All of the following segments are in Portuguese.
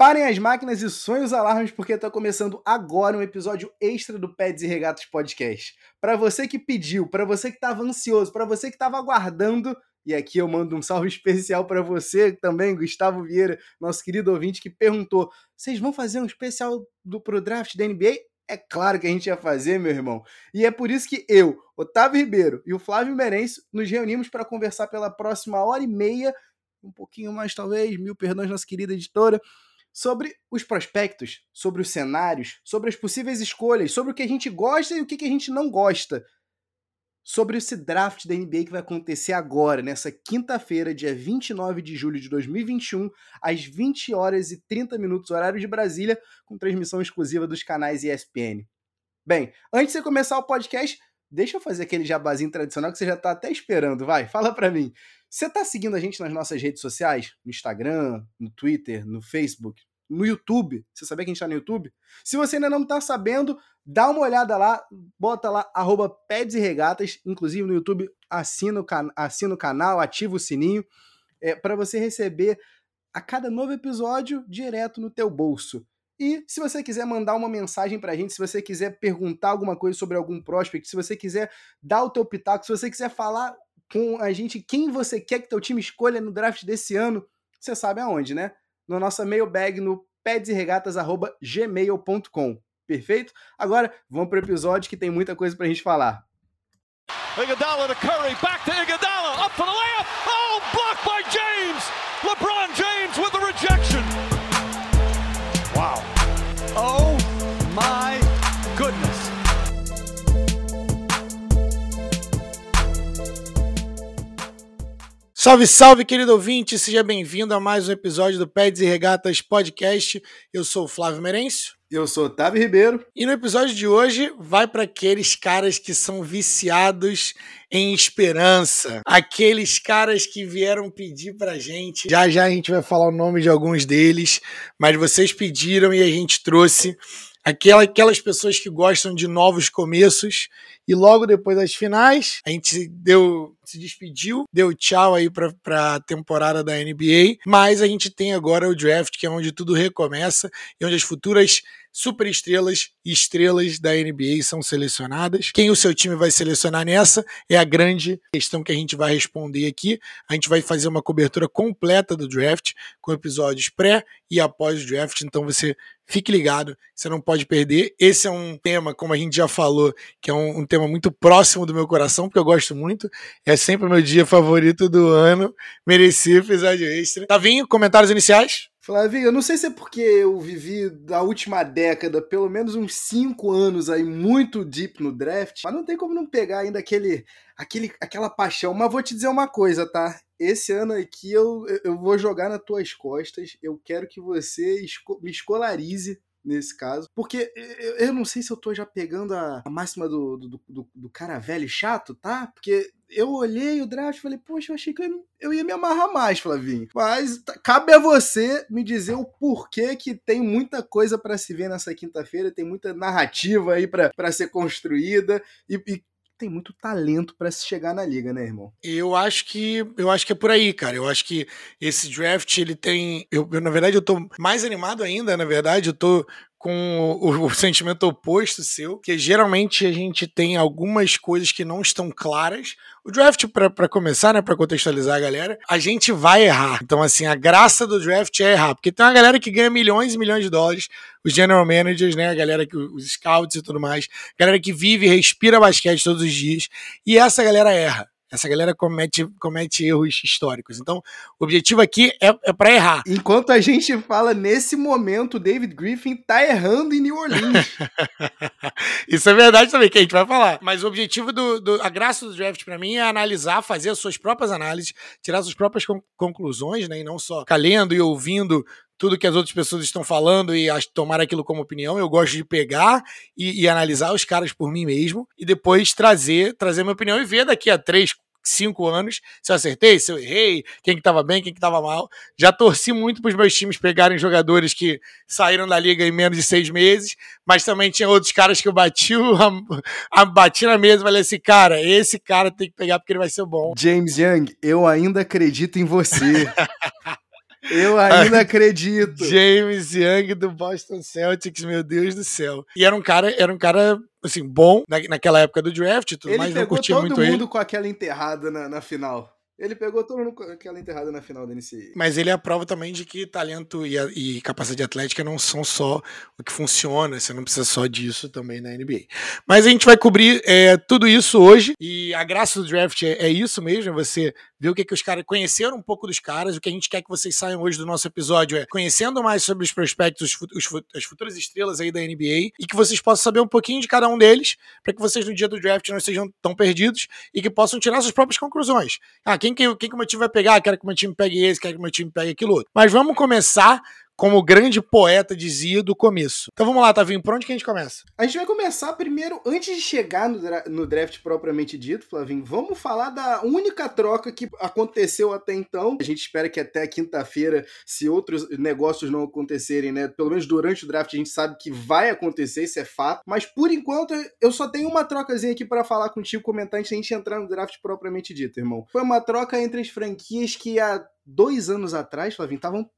Parem as máquinas e sonhem os alarmes, porque está começando agora um episódio extra do Peds e Regatas Podcast. Para você que pediu, para você que estava ansioso, para você que estava aguardando, e aqui eu mando um salve especial para você também, Gustavo Vieira, nosso querido ouvinte, que perguntou: vocês vão fazer um especial do pro draft da NBA? É claro que a gente ia fazer, meu irmão. E é por isso que eu, Otávio Ribeiro e o Flávio Merencio nos reunimos para conversar pela próxima hora e meia, um pouquinho mais talvez, mil perdões, nossa querida editora sobre os prospectos, sobre os cenários, sobre as possíveis escolhas, sobre o que a gente gosta e o que a gente não gosta. Sobre esse draft da NBA que vai acontecer agora, nessa quinta-feira, dia 29 de julho de 2021, às 20 horas e 30 minutos, horário de Brasília, com transmissão exclusiva dos canais ESPN. Bem, antes de começar o podcast, deixa eu fazer aquele jabazinho tradicional que você já está até esperando, vai, fala para mim. Você está seguindo a gente nas nossas redes sociais? No Instagram, no Twitter, no Facebook, no YouTube? Você sabia que a gente está no YouTube? Se você ainda não está sabendo, dá uma olhada lá, bota lá, arroba Peds e Regatas, inclusive no YouTube, assina o, can assina o canal, ativa o sininho, é, para você receber a cada novo episódio direto no teu bolso. E se você quiser mandar uma mensagem pra gente, se você quiser perguntar alguma coisa sobre algum prospect, se você quiser dar o teu pitaco, se você quiser falar com a gente quem você quer que teu time escolha no draft desse ano, você sabe aonde, né? Na nossa mailbag no pedsregatas.gmail.com. Perfeito? Agora, vamos pro episódio que tem muita coisa pra gente falar. Iguodala to Curry, back to Iguodala, up for the layup. Oh, blocked by James. LeBron Salve, salve, querido ouvinte! Seja bem-vindo a mais um episódio do Peds e Regatas Podcast. Eu sou o Flávio Merencio. Eu sou Otávio Ribeiro. E no episódio de hoje vai para aqueles caras que são viciados em esperança. Aqueles caras que vieram pedir pra gente. Já já a gente vai falar o nome de alguns deles, mas vocês pediram e a gente trouxe aquela, aquelas pessoas que gostam de novos começos. E logo depois das finais, a gente deu se despediu, deu tchau aí pra, pra temporada da NBA, mas a gente tem agora o draft, que é onde tudo recomeça e onde as futuras superestrelas e estrelas da NBA são selecionadas. Quem o seu time vai selecionar nessa é a grande questão que a gente vai responder aqui. A gente vai fazer uma cobertura completa do draft, com episódios pré e após o draft, então você fique ligado, você não pode perder. Esse é um tema, como a gente já falou, que é um, um tema muito próximo do meu coração, porque eu gosto muito. É sempre o meu dia favorito do ano. Mereci episódio extra. Tavinho, comentários iniciais? Flavinho, eu não sei se é porque eu vivi da última década, pelo menos uns cinco anos aí, muito deep no draft, mas não tem como não pegar ainda aquele, aquele, aquela paixão. Mas vou te dizer uma coisa, tá? Esse ano aqui eu, eu vou jogar nas tuas costas. Eu quero que você esco me escolarize nesse caso. Porque eu, eu, não sei se eu tô já pegando a, a máxima do, do, do, do, cara velho chato, tá? Porque eu olhei o draft e falei, poxa, eu achei que eu, eu ia me amarrar mais, Flavinho. Mas cabe a você me dizer o porquê que tem muita coisa para se ver nessa quinta-feira, tem muita narrativa aí para ser construída e, e tem muito talento para se chegar na liga, né, irmão? Eu acho que eu acho que é por aí, cara. Eu acho que esse draft ele tem, eu, eu na verdade eu tô mais animado ainda, na verdade, eu tô com o, o, sentimento oposto seu, que geralmente a gente tem algumas coisas que não estão claras. O draft, para começar, né, para contextualizar a galera, a gente vai errar. Então, assim, a graça do draft é errar, porque tem uma galera que ganha milhões e milhões de dólares, os general managers, né, a galera que os scouts e tudo mais, galera que vive e respira basquete todos os dias, e essa galera erra. Essa galera comete, comete erros históricos. Então, o objetivo aqui é, é para errar. Enquanto a gente fala nesse momento, o David Griffin tá errando em New Orleans. Isso é verdade também, que a gente vai falar. Mas o objetivo do. do a graça do draft para mim é analisar, fazer as suas próprias análises, tirar suas próprias conclusões, né? E não só ficar lendo e ouvindo tudo que as outras pessoas estão falando e tomar aquilo como opinião. Eu gosto de pegar e, e, analisar os caras por mim mesmo e depois trazer, trazer minha opinião e ver daqui a três, cinco anos se eu acertei, se eu errei, quem que tava bem, quem que tava mal. Já torci muito para os meus times pegarem jogadores que saíram da liga em menos de seis meses, mas também tinha outros caras que eu bati, a, a, bati na mesa e falei assim, cara, esse cara tem que pegar porque ele vai ser bom. James Young, eu ainda acredito em você. Eu ainda acredito. James Young do Boston Celtics, meu Deus do céu. E era um cara, era um cara assim, bom na, naquela época do draft, tudo ele mais, não curtia todo muito mundo ele. com aquela enterrada na, na final. Ele pegou todo mundo com aquela enterrada na final da NCAA. Mas ele é a prova também de que talento e, a, e, capacidade atlética não são só o que funciona, você não precisa só disso também na NBA. Mas a gente vai cobrir é, tudo isso hoje, e a graça do draft é, é isso mesmo, você ver o que, que os caras conheceram um pouco dos caras. O que a gente quer que vocês saiam hoje do nosso episódio é conhecendo mais sobre os prospectos, os, as futuras estrelas aí da NBA e que vocês possam saber um pouquinho de cada um deles, para que vocês no dia do draft não estejam tão perdidos e que possam tirar suas próprias conclusões. Ah, quem que, quem que o meu time vai pegar? Quero que o meu time pegue esse, quero que o meu time pegue aquilo outro. Mas vamos começar como o grande poeta dizia do começo. Então vamos lá, Tavinho, por onde que a gente começa? A gente vai começar primeiro, antes de chegar no, dra no draft propriamente dito, Flavinho, vamos falar da única troca que aconteceu até então. A gente espera que até quinta-feira, se outros negócios não acontecerem, né, pelo menos durante o draft a gente sabe que vai acontecer, isso é fato. Mas por enquanto eu só tenho uma trocazinha aqui para falar contigo, comentar antes da gente entrar no draft propriamente dito, irmão. Foi uma troca entre as franquias que a dois anos atrás, Flavinho, estavam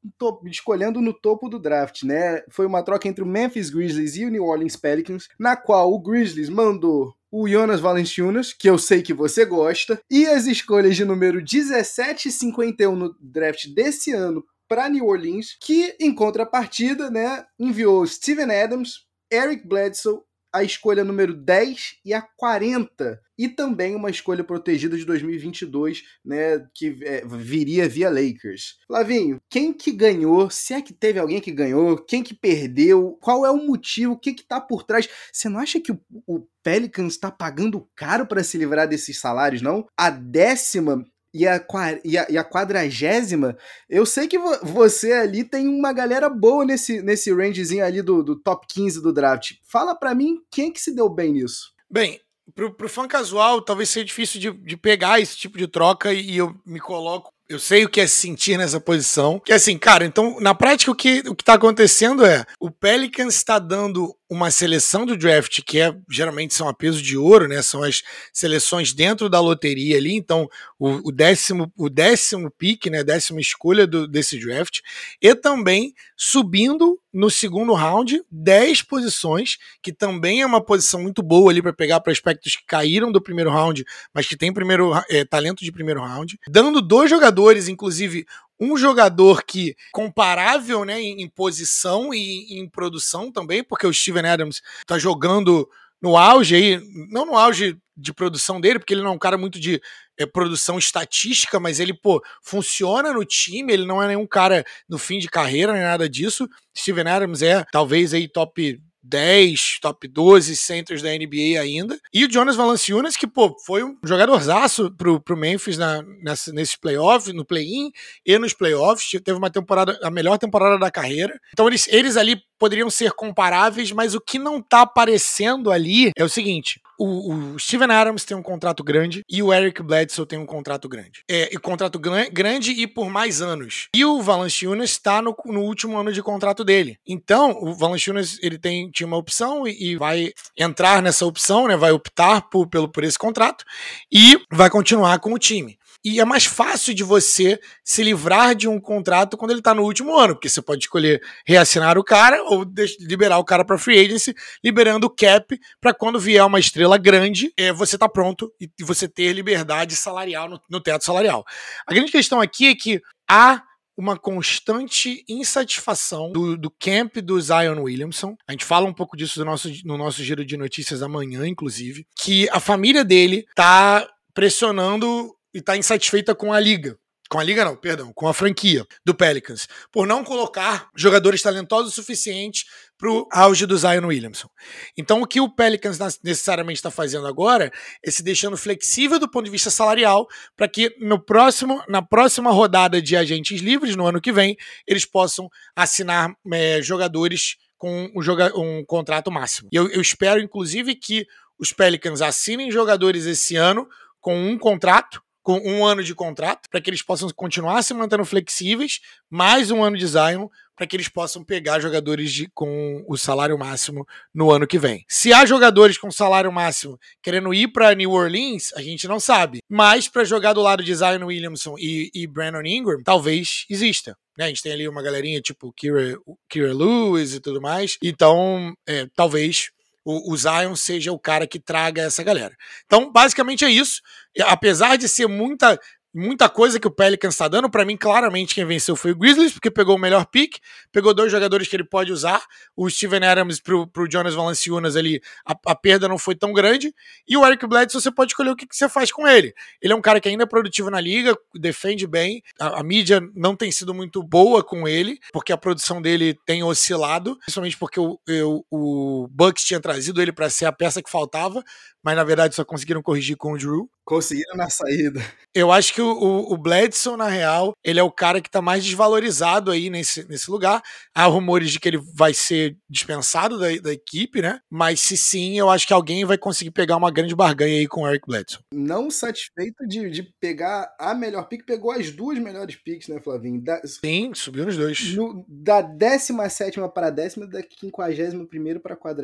escolhendo no topo do draft, né? Foi uma troca entre o Memphis Grizzlies e o New Orleans Pelicans, na qual o Grizzlies mandou o Jonas Valanciunas, que eu sei que você gosta, e as escolhas de número 17 e 51 no draft desse ano para New Orleans, que em contrapartida, né, enviou Steven Adams, Eric Bledsoe a escolha número 10 e a 40, e também uma escolha protegida de 2022, né, que é, viria via Lakers. Flavinho, quem que ganhou? Se é que teve alguém que ganhou? Quem que perdeu? Qual é o motivo? O que que tá por trás? Você não acha que o, o Pelicans está pagando caro para se livrar desses salários, não? A décima e a, e a, e a quadragésima, eu sei que vo, você ali tem uma galera boa nesse, nesse rangezinho ali do, do top 15 do draft. Fala para mim quem que se deu bem nisso. Bem, pro, pro fã casual, talvez seja difícil de, de pegar esse tipo de troca e eu me coloco eu sei o que é se sentir nessa posição. Que assim, cara, então, na prática, o que, o que tá acontecendo é o Pelicans está dando uma seleção do draft que é geralmente são a peso de ouro, né? São as seleções dentro da loteria ali. Então, o, o décimo, o décimo pick, né? Décima escolha do, desse draft, e também subindo no segundo round 10 posições, que também é uma posição muito boa ali para pegar prospectos que caíram do primeiro round, mas que tem primeiro é, talento de primeiro round, dando dois jogadores, inclusive um jogador que comparável né, em, em posição e em produção também, porque o Steven Adams está jogando no auge aí, não no auge de produção dele, porque ele não é um cara muito de é, produção estatística, mas ele, pô, funciona no time, ele não é nenhum cara no fim de carreira, nem nada disso. Steven Adams é talvez aí top 10, top 12 centers da NBA ainda. E o Jonas Valanciunas, que, pô, foi um jogadorzaço pro, pro Memphis na, nessa, nesse playoff, no play-in e nos playoffs. Teve uma temporada, a melhor temporada da carreira. Então eles, eles ali poderiam ser comparáveis, mas o que não tá aparecendo ali é o seguinte: o, o, Steven Adams tem um contrato grande e o Eric Bledsoe tem um contrato grande. É, e contrato grande e por mais anos. E o Valanciunas está no, no, último ano de contrato dele. Então, o Valanciunas ele tem, tinha uma opção e, e, vai entrar nessa opção, né? Vai optar por, pelo, por esse contrato e vai continuar com o time. E é mais fácil de você se livrar de um contrato quando ele está no último ano, porque você pode escolher reassinar o cara ou liberar o cara para free agency, liberando o cap para quando vier uma estrela grande, é, você tá pronto e você ter liberdade salarial no, no teto salarial. A grande questão aqui é que há uma constante insatisfação do, do camp do Zion Williamson. A gente fala um pouco disso no nosso, no nosso giro de notícias amanhã, inclusive, que a família dele tá pressionando e está insatisfeita com a liga. Com a liga, não, perdão, com a franquia do Pelicans, por não colocar jogadores talentosos o suficiente para o auge do Zion Williamson. Então, o que o Pelicans necessariamente está fazendo agora é se deixando flexível do ponto de vista salarial para que no próximo, na próxima rodada de agentes livres, no ano que vem, eles possam assinar é, jogadores com um, joga um contrato máximo. E eu, eu espero, inclusive, que os Pelicans assinem jogadores esse ano com um contrato com um ano de contrato, para que eles possam continuar se mantendo flexíveis, mais um ano de Zion, para que eles possam pegar jogadores de, com o salário máximo no ano que vem. Se há jogadores com salário máximo querendo ir para New Orleans, a gente não sabe. Mas para jogar do lado de Zion Williamson e, e Brandon Ingram, talvez exista. Né? A gente tem ali uma galerinha tipo Kira, Kira Lewis e tudo mais. Então, é, talvez o, o, Zion seja o cara que traga essa galera. Então, basicamente é isso. Apesar de ser muita muita coisa que o Pelicans está dando. Para mim, claramente, quem venceu foi o Grizzlies, porque pegou o melhor pick, pegou dois jogadores que ele pode usar. O Steven Adams pro, pro Jonas Valanciunas ali, a, a, perda não foi tão grande. E o Eric Bledsoe, você pode escolher o que, que, você faz com ele. Ele é um cara que ainda é produtivo na liga, defende bem. A, a mídia não tem sido muito boa com ele, porque a produção dele tem oscilado, principalmente porque o, eu, o Bucks tinha trazido ele para ser a peça que faltava mas na verdade só conseguiram corrigir com o Drew. Conseguiram na saída. Eu acho que o, o, o Bledson, na real, ele é o cara que tá mais desvalorizado aí nesse, nesse lugar. Há rumores de que ele vai ser dispensado da, da equipe, né? Mas se sim, eu acho que alguém vai conseguir pegar uma grande barganha aí com o Eric Bledson. Não satisfeito de, de pegar a melhor pick, pegou as duas melhores picks, né, Flavinho? Da, sim, subiu nos dois. No, da 17 para a décima, da 51 para a 40.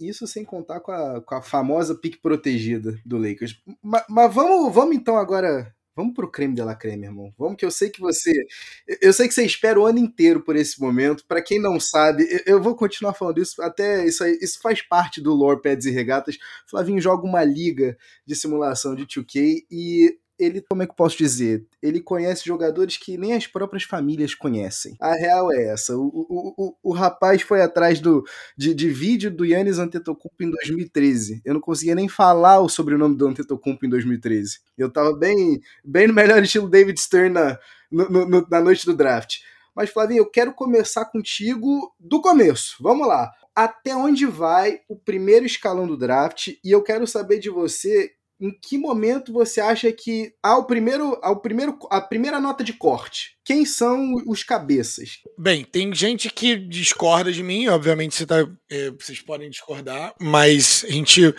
Isso sem contar com a, com a famosa pique protegida do Lakers. Mas, mas, vamos, vamos então agora. Vamos pro creme de la creme, irmão. Vamos que eu sei que você. Eu sei que você espera o ano inteiro por esse momento. Para quem não sabe, eu vou continuar falando isso, até isso, isso faz parte do Lore Pads e Regatas. Flavinho joga uma liga de simulação de 2K e ele, como é que eu posso dizer? Ele conhece jogadores que nem as próprias famílias conhecem. A real é essa. O, o, o, o rapaz foi atrás do, de, de vídeo do Yannis Antetokounmpo em 2013. Eu não conseguia nem falar o sobrenome do Antetokounmpo em 2013. Eu tava bem, bem no melhor estilo David Stern na, no, no, na noite do draft. Mas, Flavinho, eu quero começar contigo do começo. Vamos lá. Até onde vai o primeiro escalão do draft? E eu quero saber de você em que momento você acha que ao primeiro, ao primeiro, a primeira nota de corte? Quem são os cabeças? Bem, tem gente que discorda de mim, obviamente você tá, é, vocês podem discordar, mas a gente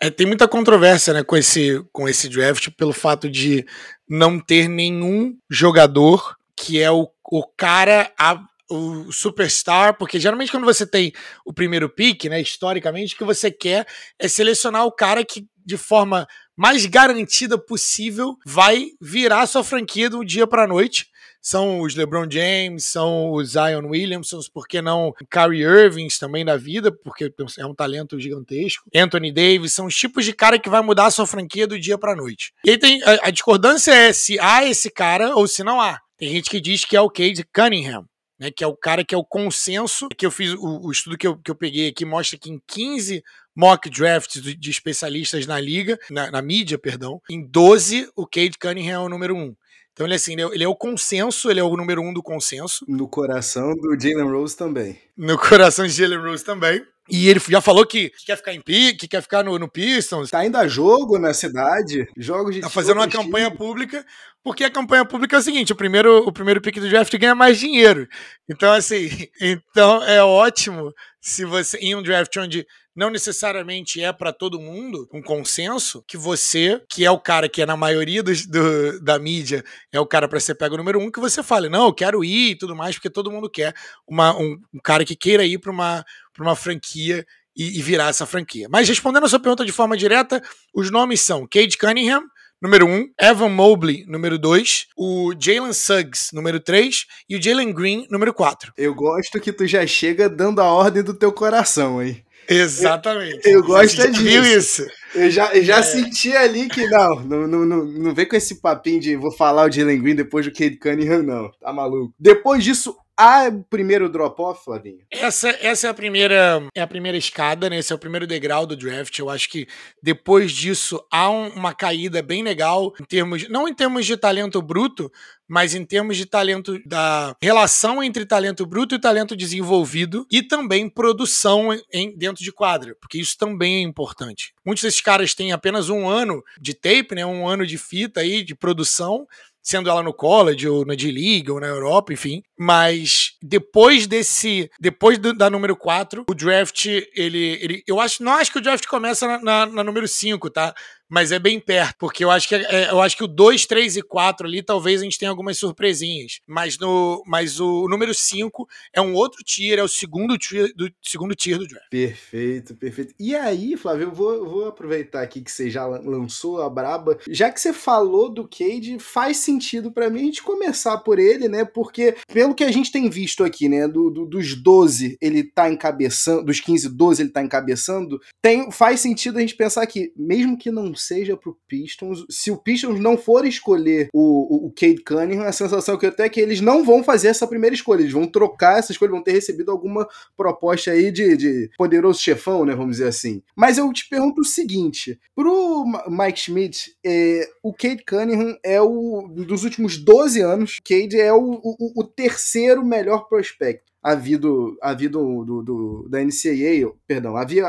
é, tem muita controvérsia né, com, esse, com esse draft pelo fato de não ter nenhum jogador que é o, o cara a, o superstar, porque geralmente quando você tem o primeiro pick, né, historicamente, o que você quer é selecionar o cara que de forma mais garantida possível vai virar sua franquia do dia para noite. São os LeBron James, são os Zion Williamson, por que não Kyrie Irvings também da vida, porque é um talento gigantesco. Anthony Davis, são os tipos de cara que vai mudar a sua franquia do dia para noite. E aí tem a, a discordância é se há esse cara ou se não há. Tem gente que diz que é o Cade Cunningham, né, que é o cara que é o consenso, que eu fiz, o, o estudo que eu, que eu peguei aqui mostra que em 15 mock drafts de, de especialistas na liga, na, na, mídia, perdão, em 12 o Cade Cunningham é o número 1. Então ele, é assim, ele é, ele é o consenso, ele é o número um do consenso. No coração do Jalen Rose também. No coração de Jalen Rose também. E ele já falou que, que quer ficar em que quer ficar no, no Pistons. Tá ainda jogo na cidade, jogos de Tá fazendo uma campanha pública, porque a campanha pública é o seguinte: o primeiro, o primeiro pick do draft ganha mais dinheiro. Então, assim, então é ótimo se você, em um draft onde não necessariamente é para todo mundo um consenso que você, que é o cara que é na maioria do, do da mídia, é o cara para ser pego número um, que você fale, não, eu quero ir e tudo mais, porque todo mundo quer uma, um, um cara que queira ir para uma uma franquia e, e, virar essa franquia. Mas respondendo a sua pergunta de forma direta, os nomes são Cade Cunningham, número 1, um, Evan Mobley, número 2, o Jalen Suggs, número 3 e o Jalen Green, número 4. Eu gosto que tu já chega dando a ordem do teu coração aí. Exatamente. Eu, eu gosto é disso. Viu isso? Eu já, eu já é. senti ali que não, não, não, não, vem com esse papinho de vou falar o Jalen Green depois do Cade Cunningham, não. Tá maluco. Depois disso, há primeiro drop-off, Flavinho? Essa, essa é a primeira é a primeira escada, né? Esse é o primeiro degrau do draft. Eu acho que depois disso há um, uma caída bem legal em termos, não em termos de talento bruto, mas em termos de talento da relação entre talento bruto e talento desenvolvido e também produção em, dentro de quadra, porque isso também é importante. Muitos desses caras têm apenas um ano de tape, né? Um ano de fita aí de produção sendo ela no college ou na D-League ou na Europa, enfim. Mas depois desse, depois do, da número 4, o draft, ele, ele eu acho, não acho que o draft começa na, na, na número 5, tá? Mas é bem perto, porque eu acho que é, eu acho que o 2, 3 e 4 ali talvez a gente tenha algumas surpresinhas, mas no mas o, número 5 é um outro tier, é o segundo tier do segundo tier do draft. Perfeito, perfeito. E aí, Flávio, eu vou, vou aproveitar aqui que você já lançou a braba, já que você falou do Cade, faz sentido para mim a gente começar por ele, né? Porque pelo que a gente tem visto aqui, né, do, do, dos 12 ele tá encabeçando, dos 15, 12 ele tá encabeçando, tem faz sentido a gente pensar que mesmo que não seja pro Pistons. Se o Pistons não for escolher o, o, o Cade Cunningham, a sensação que eu tenho é que eles não vão fazer essa primeira escolha. Eles vão trocar essa escolha, vão ter recebido alguma proposta aí de, de poderoso chefão, né? Vamos dizer assim. Mas eu te pergunto o seguinte: pro Mike Schmidt, é, o Cade Cunningham é o. Dos últimos 12 anos, Cade é o, o, o terceiro melhor prospecto havia, do, havia do, do, da NCAA, perdão, havia,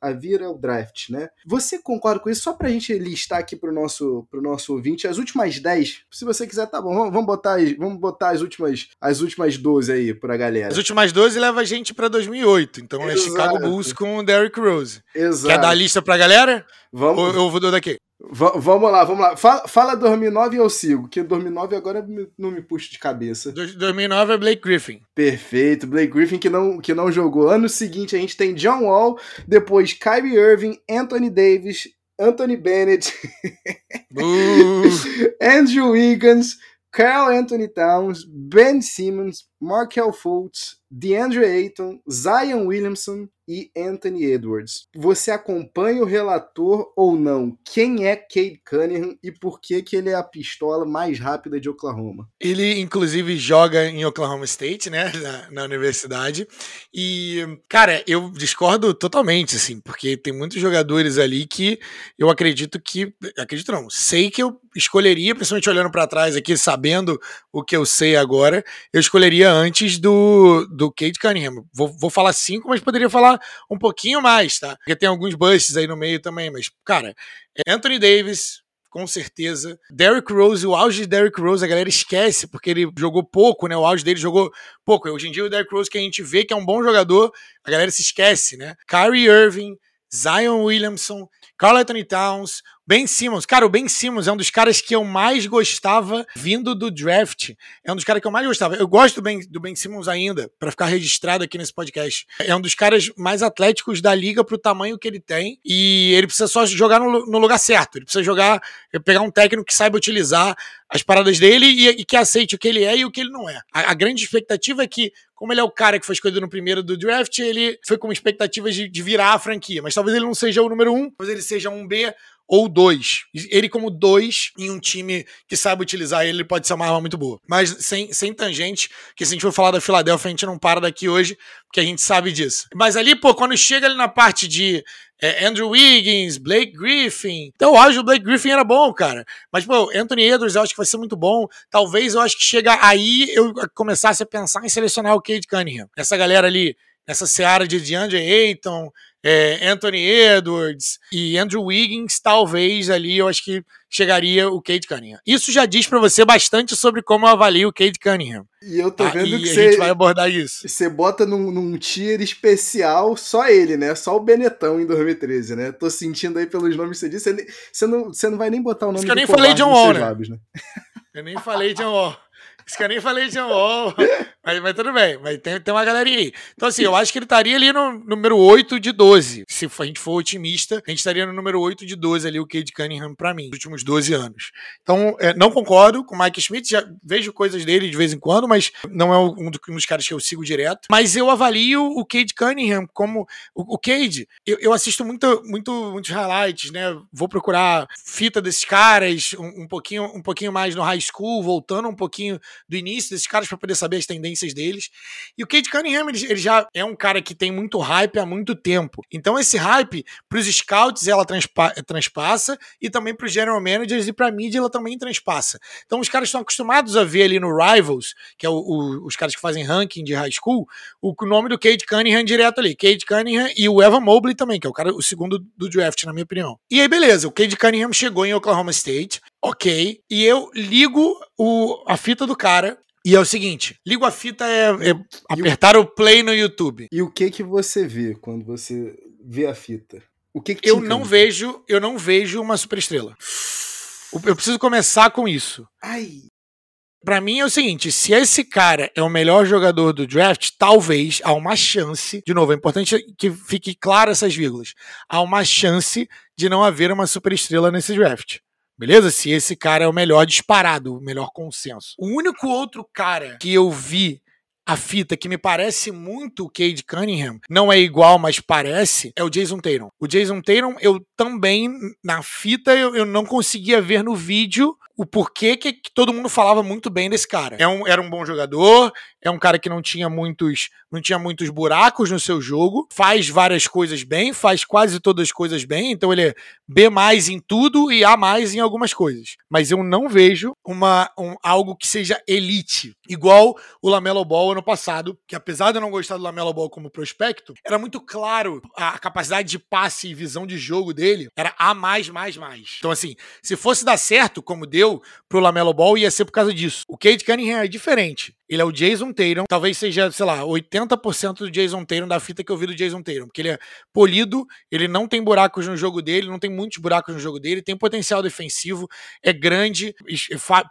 havia o draft, né? Você concorda com isso? Só pra gente listar aqui pro nosso, pro nosso ouvinte, as últimas 10, se você quiser, tá bom, vamos, vamos, botar, vamos botar as últimas, as últimas 12 aí pra galera. As últimas 12 leva a gente pra 2008, então Exato. é Chicago Bulls com o Derrick Rose. Exato. Quer dar a lista pra galera? Vamos. Ou eu vou dar daqui? V vamos lá, vamos lá. Fala, fala 2009 e eu sigo, que 2009 agora não me puxa de cabeça. 2009 é Blake Griffin. Perfeito, Blake Griffin que não, que não jogou. Ano seguinte a gente tem John Wall, depois Kyrie Irving, Anthony Davis, Anthony Bennett, Andrew Wiggins, Carl Anthony Towns, Ben Simmons, Markel Fultz, DeAndre Ayton, Zion Williamson, e Anthony Edwards. Você acompanha o relator ou não? Quem é Cade Cunningham e por que, que ele é a pistola mais rápida de Oklahoma? Ele, inclusive, joga em Oklahoma State, né? Na, na universidade. E, cara, eu discordo totalmente, assim, porque tem muitos jogadores ali que eu acredito que. Acredito não, sei que eu escolheria, principalmente olhando para trás aqui, sabendo o que eu sei agora, eu escolheria antes do, do Cade Cunningham. Vou, vou falar cinco, mas poderia falar um pouquinho mais, tá? Porque tem alguns busts aí no meio também, mas, cara, Anthony Davis, com certeza. Derrick Rose, o auge de Derrick Rose, a galera esquece, porque ele jogou pouco, né? O auge dele jogou pouco. Hoje em dia, o Derrick Rose, que a gente vê que é um bom jogador, a galera se esquece, né? Kyrie Irving, Zion Williamson, Carl Anthony Towns, Ben Simmons, cara, o Ben Simmons é um dos caras que eu mais gostava vindo do draft. É um dos caras que eu mais gostava. Eu gosto do Ben, do ben Simmons ainda, para ficar registrado aqui nesse podcast. É um dos caras mais atléticos da liga pro tamanho que ele tem. E ele precisa só jogar no, no lugar certo. Ele precisa jogar, pegar um técnico que saiba utilizar as paradas dele e, e, que aceite o que ele é e o que ele não é. A, a, grande expectativa é que, como ele é o cara que foi escolhido no primeiro do draft, ele foi com expectativas de, de virar a franquia. Mas talvez ele não seja o número um, talvez ele seja um B ou dois. Ele, como dois, em um time que sabe utilizar ele, ele pode ser uma arma muito boa. Mas sem, sem tangente, que se a gente for falar da Filadélfia, a gente não para daqui hoje, porque a gente sabe disso. Mas ali, pô, quando chega ali na parte de é, Andrew Wiggins, Blake Griffin. Então, acho que o Blake Griffin era bom, cara. Mas, pô, Anthony Edwards eu acho que vai ser muito bom. Talvez eu acho que chega aí eu começasse a pensar em selecionar o Cade Cunningham. Essa galera ali, nessa seara de DeAndre Ayton, é, Anthony Edwards e Andrew Wiggins, talvez ali eu acho que chegaria o Cade Cunningham. Isso já diz para você bastante sobre como eu avalio o Cade Cunningham. E eu tô tá? vendo e que você, gente vai abordar isso. Você bota num, num tier especial só ele, né? Só o Benetão em 2013, né? Tô sentindo aí pelos nomes que você disse. Você, você, não, você não vai nem botar o nome Isso que eu nem falei John Wall, né? Lábios, né? Eu nem falei John Wall. Isso que eu nem falei de Wall. mas, mas tudo bem, mas tem, tem uma galerinha aí. Então, assim, eu acho que ele estaria ali no número 8 de 12. Se a gente for otimista, a gente estaria no número 8 de 12 ali, o Cade Cunningham, pra mim, nos últimos 12 anos. Então, é, não concordo com o Mike Schmidt, já vejo coisas dele de vez em quando, mas não é um dos caras que eu sigo direto. Mas eu avalio o Cade Cunningham como. O, o Cade, eu, eu assisto muito, muito, muitos highlights, né? Vou procurar fita desses caras um, um, pouquinho, um pouquinho mais no high school, voltando um pouquinho do início desses caras para poder saber as tendências deles. E o Cade Cunningham, ele, ele, já é um cara que tem muito hype há muito tempo. Então esse hype para os scouts ela transpa transpassa e também para os general managers e para a mídia ela também transpassa. Então os caras estão acostumados a ver ali no Rivals, que é o, o, os caras que fazem ranking de high school, o, o nome do Cade Cunningham direto ali. Cade Cunningham e o Evan Mobley também, que é o cara o segundo do draft, na minha opinião. E aí beleza, o Cade Cunningham chegou em Oklahoma State, ok, e eu ligo o, a fita do cara e é o seguinte, ligo a fita é, é apertar o... o... play no YouTube. E o que que você vê quando você vê a fita? O que, que eu não vejo, eu não vejo uma superestrela. Eu preciso começar com isso. Ai. Para mim é o seguinte, se esse cara é o melhor jogador do draft, talvez há uma chance, de novo, é importante que fique claro essas vírgulas. Há uma chance de não haver uma superestrela nesse draft. Beleza? Se esse cara é o melhor disparado, o melhor consenso. O único outro cara que eu vi a fita que me parece muito o Cade Cunningham, não é igual, mas parece, é o Jason Tatum. O Jason Tatum, eu também, na fita, eu, eu não conseguia ver no vídeo o porquê que, que, todo mundo falava muito bem desse cara. É um, era um bom jogador, é um cara que não tinha muitos não tinha muitos buracos no seu jogo, faz várias coisas bem, faz quase todas as coisas bem, então ele é B mais em tudo e A mais em algumas coisas. Mas eu não vejo uma um, algo que seja elite, igual o Lamelo Ball ano passado, que apesar de eu não gostar do Lamelo Ball como prospecto, era muito claro a capacidade de passe e visão de jogo dele era A mais mais mais. Então assim, se fosse dar certo como deu pro Lamelo Ball ia ser por causa disso. O Cade Cunningham é diferente. Ele é o Jason Tatum. Talvez seja, sei lá, 80% do Jason Tatum da fita que eu vi do Jason Tatum. Porque ele é polido, ele não tem buracos no jogo dele, não tem muitos buracos no jogo dele, tem potencial defensivo, é grande,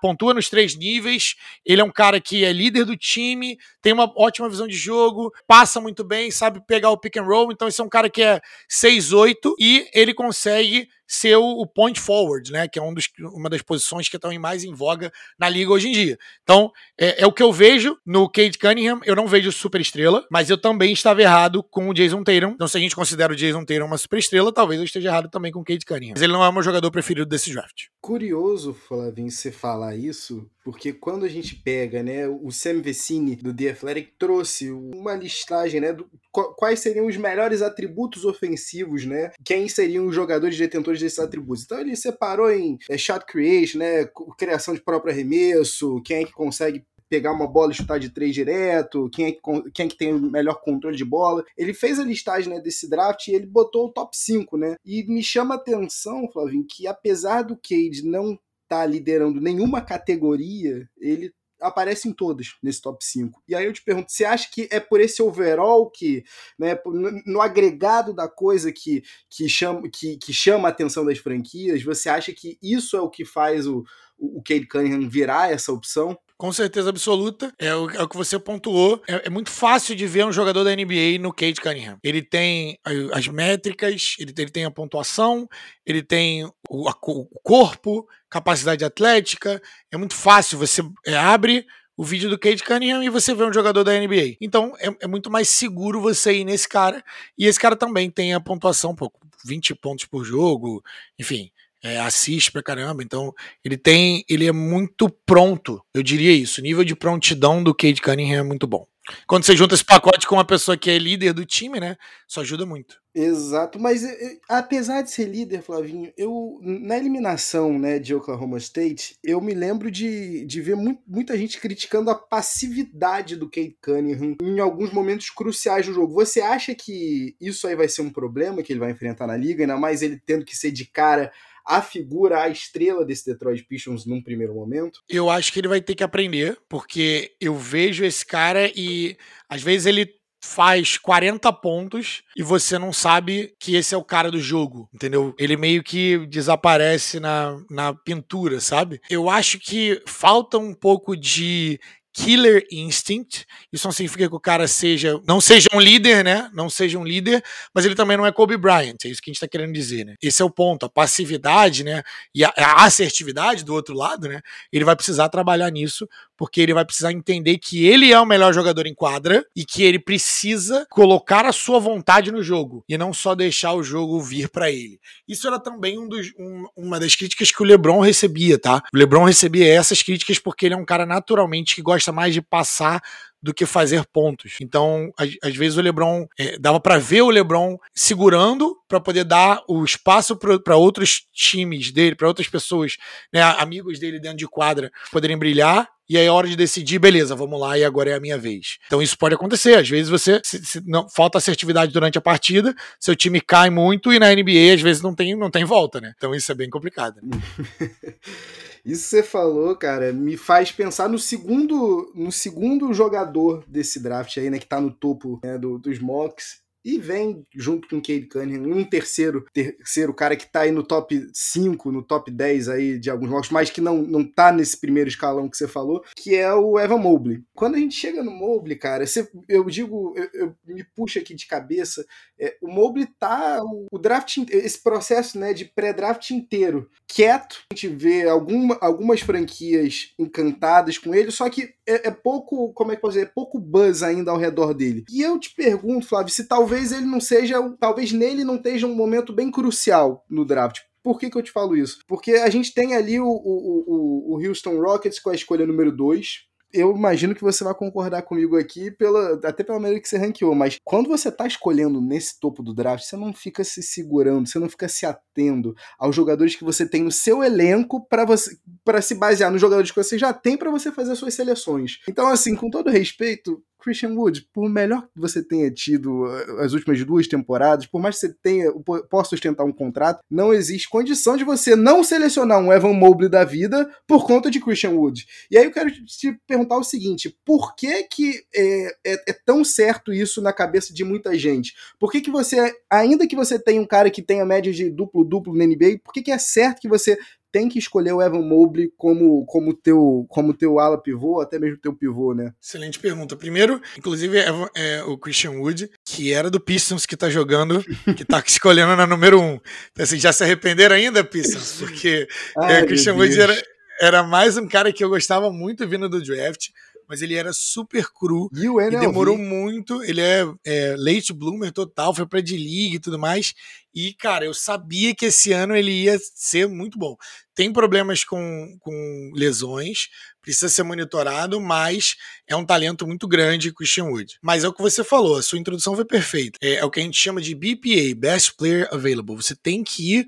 pontua nos três níveis. Ele é um cara que é líder do time, tem uma ótima visão de jogo, passa muito bem, sabe pegar o pick and roll. Então, esse é um cara que é 6'8 e ele consegue ser o, point forward, né? Que é um dos, uma das posições que estão mais em voga na liga hoje em dia. Então, é, é, o que eu vejo no Kate Cunningham. Eu não vejo super estrela, mas eu também estava errado com o Jason Tatum. Então, se a gente considera o Jason Tatum uma super estrela, talvez eu esteja errado também com o Kate Cunningham. Mas ele não é o meu jogador preferido desse draft. Curioso, Flavinho, você falar isso, porque quando a gente pega, né, o Sam Vecini do The Athletic trouxe uma listagem, né, do, quais seriam os melhores atributos ofensivos, né, quem seriam os jogadores detentores desses atributos. Então ele separou em é, shot creation, né, criação de próprio arremesso, quem é que consegue pegar uma bola e chutar de três direto, quem é, que, quem é que tem o melhor controle de bola. Ele fez a listagem né, desse draft e ele botou o top 5, né? E me chama a atenção, Flavinho, que apesar do Cade não estar tá liderando nenhuma categoria, ele aparece em todas nesse top 5. E aí eu te pergunto, você acha que é por esse overall que, né, no, no agregado da coisa que, que, chama, que, que chama a atenção das franquias, você acha que isso é o que faz o, o Cade Cunningham virar essa opção? Com certeza absoluta. É o, é o que você pontuou. É, é, muito fácil de ver um jogador da NBA no Cade Cunningham. Ele tem as métricas, ele, ele tem a pontuação, ele tem o, a, o, corpo, capacidade atlética. É muito fácil. Você é, abre o vídeo do Cade Cunningham e você vê um jogador da NBA. Então é, é, muito mais seguro você ir nesse cara. E esse cara também tem a pontuação, pô, 20 pontos por jogo, enfim é, assiste pra caramba. Então, ele tem. Ele é muito pronto, eu diria isso. O nível de prontidão do Cade Cunningham é muito bom. Quando você junta esse pacote com uma pessoa que é líder do time, né? Isso ajuda muito. Exato, mas apesar de ser líder, Flavinho, eu na eliminação né, de Oklahoma State, eu me lembro de, de ver muito, muita gente criticando a passividade do Cade Cunningham em alguns momentos cruciais do jogo. Você acha que isso aí vai ser um problema que ele vai enfrentar na liga, ainda mais ele tendo que ser de cara a figura, a estrela desse Detroit Pistons num primeiro momento? Eu acho que ele vai ter que aprender, porque eu vejo esse cara e às vezes ele faz 40 pontos e você não sabe que esse é o cara do jogo, entendeu? Ele meio que desaparece na, na pintura, sabe? Eu acho que falta um pouco de killer instinct. Isso não significa que o cara seja, não seja um líder, né? Não seja um líder, mas ele também não é Kobe Bryant. É isso que a gente está querendo dizer, né? Esse é o ponto. A passividade, né? E a, a assertividade do outro lado, né? Ele vai precisar trabalhar nisso porque ele vai precisar entender que ele é o melhor jogador em quadra e que ele precisa colocar a sua vontade no jogo e não só deixar o jogo vir para ele. Isso era também um dos, um, uma das críticas que o LeBron recebia, tá? O LeBron recebia essas críticas porque ele é um cara naturalmente que gosta mais de passar do que fazer pontos. Então, às, vezes o LeBron é, dava para ver o LeBron segurando para poder dar o espaço para outros times dele, para outras pessoas, né, amigos dele dentro de quadra, poderem brilhar e aí é hora de decidir, beleza, vamos lá e agora é a minha vez. Então isso pode acontecer. Às vezes você se, se não falta assertividade durante a partida, seu time cai muito e na NBA às vezes não tem, não tem volta, né? Então isso é bem complicado. isso que você falou, cara, me faz pensar no segundo, no segundo jogador desse draft aí, né, que tá no topo né, do, dos mocks e vem junto com Cade Cunningham, um terceiro, terceiro cara que tá aí no top 5, no top 10 aí de alguns jogos, mas que não, não tá nesse primeiro escalão que você falou, que é o Evan Mobley. Quando a gente chega no Mobley, cara, você, eu digo, eu, eu me puxo aqui de cabeça, é, o Mobley tá, o, o draft, esse processo né, de pré-draft inteiro, quieto, a gente vê alguma, algumas franquias encantadas com ele, só que é, é pouco, como é que pode dizer, é pouco buzz ainda ao redor dele. E eu te pergunto, Flávio, se talvez ele não seja, talvez nele não esteja um momento bem crucial no draft. Por que, que eu te falo isso? Porque a gente tem ali o, o, o, o Houston Rockets com a escolha número 2 eu imagino que você vai concordar comigo aqui, pela, até pela maneira que você ranqueou, mas quando você está escolhendo nesse topo do draft, você não fica se segurando, você não fica se atendo aos jogadores que você tem no seu elenco para você para se basear nos jogadores que você já tem para você fazer as suas seleções. Então, assim, com todo respeito, Christian Wood, por melhor que você tenha tido eh, as últimas duas temporadas, por mais que você tenha, possa sustentar um contrato, não existe condição de você não selecionar um Evan Mobley da vida por conta de Christian Wood. E aí eu quero te perguntar o seguinte: por que, que é, é, é tão certo isso na cabeça de muita gente? Por que, que você, ainda que você tenha um cara que tenha média de duplo-duplo na NBA, por que, que é certo que você tem que escolher o Evan Mobley como como teu como teu ala pivô, até mesmo teu pivô, né? Excelente pergunta. Primeiro, inclusive é, é o Christian Wood, que era do Pistons que tá jogando, que tá escolhendo na número um. Então, assim, já se arrependeram ainda, Pistons? Porque Ai, é, Christian Wood era, era mais um cara que eu gostava muito vindo do draft mas ele era super cru. E o NLV? E demorou muito. Ele é, é late bloomer total, foi pra D-League e tudo mais. E, cara, eu sabia que esse ano ele ia ser muito bom. Tem problemas com, com lesões, precisa ser monitorado, mas é um talento muito grande, Christian Wood. Mas é o que você falou, a sua introdução foi perfeita. É, é o que a gente chama de BPA, Best Player Available. Você tem que ir.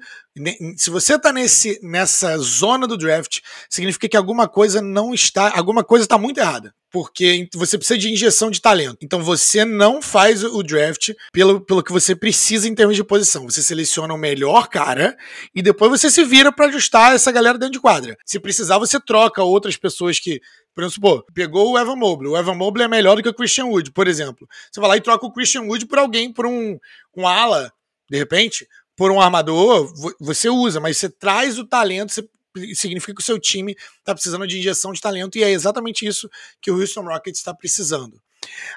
Se você tá nesse, nessa zona do draft, significa que alguma coisa não está. Alguma coisa está muito errada porque você precisa de injeção de talento. Então você não faz o draft pelo, pelo que você precisa em termos de posição. Você seleciona o melhor cara e depois você se vira para ajustar essa galera dentro de quadra. Se precisar, você troca outras pessoas que. Por exemplo, pegou o Evan Mobley. O Evan Mobley é melhor do que o Christian Wood, por exemplo. Você vai lá e troca o Christian Wood por alguém, por um, um ala, de repente, por um armador, você usa, mas você traz o talento, você significa que o seu time está precisando de injeção de talento e é exatamente isso que o Houston Rockets está precisando.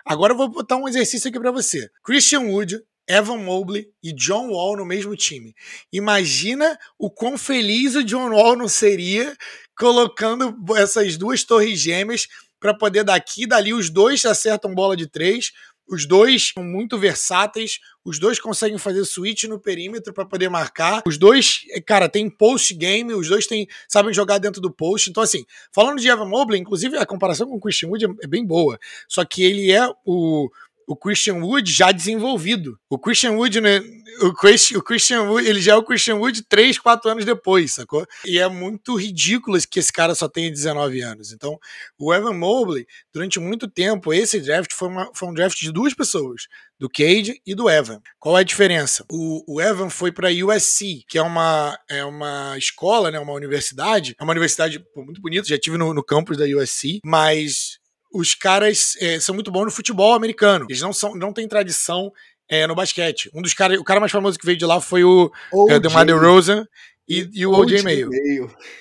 Agora eu vou botar um exercício aqui para você. Christian Wood, Evan Mobley e John Wall no mesmo time. Imagina o quão feliz o John Wall não seria colocando essas duas torres gêmeas para poder daqui e dali os dois acertam bola de três, os dois são muito versáteis, os dois conseguem fazer switch no perímetro para poder marcar. Os dois, cara, tem post game, os dois têm, sabem jogar dentro do post. Então, assim, falando de Evan Mobley, inclusive a comparação com o Christian Wood é bem boa. Só que ele é o o Christian Wood já desenvolvido. O Christian Wood, né, o, Chris, o Christian Wood, ele já é o Christian Wood 3, 4 anos depois, sacou? E é muito ridículo que esse cara só tenha 19 anos. Então, o Evan Mobley, durante muito tempo, esse draft foi, uma, foi um draft de duas pessoas, do Cade e do Evan. Qual é a diferença? O, o Evan foi para USC, que é uma, é uma escola, né, uma universidade, é uma universidade pô, muito bonita, já tive no, no campus da USC, mas os caras é, são muito bons no futebol americano. Eles não, são, não têm tradição é, no basquete. Um dos caras, o cara mais famoso que veio de lá foi o é, DeMar DeRozan e, e o OJ Mayo.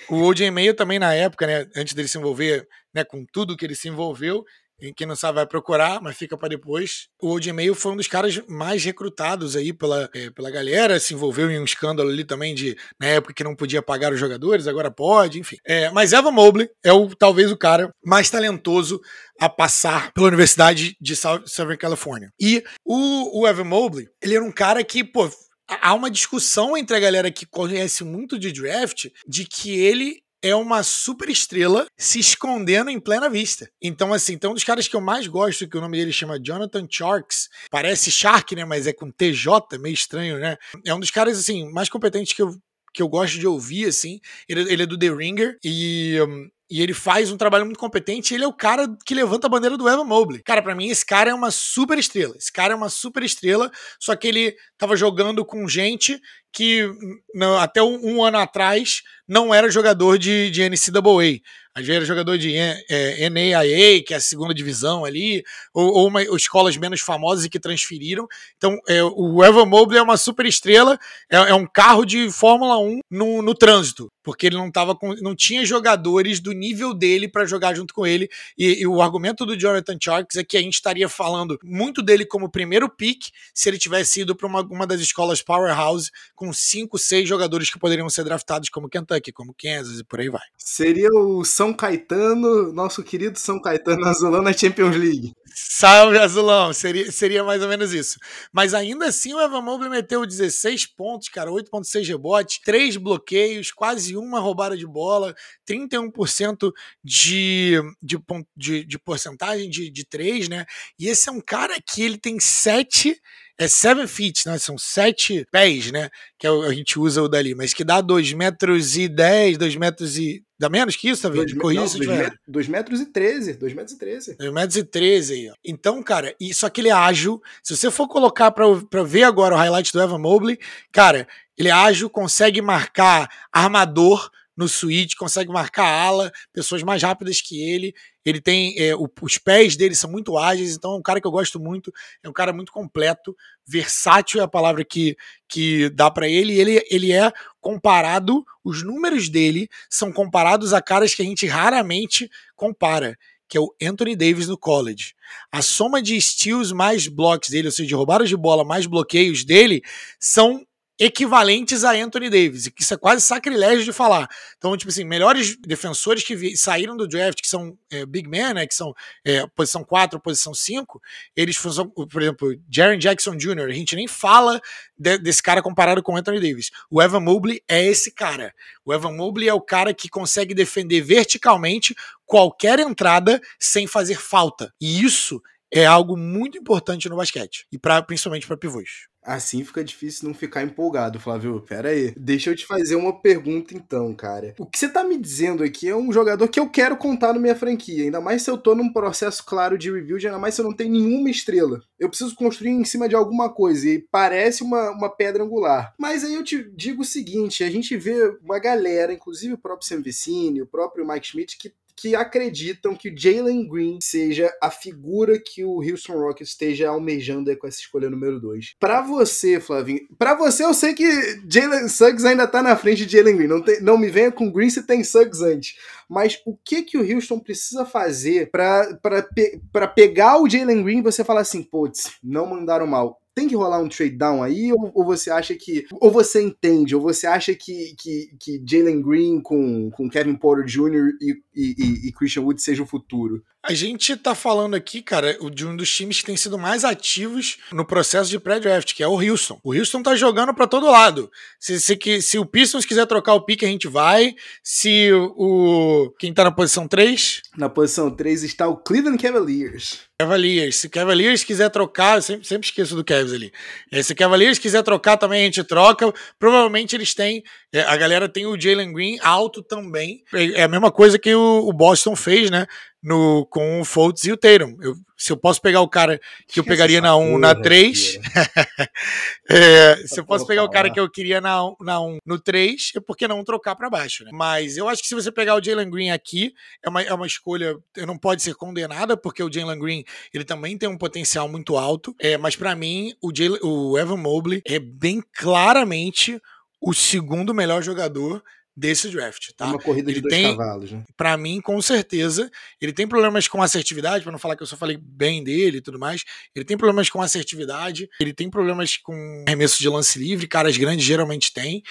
O OJ Mayo também na época, né, antes dele se envolver né, com tudo que ele se envolveu, quem não sabe vai procurar, mas fica para depois. O Old Mail foi um dos caras mais recrutados aí pela, é, pela galera, se envolveu em um escândalo ali também de, na época que não podia pagar os jogadores, agora pode, enfim. É, mas Evan Mobley é o, talvez o cara mais talentoso a passar pela Universidade de Southern California. E o, o Evan Mobley, ele era um cara que, pô, há uma discussão entre a galera que conhece muito de draft de que ele é uma super estrela se escondendo em plena vista. Então, assim, então um dos caras que eu mais gosto, que o nome dele chama Jonathan Sharks, parece Shark, né? Mas é com TJ, meio estranho, né? É um dos caras, assim, mais competentes que eu, que eu gosto de ouvir, assim. Ele, ele é do The Ringer e. Um, e ele faz um trabalho muito competente. ele é o cara que levanta a bandeira do Evan Mobley. Cara, para mim, esse cara é uma super estrela. Esse cara é uma super estrela, só que ele tava jogando com gente que não, até um, um, ano atrás não era jogador de, de NCAA. A gente era jogador de é, NAIA, que é a segunda divisão ali, ou, ou, uma, ou, escolas menos famosas e que transferiram. Então, é, o Evan Mobley é uma super estrela, é, é um carro de Fórmula 1 no, no trânsito, porque ele não, tava com, não tinha jogadores do nível dele para jogar junto com ele. E, e, o argumento do Jonathan Charks é que a gente estaria falando muito dele como primeiro pick se ele tivesse ido para uma, uma das escolas powerhouse com cinco, seis jogadores que poderiam ser draftados como Kentucky, como Kansas e por aí vai. Seria o São Caetano, nosso querido São Caetano Azulão na Champions League. Salve, Azulão! Seria, seria mais ou menos isso. Mas ainda assim, o Evan Mobley meteu 16 pontos, cara, 8,6 rebotes, 3 bloqueios, quase uma roubada de bola, 31% de, de, de, de porcentagem de, de 3, né? E esse é um cara que ele tem 7 é seven feet, né? São sete pés, né? Que é a gente usa o dali, mas que dá 2 metros e 10, 2 metros e. Dá menos que isso, tá vendo? Corrija se tiver. 2 metros e 13. 2 metros e 13. 2 metros e 13 aí, ó. Então, cara, só que ele é ágil. Se você for colocar pra, pra ver agora o highlight do Evan Mobley, cara, ele é ágil, consegue marcar armador no switch, consegue marcar ala, pessoas mais rápidas que ele. Ele tem. É, o, os pés dele são muito ágeis, então é um cara que eu gosto muito. É um cara muito completo. Versátil é a palavra que, que dá para ele. ele. Ele é comparado, os números dele são comparados a caras que a gente raramente compara que é o Anthony Davis no college. A soma de steals mais blocks dele, ou seja, de roubadas de bola mais bloqueios dele, são equivalentes a Anthony Davis, que isso é quase sacrilégio de falar. Então, tipo assim, melhores defensores que saíram do draft, que são é, big men, né, que são é, posição 4, posição 5, eles são, por exemplo, Jaren Jackson Jr., a gente nem fala de, desse cara comparado com Anthony Davis. O Evan Mobley é esse cara. O Evan Mobley é o cara que consegue defender verticalmente qualquer entrada sem fazer falta. E isso é algo muito importante no basquete, e pra, principalmente para pivôs. Assim fica difícil não ficar empolgado, Flávio. Pera aí. Deixa eu te fazer uma pergunta então, cara. O que você tá me dizendo aqui é um jogador que eu quero contar na minha franquia. Ainda mais se eu tô num processo claro de review, ainda mais se eu não tenho nenhuma estrela. Eu preciso construir em cima de alguma coisa e parece uma, uma pedra angular. Mas aí eu te digo o seguinte: a gente vê uma galera, inclusive o próprio Sam Vicini, o próprio Mike Schmidt, que que acreditam que Jalen Green seja a figura que o Houston Rockets esteja almejando com essa escolha número 2. Para você, Flavinho, para você eu sei que Jalen Suggs ainda tá na frente de Jalen Green. Não, tem, não me venha com Green se tem Suggs antes. Mas o que que o Houston precisa fazer para pe, pegar o Jalen Green e você falar assim, putz, não mandaram mal tem que rolar um trade down aí? Ou, ou, você acha que. Ou você entende, ou você acha que, que, que Jalen Green com, com Kevin Porter Jr. E, e, e, Christian Wood seja o futuro? A gente tá falando aqui, cara, de um dos times que tem sido mais ativos no processo de pré-draft, que é o Houston. O Houston tá jogando para todo lado. Se, se, se, o Pistons quiser trocar o pique, a gente vai. Se o. Quem tá na posição 3? Na posição 3 está o Cleveland Cavaliers. Cavaliers. Se Cavaliers quiser trocar, eu sempre, sempre esqueço do Cavs ali. É, se Cavaliers quiser trocar também, a gente troca. Provavelmente eles têm. É, a galera tem o Jalen Green alto também. É, é a mesma coisa que o Boston fez, né? No, com o Fultz e o Tatum. Eu, se eu posso pegar o cara que eu pegaria na 1, um, na 3. é, se eu posso pegar o cara que eu queria na 1 na um, no 3, é porque não trocar para baixo, né? Mas eu acho que se você pegar o Jalen Green aqui, é uma, é uma escolha, não pode ser condenada, porque o Jalen Green ele também tem um potencial muito alto. É, mas para mim, o, Jaylen, o Evan Mobley é bem claramente o segundo melhor jogador desse draft, tá? Uma corrida ele de dois tem, cavalos, né? Para mim, com certeza, ele tem problemas com assertividade, para não falar que eu só falei bem dele e tudo mais. Ele tem problemas com assertividade, ele tem problemas com arremesso de lance livre, caras grandes geralmente têm,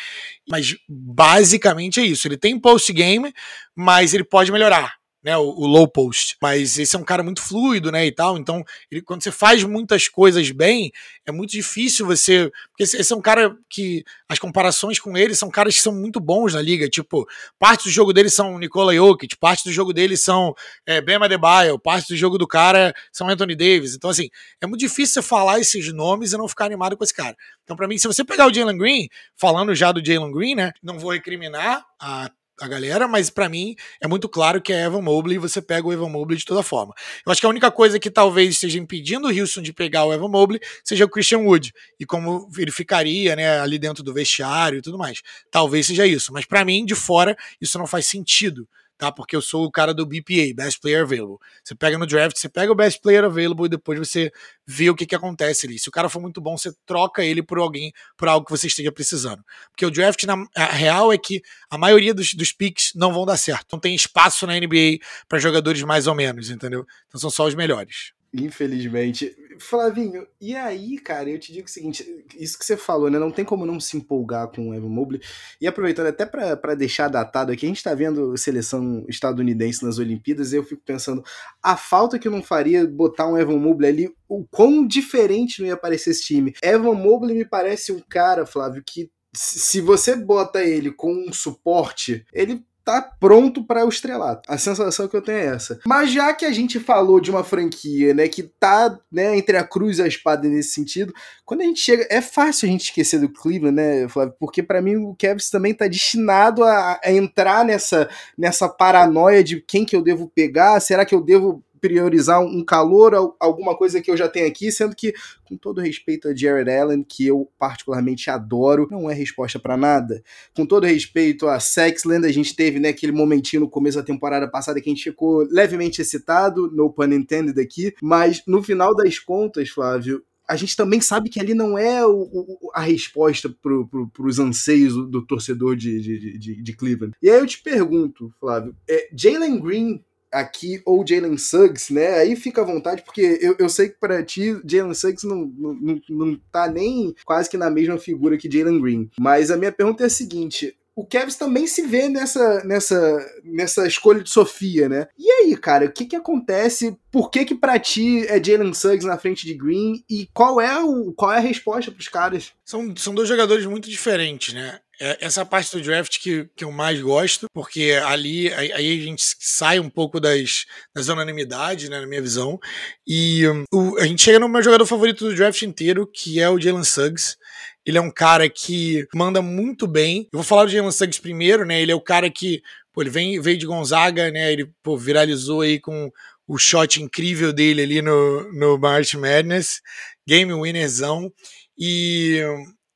mas basicamente é isso. Ele tem post game, mas ele pode melhorar né, o, o, low post. Mas esse é um cara muito fluido, né, e tal. Então, ele, quando você faz muitas coisas bem, é muito difícil você. Porque esse, esse, é um cara que. As comparações com ele são caras que são muito bons na liga. Tipo, parte do jogo dele são Nikola Jokic, parte do jogo dele são é, Bam Adebayo, parte do jogo do cara são Anthony Davis. Então, assim, é muito difícil você falar esses nomes e não ficar animado com esse cara. Então, para mim, se você pegar o Jalen Green, falando já do Jalen Green, né, não vou recriminar a a galera, mas para mim é muito claro que é Evan Mobley e você pega o Evan Mobley de toda forma. Eu acho que a única coisa que talvez esteja impedindo o Houston de pegar o Evan Mobley seja o Christian Wood e como ele ficaria, né, ali dentro do vestiário e tudo mais. Talvez seja isso, mas para mim de fora isso não faz sentido tá? Porque eu sou o cara do BPA, Best Player Available. Você pega no draft, você pega o Best Player Available e depois você vê o que, que acontece ali. Se o cara for muito bom, você troca ele por alguém, por algo que você esteja precisando. Porque o draft, na real, é que a maioria dos, dos picks não vão dar certo. Não tem espaço na NBA para jogadores mais ou menos, entendeu? Então são só os melhores. Infelizmente. Flavinho, e aí, cara, eu te digo o seguinte: isso que você falou, né? Não tem como não se empolgar com o Evan Mobley. E aproveitando até para deixar datado aqui, a gente tá vendo seleção estadunidense nas Olimpíadas, e eu fico pensando, a falta que não faria botar um Evan Mobley ali, o quão diferente não ia parecer esse time. Evan Mobley me parece um cara, Flávio, que se você bota ele com um suporte, ele tá pronto para o estrelato. A sensação que eu tenho é essa. Mas já que a gente falou de uma franquia, né, que tá, né, entre a cruz e a espada nesse sentido, quando a gente chega, é fácil a gente esquecer do Cleveland, né, Flávio? Porque para mim o Cavs também tá destinado a, a entrar nessa nessa paranoia de quem que eu devo pegar, será que eu devo priorizar um calor, alguma coisa que eu já tenho aqui, sendo que, com todo respeito a Jared Allen, que eu particularmente adoro, não é resposta para nada. Com todo respeito a Sexland, a gente teve né, aquele momentinho no começo da temporada passada que a gente ficou levemente excitado, no pun intended aqui, mas no final das contas, Flávio, a gente também sabe que ali não é o, o, a resposta para pro, os anseios do, do torcedor de, de, de, de, Cleveland. E aí eu te pergunto, Flávio, é, Jalen Green aqui ou Jalen Suggs, né? Aí fica à vontade, porque eu, eu sei que para ti Jalen Suggs não, não, não tá nem quase que na mesma figura que Jalen Green. Mas a minha pergunta é a seguinte: o Kevs também se vê nessa, nessa, nessa escolha de Sofia, né? E aí, cara, o que que acontece? Por que que pra ti é Jalen Suggs na frente de Green? E qual é, o, qual é a resposta pros caras? São, são dois jogadores muito diferentes, né? É, essa parte do draft que, que eu mais gosto, porque ali aí a gente sai um pouco das, das unanimidades, né, na minha visão, e o, a gente chega no meu jogador favorito do draft inteiro, que é o Jalen Suggs. Ele é um cara que manda muito bem. Eu vou falar do Jalen Suggs primeiro, né? Ele é o cara que, pô, ele vem, veio de Gonzaga, né? Ele pô, viralizou aí com o shot incrível dele ali no, no March Madness, game winnerzão. E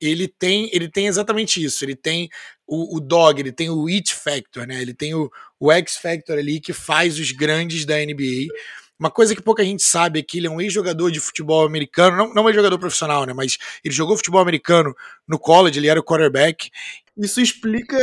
ele tem, ele tem exatamente isso. Ele tem o, o dog, ele tem o it factor, né? Ele tem o, o X factor ali que faz os grandes da NBA. Uma coisa que pouca gente sabe é que ele é um ex-jogador de futebol americano, não, não é jogador profissional, né? Mas ele jogou futebol americano no college, ele era o quarterback. Isso explica,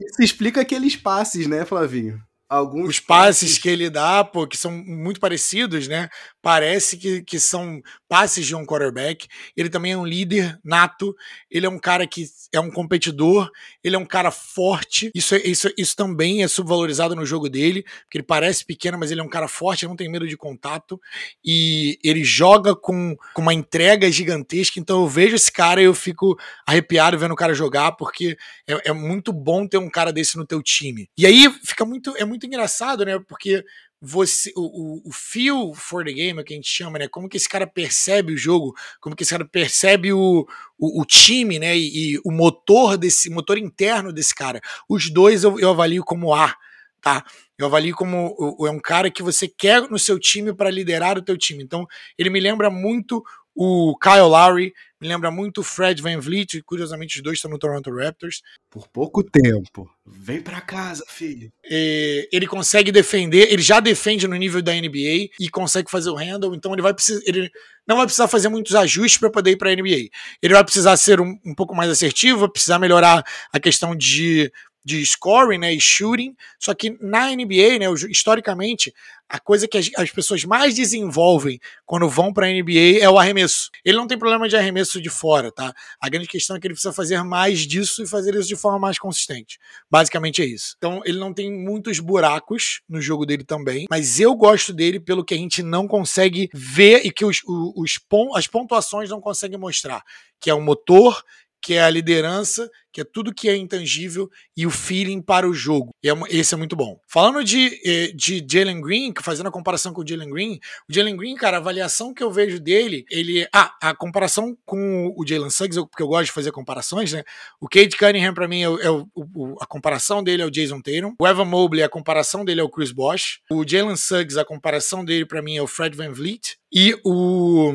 isso explica aqueles passes, né, Flavinho? Alguns os passes, passes que ele dá, pô, que são muito parecidos, né? Parece que, que são passes de um quarterback. Ele também é um líder nato. Ele é um cara que é um competidor. Ele é um cara forte. Isso, isso, isso também é subvalorizado no jogo dele, porque ele parece pequeno, mas ele é um cara forte, não tem medo de contato. E ele joga com, com uma entrega gigantesca. Então eu vejo esse cara e eu fico arrepiado vendo o cara jogar, porque é, é muito bom ter um cara desse no teu time. E aí fica muito. É muito muito engraçado, né? Porque você o, o, feel for the game, é que a gente chama, né? Como que esse cara percebe o jogo, como que esse cara percebe o, o, o time, né? E, e, o motor desse motor interno desse cara. Os dois eu, eu avalio como A, tá? Eu avalio como é um cara que você quer no seu time para liderar o teu time. Então, ele me lembra muito o Kyle Lowry, me lembra muito o Fred Van Vliet, curiosamente os dois estão no Toronto Raptors. Por pouco tempo. Vem para casa, filho. E ele consegue defender, ele já defende no nível da NBA e consegue fazer o handle, então ele vai precisar, ele não vai precisar fazer muitos ajustes para poder ir para a NBA. Ele vai precisar ser um, um pouco mais assertivo, vai precisar melhorar a questão de de scoring né, e shooting, só que na NBA, né, historicamente, a coisa que as, as pessoas mais desenvolvem quando vão para a NBA é o arremesso. Ele não tem problema de arremesso de fora, tá? A grande questão é que ele precisa fazer mais disso e fazer isso de forma mais consistente. Basicamente é isso. Então, ele não tem muitos buracos no jogo dele também, mas eu gosto dele pelo que a gente não consegue ver e que os, os, os as pontuações não conseguem mostrar, que é o motor que é a liderança, que é tudo que é intangível, e o feeling para o jogo. E é, esse é muito bom. Falando de, eh, de Jalen Green, fazendo a comparação com o Jalen Green, o Jalen Green, cara, a avaliação que eu vejo dele, ele. Ah, a comparação com o Jalen Suggs, porque eu gosto de fazer comparações, né? O Kate Cunningham, para mim, é, é o, o, a comparação dele é o Jason Tatum. O Evan Mobley, a comparação dele é o Chris Bosh. O Jalen Suggs, a comparação dele, para mim, é o Fred Van Vliet. E o,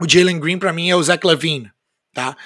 o Jalen Green, para mim, é o Zach Lavine. Tá?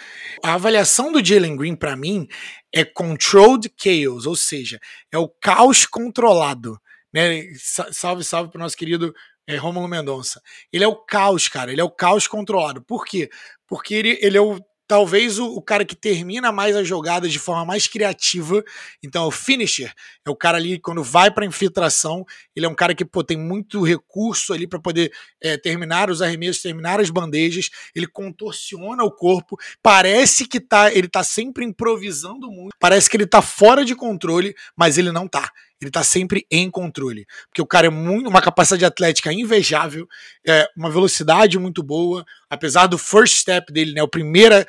A avaliação do Jalen Green, para mim, é controlled chaos, ou seja, é o caos controlado. Né? Salve, salve para o nosso querido é, Romulo Mendonça. Ele é o caos, cara. Ele é o caos controlado. Por quê? Porque ele, ele é o talvez o, o, cara que termina mais as jogadas de forma mais criativa. Então, o finisher é o cara ali quando vai para infiltração, ele é um cara que pô, tem muito recurso ali para poder é, terminar os arremessos, terminar as bandejas. Ele contorciona o corpo, parece que tá, ele tá sempre improvisando muito, parece que ele tá fora de controle, mas ele não tá ele tá sempre em controle. Porque o cara é muito, uma capacidade atlética invejável, é, uma velocidade muito boa, apesar do first step dele, né, o, primeira,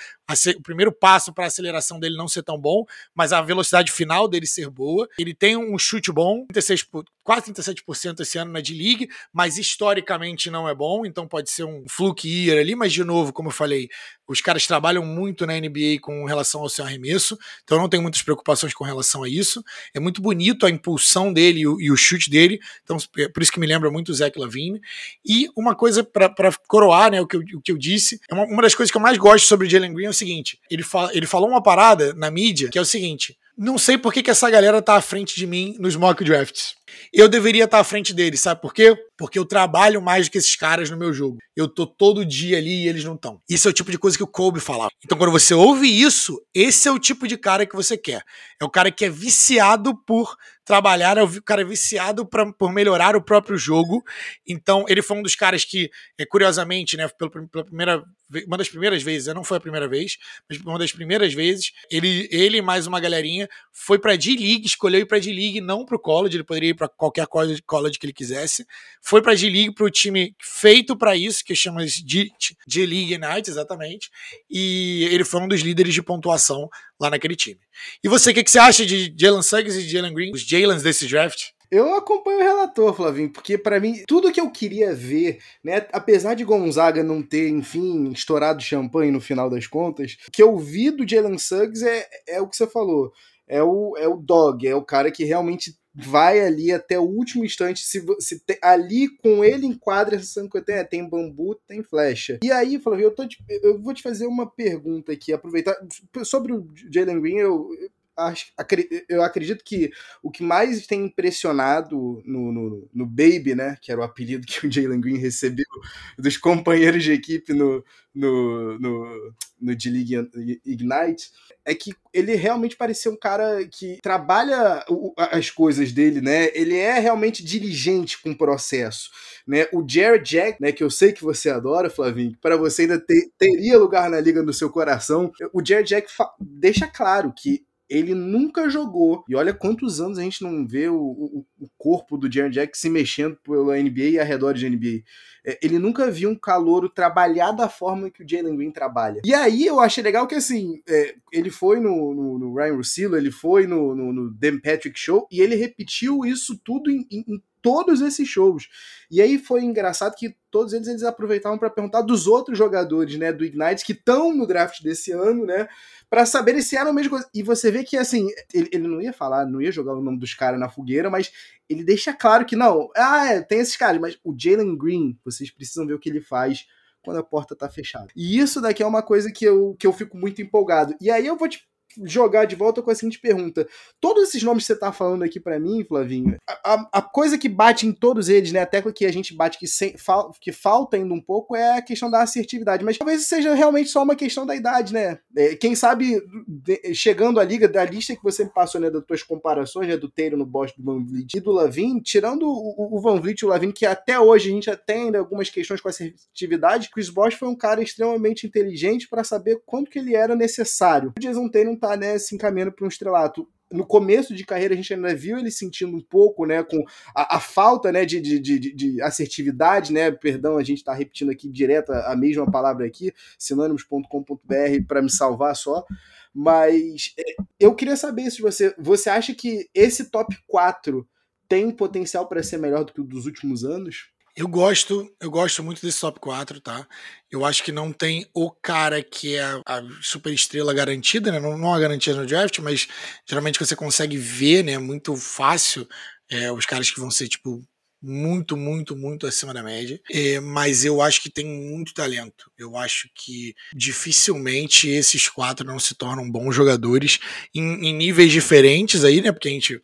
o primeiro passo para a aceleração dele não ser tão bom, mas a velocidade final dele ser boa. Ele tem um chute bom, 36, quase 37% esse ano na D-League, mas historicamente não é bom, então pode ser um fluke year ali, mas de novo, como eu falei, os caras trabalham muito na NBA com relação ao seu arremesso, então não tenho muitas preocupações com relação a isso. É muito bonito a impulsão dele e o, e o chute dele, então é por isso que me lembra muito o Zach Lavine. E uma coisa para coroar, né, o que eu, o que eu disse, é uma, uma das coisas que eu mais gosto sobre o Jalen Green é seguinte: ele, fala, ele falou uma parada na mídia que é o seguinte. Não sei por que, que essa galera tá à frente de mim nos mock drafts. Eu deveria estar à frente deles, sabe por quê? Porque eu trabalho mais do que esses caras no meu jogo. Eu tô todo dia ali e eles não estão. Isso é o tipo de coisa que o Kobe falava. Então, quando você ouve isso, esse é o tipo de cara que você quer. É o cara que é viciado por trabalhar, é o cara viciado pra, por melhorar o próprio jogo. Então, ele foi um dos caras que, é, curiosamente, né, pela, pela primeira uma das primeiras vezes, não foi a primeira vez, mas uma das primeiras vezes, ele, ele mais uma galerinha foi pra D-League, escolheu ir pra D-League, não pro college, ele poderia ir pra qualquer college, college que ele quisesse. Foi pra D-League, pro time feito para isso, que chama de D-League Night, exatamente. E ele foi um dos líderes de pontuação lá naquele time. E você, o que, que você acha de Jalen Suggs e Jalen Green, os Jalens desse draft? Eu acompanho o relator, Flavinho, porque para mim, tudo que eu queria ver, né, apesar de Gonzaga não ter, enfim, estourado champanhe no final das contas, o que eu vi do Jalen Suggs é, é o que você falou. É o, é o dog, é o cara que realmente vai ali até o último instante. Se, se te, ali com ele enquadra essa tenho, é, tem bambu, tem flecha. E aí, Flavinho, eu, tô te, eu vou te fazer uma pergunta aqui, aproveitar. Sobre o Jalen Green, eu, eu acredito que o que mais tem impressionado no, no, no, Baby, né, que era o apelido que o Jalen Green recebeu dos companheiros de equipe no, no, no, no D-League Ignite, é que ele realmente parecia um cara que trabalha as coisas dele, né? Ele é realmente diligente com o processo, né? O Jared Jack, né, que eu sei que você adora, Flavinho, para você ainda ter, teria lugar na liga no seu coração. O Jared Jack deixa claro que ele nunca jogou. E olha quantos anos a gente não vê o, o, o corpo do Jaren Jack se mexendo pela NBA e arredor de NBA. É, ele nunca viu um calouro trabalhar da forma que o Jalen Green trabalha. E aí eu achei legal que assim, é, ele foi no, no, no, Ryan Russillo, ele foi no, no, no Dan Patrick Show e ele repetiu isso tudo em, em, em todos esses shows. E aí foi engraçado que todos eles eles aproveitavam para perguntar dos outros jogadores, né, do Ignite que estão no draft desse ano, né? para saber se era a mesma coisa. E você vê que, assim, ele, ele não ia falar, não ia jogar o nome dos caras na fogueira, mas ele deixa claro que não, ah, é, tem esses caras, mas o Jalen Green, vocês precisam ver o que ele faz quando a porta tá fechada. E isso daqui é uma coisa que eu, que eu fico muito empolgado. E aí eu vou te jogar de volta com a seguinte pergunta. Todos esses nomes que você tá falando aqui para mim, Flavinho, a, a, a, coisa que bate em todos eles, né, a tecla que a gente bate que, sem, fal, que falta ainda um pouco é a questão da assertividade, mas talvez seja realmente só uma questão da idade, né? É, quem sabe, de, chegando à liga, da lista que você me passou, né, das tuas comparações, né, do Taylor no Bosch do Van Vliet e do Lavin, tirando o, o Van Vliet e o Lavin, que até hoje a gente tem algumas questões com assertividade, Chris Bosch foi um cara extremamente inteligente para saber quanto que ele era necessário. O Jason Taylor tá né, se encaminhando para um estrelato. no começo de carreira a gente ainda viu ele sentindo um pouco, né, com a, a falta, né, de, de, de, de, assertividade, né, perdão, a gente está repetindo aqui direto a, a mesma palavra aqui, sinônimos.com.br para me salvar só, mas é, eu queria saber se você, você acha que esse top 4 tem potencial para ser melhor do que o dos últimos anos? Eu gosto, eu gosto muito desse top 4, tá? Eu acho que não tem o cara que é a super estrela garantida, né? Não, não há garantia no draft, mas geralmente você consegue ver, né? Muito fácil é, os caras que vão ser, tipo, muito, muito, muito acima da média. É, mas eu acho que tem muito talento. Eu acho que dificilmente esses quatro não se tornam bons jogadores em, em níveis diferentes aí, né? Porque a gente,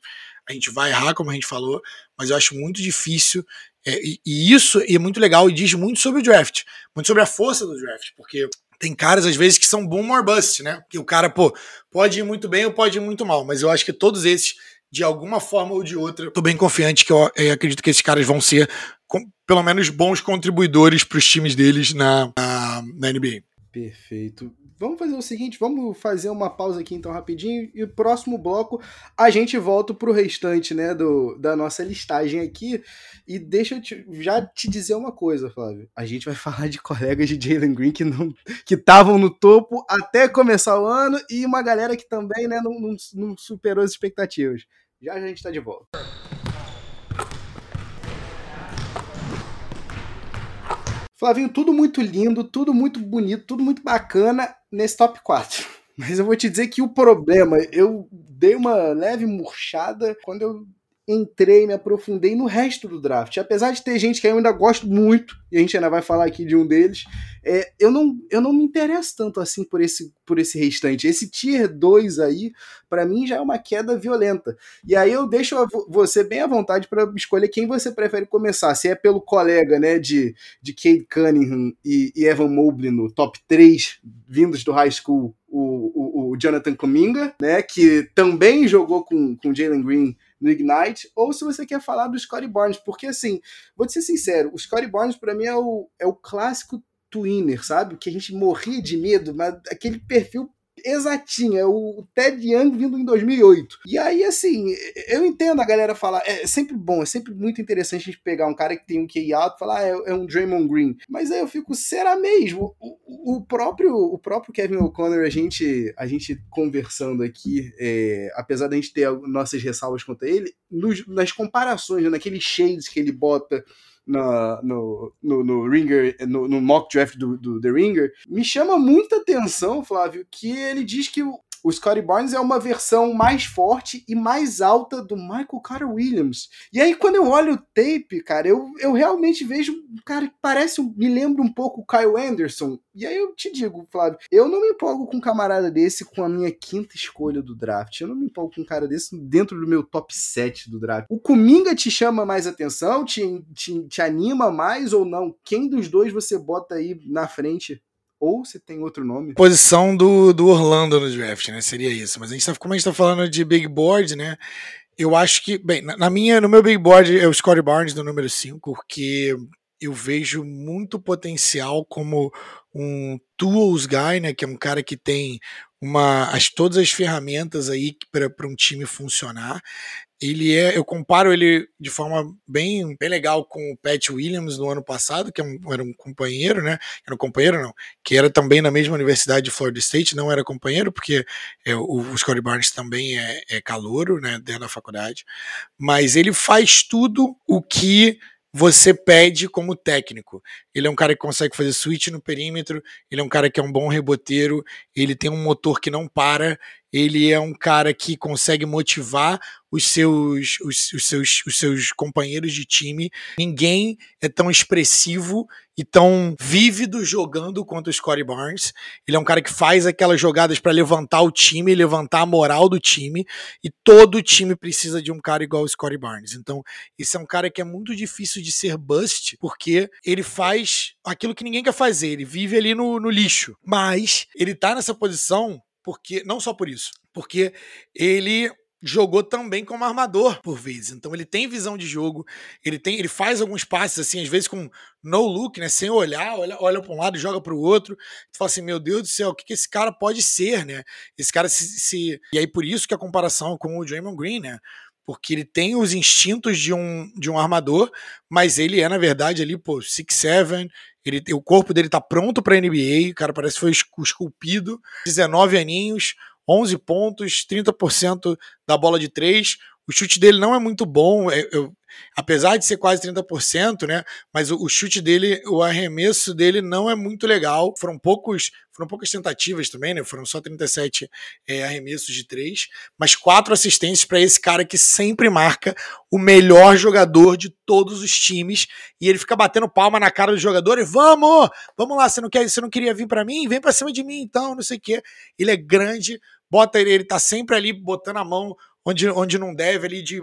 a gente vai errar, como a gente falou, mas eu acho muito difícil é, e, e, isso é muito legal e diz muito sobre o draft, muito sobre a força do draft, porque tem caras às vezes que são boom or bust, né? Que o cara, pô, pode ir muito bem ou pode ir muito mal, mas eu acho que todos esses, de alguma forma ou de outra, tô bem confiante que eu, eu acredito que esses caras vão ser, com, pelo menos, bons contribuidores para os times deles na, na, na NBA. Perfeito. Vamos fazer o seguinte, vamos fazer uma pausa aqui então rapidinho e o próximo bloco a gente volta pro restante, né, do, da nossa listagem aqui e deixa eu te, já te dizer uma coisa, Flávio. A gente vai falar de colegas de Jalen Green que não que estavam no topo até começar o ano e uma galera que também, né, não, não, não superou as expectativas. Já, já a gente tá de volta. Flavinho, tudo muito lindo, tudo muito bonito, tudo muito bacana nesse top 4. Mas eu vou te dizer que o problema, eu dei uma leve murchada quando eu entrei, me aprofundei no resto do draft. Apesar de ter gente que eu ainda gosto muito, e a gente ainda vai falar aqui de um deles, é, eu, não, eu não me interesso tanto assim por esse, por esse restante. Esse tier 2 aí, para mim, já é uma queda violenta. E aí eu deixo você bem à vontade para escolher quem você prefere começar. Se é pelo colega né, de, de Cade Cunningham e, e Evan Mobley no top 3, vindos do high school, o, o, o Jonathan Kuminga, né, que também jogou com, com Jalen Green no Ignite, ou se você quer falar do Scottie Barnes, porque assim, vou te ser sincero, o Scottie Barnes para mim é o, é o clássico twinner, sabe? Que a gente morria de medo, mas aquele perfil exatinho, é o Ted Young vindo em 2008. E aí, assim, eu entendo a galera falar, é sempre bom, é sempre muito interessante a gente pegar um cara que tem um QI alto e falar, ah, é, é, um Draymond Green. Mas aí eu fico, será mesmo? O, o próprio, o próprio Kevin O'Connor, a gente, a gente conversando aqui, é, apesar da gente ter nossas ressalvas contra ele, nos, nas comparações, né, naqueles shades que ele bota na, no, no, no, Ringer, no, no, mock draft do, do The Ringer, me chama muita atenção, Flávio, que ele diz que o, o Scottie Barnes é uma versão mais forte e mais alta do Michael Carter Williams. E aí, quando eu olho o tape, cara, eu, eu realmente vejo um cara que parece, me lembra um pouco o Kyle Anderson. E aí eu te digo, Flávio, eu não me empolgo com um camarada desse com a minha quinta escolha do draft. Eu não me empolgo com um cara desse dentro do meu top 7 do draft. O Kuminga te chama mais atenção? Te, te, te anima mais ou não? Quem dos dois você bota aí na frente? Ou se tem outro nome. Posição do, do Orlando no draft, né? Seria isso. Mas a gente tá, como a gente tá falando de big board, né? Eu acho que, bem, na, minha, no meu big board é o Scottie Barnes do número 5, porque eu vejo muito potencial como um tools guy, né, que é um cara que tem uma as, todas as ferramentas aí para um time funcionar. Ele é, eu comparo ele de forma bem, bem legal com o Pat Williams no ano passado, que é era um companheiro, né? Era um companheiro, não, que era também na mesma universidade de Florida State, não era companheiro, porque é, o, o Scottie Barnes também é, é calouro, né, dentro da faculdade. Mas ele faz tudo o que você pede como técnico. Ele é um cara que consegue fazer switch no perímetro, ele é um cara que é um bom reboteiro, ele tem um motor que não para, ele é um cara que consegue motivar os seus, os, os, seus, os seus companheiros de time. Ninguém é tão expressivo e tão vívido jogando quanto o Scottie Barnes. Ele é um cara que faz aquelas jogadas para levantar o time, levantar a moral do time, e todo time precisa de um cara igual o Scottie Barnes. Então, esse é um cara que é muito difícil de ser bust, porque ele faz aquilo que ninguém quer fazer, ele vive ali no, no lixo. Mas ele tá nessa posição porque não só por isso, porque ele jogou também como armador por vezes. Então ele tem visão de jogo, ele tem, ele faz alguns passes assim, às vezes com no look, né, sem olhar, olha, olha para um lado joga para o outro. Tu fala assim, meu Deus do céu, o que, que esse cara pode ser, né? Esse cara se, se, e aí por isso que a comparação com o Draymond Green, né? Porque ele tem os instintos de um, de um armador, mas ele é, na verdade, ali, pô, 6'7, ele, o corpo dele tá pronto pra NBA, o cara parece que foi esculpido, 19 aninhos, 11 pontos, 30% da bola de 3. O chute dele não é muito bom, eu, eu, apesar de ser quase 30%, né? Mas o, o, chute dele, o arremesso dele não é muito legal. Foram poucos, foram poucas tentativas também, né? Foram só 37 é, arremessos de três, mas quatro assistências para esse cara que sempre marca o melhor jogador de todos os times e ele fica batendo palma na cara dos jogadores. Vamos, vamos lá. Você não quer, você não queria vir para mim? Vem para cima de mim, então. Não sei o quê. Ele é grande. Bota ele, ele tá sempre ali botando a mão onde, onde não deve ali de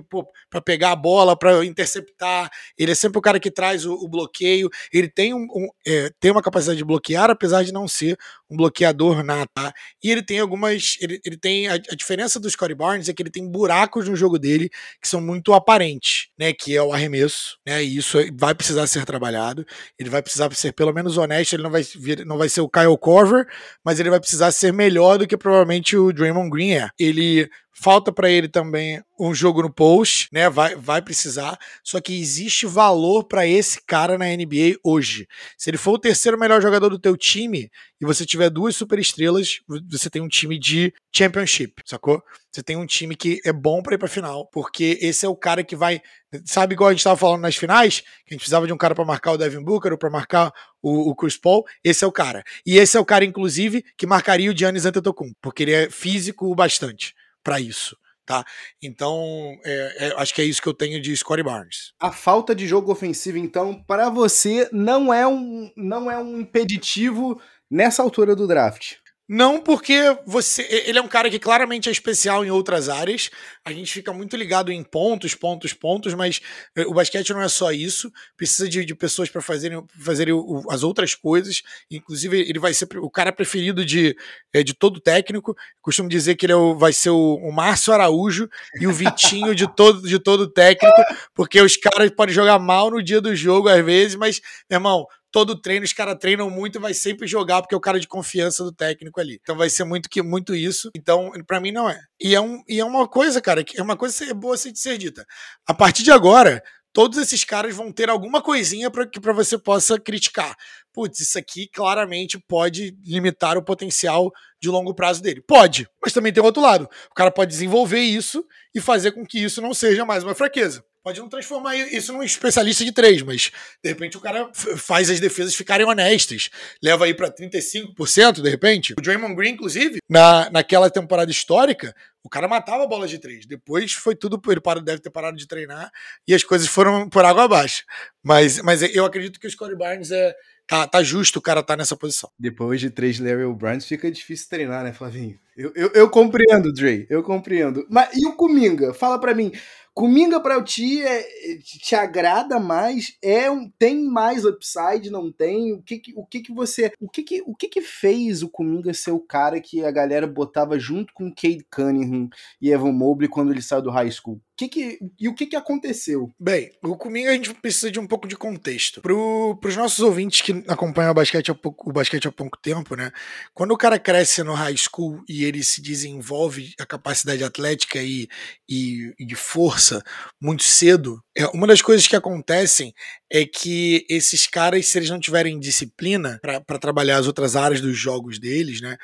para pegar a bola, para interceptar. Ele é sempre o cara que traz o, o bloqueio. Ele tem, um, um é, tem uma capacidade de bloquear, apesar de não ser um bloqueador nato. Tá? E ele tem algumas. Ele, ele tem. A, a, diferença do Scottie Barnes é que ele tem buracos no jogo dele que são muito aparentes, né? Que é o arremesso, né? E isso vai precisar ser trabalhado. Ele vai precisar ser pelo menos honesto. Ele não vai, vir, não vai ser o Kyle Corver, mas ele vai precisar ser melhor do que provavelmente o Draymond Green é. Ele Falta para ele também um jogo no post, né? Vai, vai precisar. Só que existe valor para esse cara na NBA hoje. Se ele for o terceiro melhor jogador do teu time e você tiver duas superestrelas, você tem um time de championship, sacou? Você tem um time que é bom para ir para final, porque esse é o cara que vai, sabe igual a gente estava falando nas finais, que a gente precisava de um cara para marcar o Devin Booker ou para marcar o, o, Chris Paul, esse é o cara. E esse é o cara inclusive que marcaria o Giannis Antetokounmpo, porque ele é físico bastante para isso. Tá? Então, é, é, acho que é isso que eu tenho de Scottie Barnes. A falta de jogo ofensivo, então, para você não é um não é um impeditivo nessa altura do draft. Não, porque você. Ele é um cara que claramente é especial em outras áreas. A gente fica muito ligado em pontos, pontos, pontos, mas eh, o basquete não é só isso. Precisa de, de pessoas para fazerem, fazerem as outras coisas. Inclusive, ele vai ser o cara preferido de, eh, de todo técnico. Costumo dizer que ele é o, vai ser o, o Márcio Araújo e o Vitinho de todo, de todo técnico, porque os caras podem jogar mal no dia do jogo às vezes, mas, meu irmão, todo treino, os caras treinam muito e vai sempre jogar porque é o cara de confiança do técnico ali. Então vai ser muito, que, muito isso. Então, para mim, não é. E é, um, e é uma coisa, cara, que é uma coisa boa de ser dita. A partir de agora, todos esses caras vão ter alguma coisinha para que para você possa criticar. Putz, isso aqui claramente pode limitar o potencial de longo prazo dele. Pode, mas também tem o outro lado. O cara pode desenvolver isso e fazer com que isso não seja mais uma fraqueza. Pode não transformar isso num especialista de três, mas de repente o cara faz as defesas ficarem honestas. Leva aí para 35%, de repente. O Draymond Green, inclusive, na, naquela temporada histórica, o cara matava a bola de três. Depois foi tudo. Ele deve ter parado de treinar e as coisas foram por água abaixo. Mas, mas eu acredito que o Scottie Barnes é. Tá, tá justo o cara tá nessa posição. Depois de três Larry O'Brien, fica difícil treinar, né, Flavinho? Eu, eu, eu compreendo, Dre. Eu compreendo. Mas e o Kuminga? Fala para mim. Kuminga para ti é, te agrada mais? É um, tem mais upside? Não tem? O que, que o que, que você o que que, o que que fez o Kuminga ser o cara que a galera botava junto com Cade Cunningham e Evan Mobley quando ele saiu do high school? Que que, e o que, que aconteceu? Bem, o Kuminga a gente precisa de um pouco de contexto. Para os nossos ouvintes que acompanham o basquete, há pouco, o basquete há pouco tempo, né? Quando o cara cresce no high school e ele se desenvolve a capacidade atlética e, e, e de força muito cedo, é, uma das coisas que acontecem é que esses caras, se eles não tiverem disciplina para trabalhar as outras áreas dos jogos deles, né?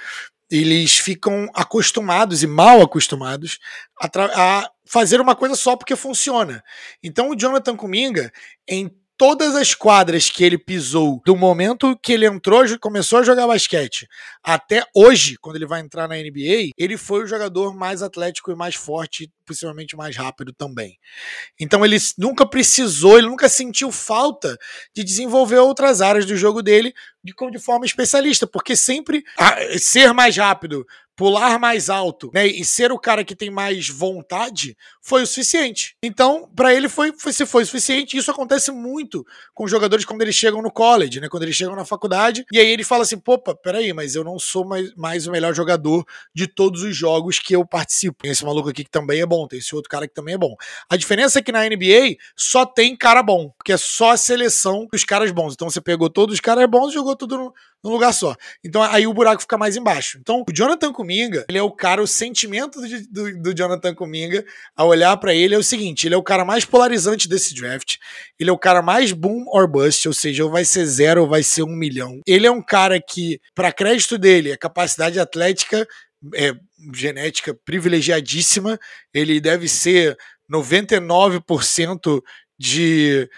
Eles ficam acostumados e mal acostumados a, a fazer uma coisa só porque funciona. Então o Jonathan Kuminga, em todas as quadras que ele pisou, do momento que ele entrou, começou a jogar basquete, até hoje, quando ele vai entrar na NBA, ele foi o jogador mais atlético e mais forte, possivelmente mais rápido também. Então ele nunca precisou, ele nunca sentiu falta de desenvolver outras áreas do jogo dele de, de forma especialista, porque sempre ser mais rápido pular mais alto, né, e ser o cara que tem mais vontade, foi o suficiente. Então, para ele foi, foi se foi o suficiente. Isso acontece muito com jogadores quando eles chegam no college, né, quando eles chegam na faculdade, e aí ele fala assim, popa, peraí, mas eu não sou mais, mais o melhor jogador de todos os jogos que eu participo. Tem esse maluco aqui que também é bom, tem esse outro cara que também é bom. A diferença é que na NBA só tem cara bom, porque é só a seleção dos caras bons. Então você pegou todos os caras bons e jogou tudo no, num lugar só. Então aí o buraco fica mais embaixo. Então o Jonathan Kuminga, ele é o cara, o sentimento do, do, do Jonathan Kuminga ao olhar para ele é o seguinte: ele é o cara mais polarizante desse draft, ele é o cara mais boom or bust, ou seja, ou vai ser zero ou vai ser um milhão. Ele é um cara que, para crédito dele, a capacidade atlética é genética privilegiadíssima, ele deve ser 99% de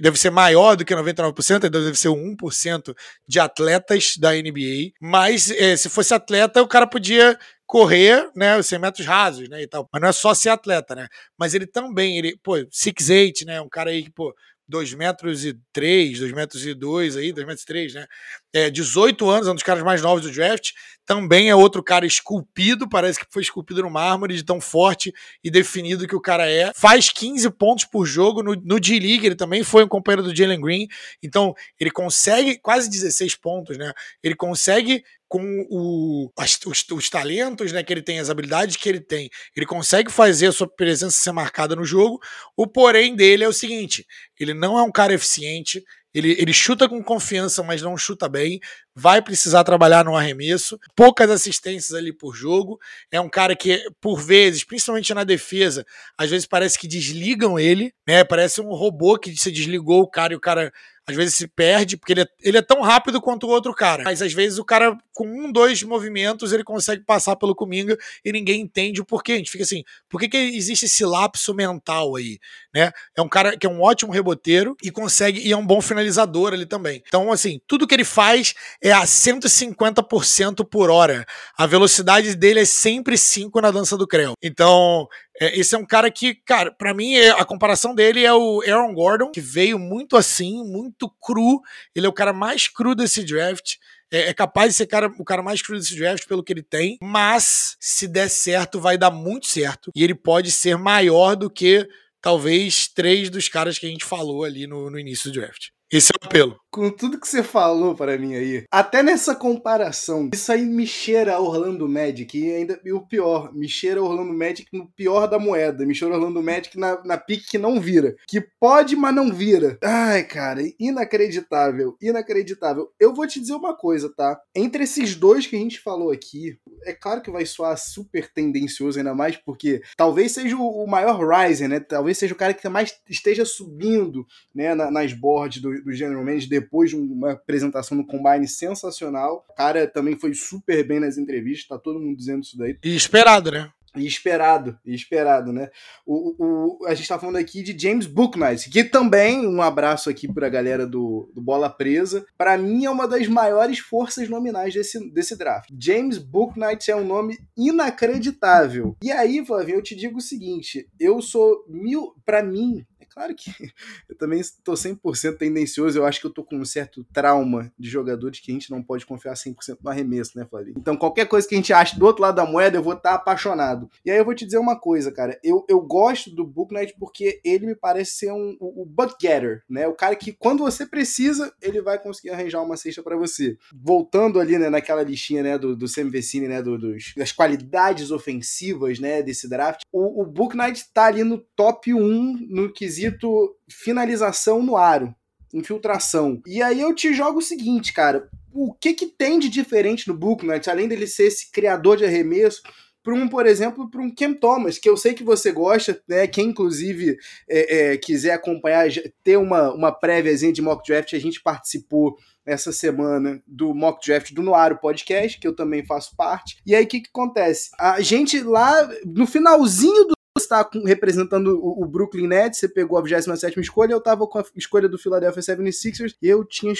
deve ser maior do que 99%, deve ser 1% de atletas da NBA, mas é, se fosse atleta, o cara podia correr, né, 100 metros rasos, né, e tal. Mas não é só ser atleta, né? Mas ele também, ele, pô, 6'8", né, um cara aí que, pô, 2 metros e 3, 2 metros e 2 aí, 2 metros e 3, né? É, 18 anos, é um dos caras mais novos do draft. Também é outro cara esculpido, parece que foi esculpido no mármore, de tão forte e definido que o cara é. Faz 15 pontos por jogo no, no D-League, ele também foi um companheiro do Jalen Green. Então, ele consegue quase 16 pontos, né? Ele consegue com o, as, os, os, talentos né, que ele tem, as habilidades que ele tem, ele consegue fazer a sua presença ser marcada no jogo. O porém dele é o seguinte: ele não é um cara eficiente, ele, ele chuta com confiança, mas não chuta bem. Vai precisar trabalhar no arremesso. Poucas assistências ali por jogo. É um cara que, por vezes, principalmente na defesa, às vezes parece que desligam ele, né? Parece um robô que se desligou o cara e o cara às vezes se perde, porque ele é, ele é tão rápido quanto o outro cara. Mas às vezes o cara, com um, dois movimentos, ele consegue passar pelo Cominga e ninguém entende o porquê. A gente fica assim, por que, que existe esse lapso mental aí? Né? É um cara que é um ótimo reboteiro e consegue, e é um bom finalizador ali também. Então, assim, tudo que ele faz é a 150% por hora. A velocidade dele é sempre 5 na dança do Creu. Então, é, esse é um cara que, cara, para mim é, a comparação dele é o Aaron Gordon, que veio muito assim, muito cru. Ele é o cara mais cru desse draft. É, é capaz de ser cara, o cara mais cru desse draft pelo que ele tem, mas se der certo, vai dar muito certo. E ele pode ser maior do que talvez três dos caras que a gente falou ali no, no início do draft. Esse é o apelo. Com tudo que você falou para mim aí, até nessa comparação, isso aí me cheira Orlando Magic e ainda e o pior, me cheira Orlando Magic no pior da moeda, me cheira Orlando Magic na, na pique que não vira, que pode, mas não vira. Ai, cara, inacreditável, inacreditável. Eu vou te dizer uma coisa, tá? Entre esses dois que a gente falou aqui, é claro que vai soar super tendencioso ainda mais, porque talvez seja o maior riser, né? Talvez seja o cara que mais esteja subindo, né, nas boards do do, General Manager depois de uma apresentação no Combine sensacional. O cara também foi super bem nas entrevistas, tá todo mundo dizendo isso daí. E esperado, né? E esperado, e esperado, né? O, o, a gente tá falando aqui de James Booknight, que também, um abraço aqui pra galera do, do Bola Presa, para mim é uma das maiores forças nominais desse, desse draft. James Booknight é um nome inacreditável. E aí, Flavinho, eu te digo o seguinte, eu sou mil, para mim, Claro que eu também estou 100% tendencioso. Eu acho que eu tô com um certo trauma de jogadores que a gente não pode confiar 100% no arremesso, né, Flavio? Então, qualquer coisa que a gente ache do outro lado da moeda, eu vou estar tá apaixonado. E aí eu vou te dizer uma coisa, cara. Eu, eu gosto do Booknight porque ele me parece ser um, o, o butt getter, né? O cara que, quando você precisa, ele vai conseguir arranjar uma cesta para você. Voltando ali, né, naquela listinha, né, do, do Sam Vecini, né, do, dos, das qualidades ofensivas, né, desse draft, o, o Booknight tá ali no top 1 no quesito quesito finalização no aro, infiltração. E aí eu te jogo o seguinte, cara, o que que tem de diferente no Booknight, além dele ser esse criador de arremesso, para um, por exemplo, para um Cam Thomas, que eu sei que você gosta, né? Quem inclusive é, é, quiser acompanhar, ter uma, uma préviazinha de mock draft, a gente participou essa semana do mock draft do Noaro Podcast, que eu também faço parte. E aí o que, que acontece? A gente lá no finalzinho do está representando o, Brooklyn Nets, você pegou a 27 escolha, eu estava com a escolha do Philadelphia 76ers, e eu tinha,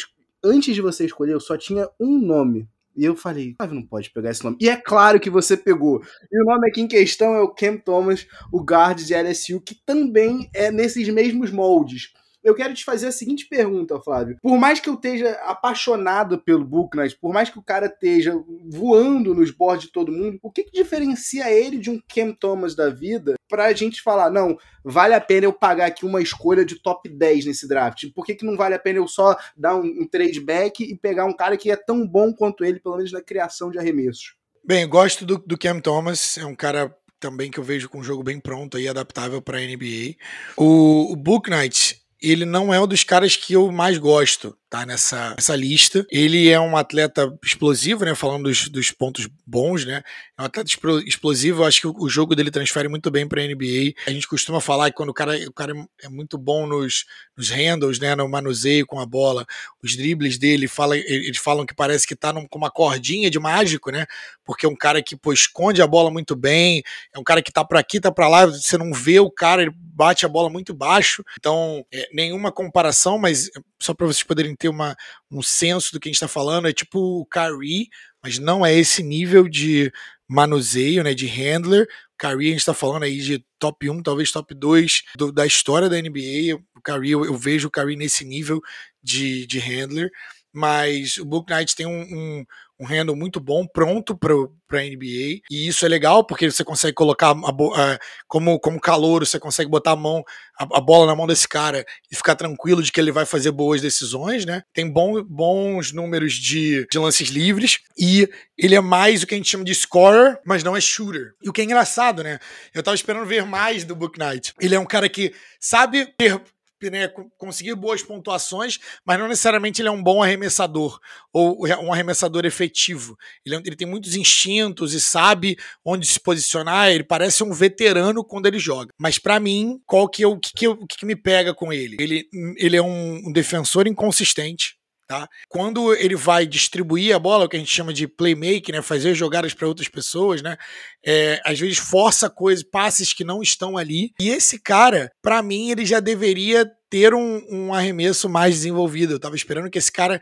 antes de você escolher, eu só tinha um nome. E eu falei, ah, não pode pegar esse nome. E é claro que você pegou. E o nome aqui em questão é o Cam Thomas, o guard de LSU, que também é nesses mesmos moldes eu quero te fazer a seguinte pergunta, Flávio. Por mais que eu esteja apaixonado pelo Book Knight, por mais que o cara esteja voando nos boards de todo mundo, o que, que diferencia ele de um Cam Thomas da vida pra gente falar, não, vale a pena eu pagar aqui uma escolha de top 10 nesse draft? Por que, que não vale a pena eu só dar um, um trade back e pegar um cara que é tão bom quanto ele, pelo menos na criação de arremessos? Bem, gosto do, do Cam Thomas, é um cara também que eu vejo com um jogo bem pronto e adaptável para NBA. O, o Book Knight, ele não é um dos caras que eu mais gosto tá nessa, nessa lista. Ele é um atleta explosivo, né? Falando dos, dos pontos bons, né? É um atleta explosivo. Eu acho que o, jogo dele transfere muito bem para NBA. A gente costuma falar que quando o cara, o cara é muito bom nos, nos handles, né? No manuseio com a bola, os dribles dele, fala, eles falam que parece que tá num, com uma cordinha de mágico, né? Porque é um cara que pô, esconde a bola muito bem, é um cara que tá para aqui, tá para lá, você não vê o cara, ele bate a bola muito baixo. Então, é, nenhuma comparação, mas só para vocês poderem ter uma, um senso do que a gente está falando, é tipo o Kyrie, mas não é esse nível de manuseio, né, de handler. O a gente está falando aí de top 1, talvez top 2 do, da história da NBA. O Kyrie, eu, eu, vejo o Kyrie nesse nível de, de handler, mas o Book Knight tem um, um um handle muito bom, pronto para a NBA. E isso é legal porque você consegue colocar, a, a, como, como calor, você consegue botar a mão, a, a, bola na mão desse cara e ficar tranquilo de que ele vai fazer boas decisões, né? Tem bom, bons números de, de lances livres e ele é mais o que a gente chama de scorer, mas não é shooter. E o que é engraçado, né? Eu tava esperando ver mais do Book Knight. Ele é um cara que sabe ter né, conseguir boas pontuações, mas não necessariamente ele é um bom arremessador ou um arremessador efetivo. Ele, é, ele tem muitos instintos e sabe onde se posicionar. Ele parece um veterano quando ele joga. Mas para mim, qual que é o que, que, que, me pega com ele? Ele, ele é um, um defensor inconsistente. Tá? Quando ele vai distribuir a bola, o que a gente chama de playmaking, né, fazer jogadas para outras pessoas, né, é, às vezes força coisas, passes que não estão ali. E esse cara, para mim, ele já deveria ter um, um arremesso mais desenvolvido. Eu estava esperando que esse cara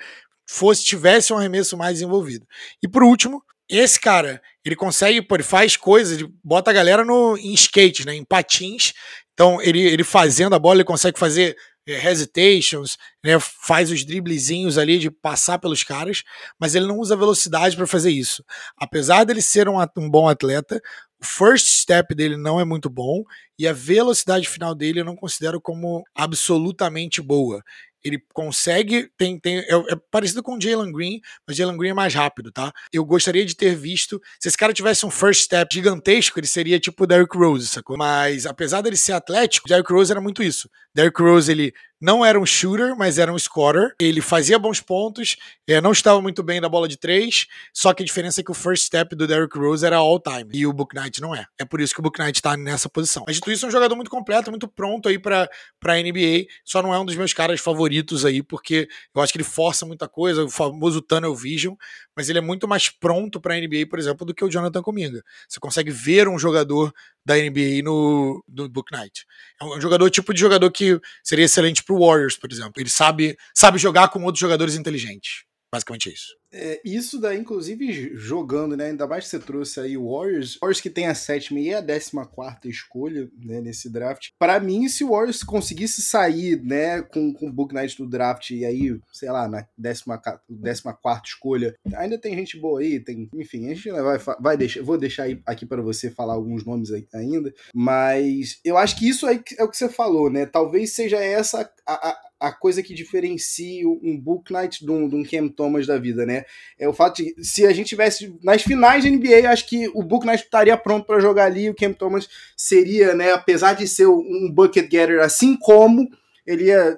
fosse tivesse um arremesso mais desenvolvido. E por último, esse cara, ele consegue, pô, ele faz coisas, ele bota a galera no, em skate, né, em patins. Então, ele, ele fazendo a bola, ele consegue fazer hesitations, né, faz os driblezinhos ali de passar pelos caras, mas ele não usa velocidade para fazer isso. Apesar dele ser um, um bom atleta, o first step dele não é muito bom e a velocidade final dele eu não considero como absolutamente boa ele consegue, tem, tem é, é parecido com o Jalen Green, mas Jalen Green é mais rápido, tá? Eu gostaria de ter visto, se esse cara tivesse um first step gigantesco, ele seria tipo o Derrick Rose, sacou? Mas apesar dele ser atlético, Derrick Rose era muito isso. Derrick Rose, ele não era um shooter, mas era um scorer. Ele fazia bons pontos, é, não estava muito bem na bola de três, só que a diferença é que o first step do Derrick Rose era all time, e o Book Knight não é. É por isso que o Book Knight está nessa posição. Mas dito isso, é um jogador muito completo, muito pronto aí para a NBA, só não é um dos meus caras favoritos aí, porque eu acho que ele força muita coisa, o famoso tunnel vision, mas ele é muito mais pronto para a NBA, por exemplo, do que o Jonathan Cominga. Você consegue ver um jogador da NBA no, no Book Night. É um jogador tipo de jogador que seria excelente para o Warriors, por exemplo. Ele sabe, sabe jogar com outros jogadores inteligentes. Basicamente é isso. É, isso daí, inclusive, jogando, né? Ainda mais que você trouxe aí o Warriors. Warriors que tem a sétima e a décima quarta escolha né, nesse draft. Para mim, se o Warriors conseguisse sair né, com, com o Book Night do draft e aí, sei lá, na décima, décima quarta escolha, ainda tem gente boa aí, tem, enfim, a gente vai, vai deixar, vou deixar aqui para você falar alguns nomes ainda, mas eu acho que isso aí é o que você falou, né? Talvez seja essa a, a a coisa que diferencia um Book Night de um, de um Cam Thomas da vida, né? É o fato de, se a gente tivesse nas finais da NBA, acho que o Book Night estaria pronto para jogar ali, o Cam Thomas seria, né, apesar de ser um bucket getter assim como ele ia,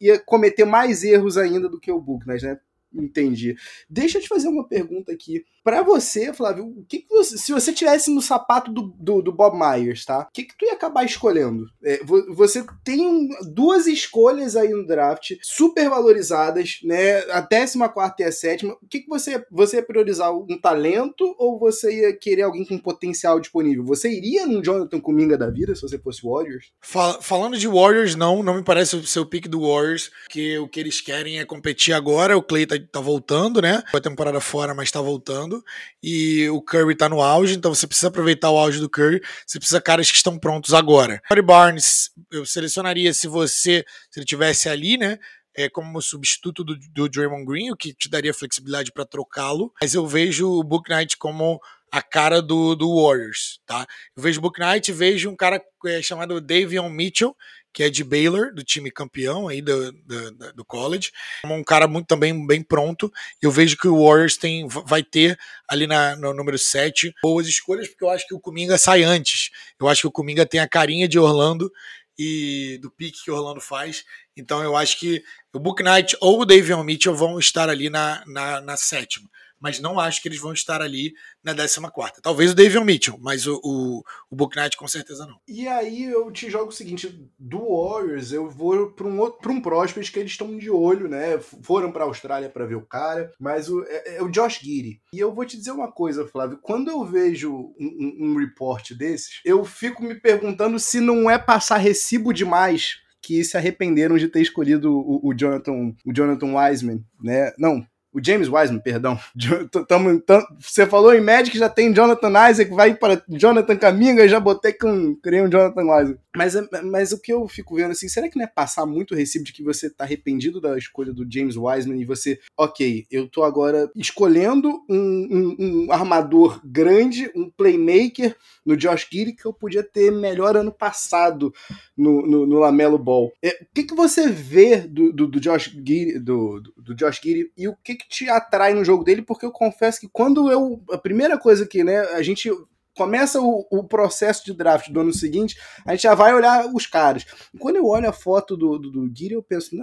ia cometer mais erros ainda do que o Book Night, né? Entendi. Deixa eu te fazer uma pergunta aqui. Para você, Flávio, o que, que você, se você tivesse no sapato do, do, do Bob Myers, tá? O que, que tu ia acabar escolhendo? É, você tem duas escolhas aí no draft, super valorizadas, né? A 14 e a sétima. O que, que você, você ia priorizar? Um talento ou você ia querer alguém com potencial disponível? Você iria num Jonathan Kuminga da vida se você fosse Warriors? Fal falando de Warriors, não. Não me parece o pick do Warriors, que o que eles querem é competir agora. O Clay tá, tá voltando, né? Foi a temporada fora, mas tá voltando. E o Curry tá no auge, então você precisa aproveitar o auge do Curry, você precisa caras que estão prontos agora. Corey Barnes, eu selecionaria se você, se ele tivesse ali, né, é, como substituto do, do Draymond Green, o que te daria flexibilidade para trocá-lo, mas eu vejo o Book Knight como a cara do, do Warriors, tá? Eu vejo o Book Knight, vejo um cara é, chamado Davion Mitchell, que é de Baylor, do time campeão aí do, do, do college. Um cara muito também bem pronto. Eu vejo que o Warriors tem, vai ter ali na, no número 7 boas escolhas, porque eu acho que o Kuminga sai antes. Eu acho que o Kuminga tem a carinha de Orlando e do pique que Orlando faz. Então eu acho que o Book Knight ou o Davion Mitchell vão estar ali na, na, na sétima mas não acho que eles vão estar ali na 14. Talvez o David Mitchell, mas o, o, o Book Knight com certeza não. E aí eu te jogo o seguinte: do Warriors, eu vou para um outro, para um Prospect que eles estão de olho, né? Foram para a Austrália para ver o cara, mas o, é, é, o Josh Giddy. E eu vou te dizer uma coisa, Flávio: quando eu vejo um, um, um report desses, eu fico me perguntando se não é passar recibo demais que se arrependeram de ter escolhido o, o Jonathan, o Jonathan Wiseman, né? Não, o James Wiseman, perdão. Tamo, você falou em Magic, já tem Jonathan Isaac, vai para Jonathan Caminga, já botei com criei um Jonathan. Mas, é, mas o que eu fico vendo assim, será que não é passar muito recibo de que você tá arrependido da escolha do James Wiseman e você, ok, eu tô agora escolhendo um, um, um armador grande, um playmaker no Josh Giddy que eu podia ter melhor ano passado no, no, no Lamelo Ball. É, o que, que você vê do, do, do Josh Giddy, do, do Josh Giddy e o que, que te atrai no jogo dele? Porque eu confesso que quando eu. A primeira coisa que né, a gente começa o, o, processo de draft do ano seguinte, a gente já vai olhar os caras. Quando eu olho a foto do, do, do eu penso,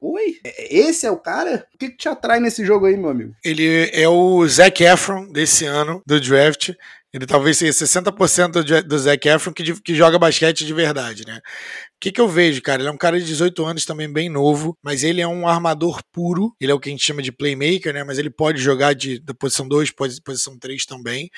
Oi? É, esse é o cara? O que, que, te atrai nesse jogo aí, meu amigo? Ele é o Zac Efron desse ano, do draft. Ele talvez seja 60% do Zac Efron que, que joga basquete de verdade, né? O que, que eu vejo, cara? Ele é um cara de 18 anos também bem novo, mas ele é um armador puro. Ele é o que a gente chama de playmaker, né? Mas ele pode jogar de, da posição 2, pode posição 3 também.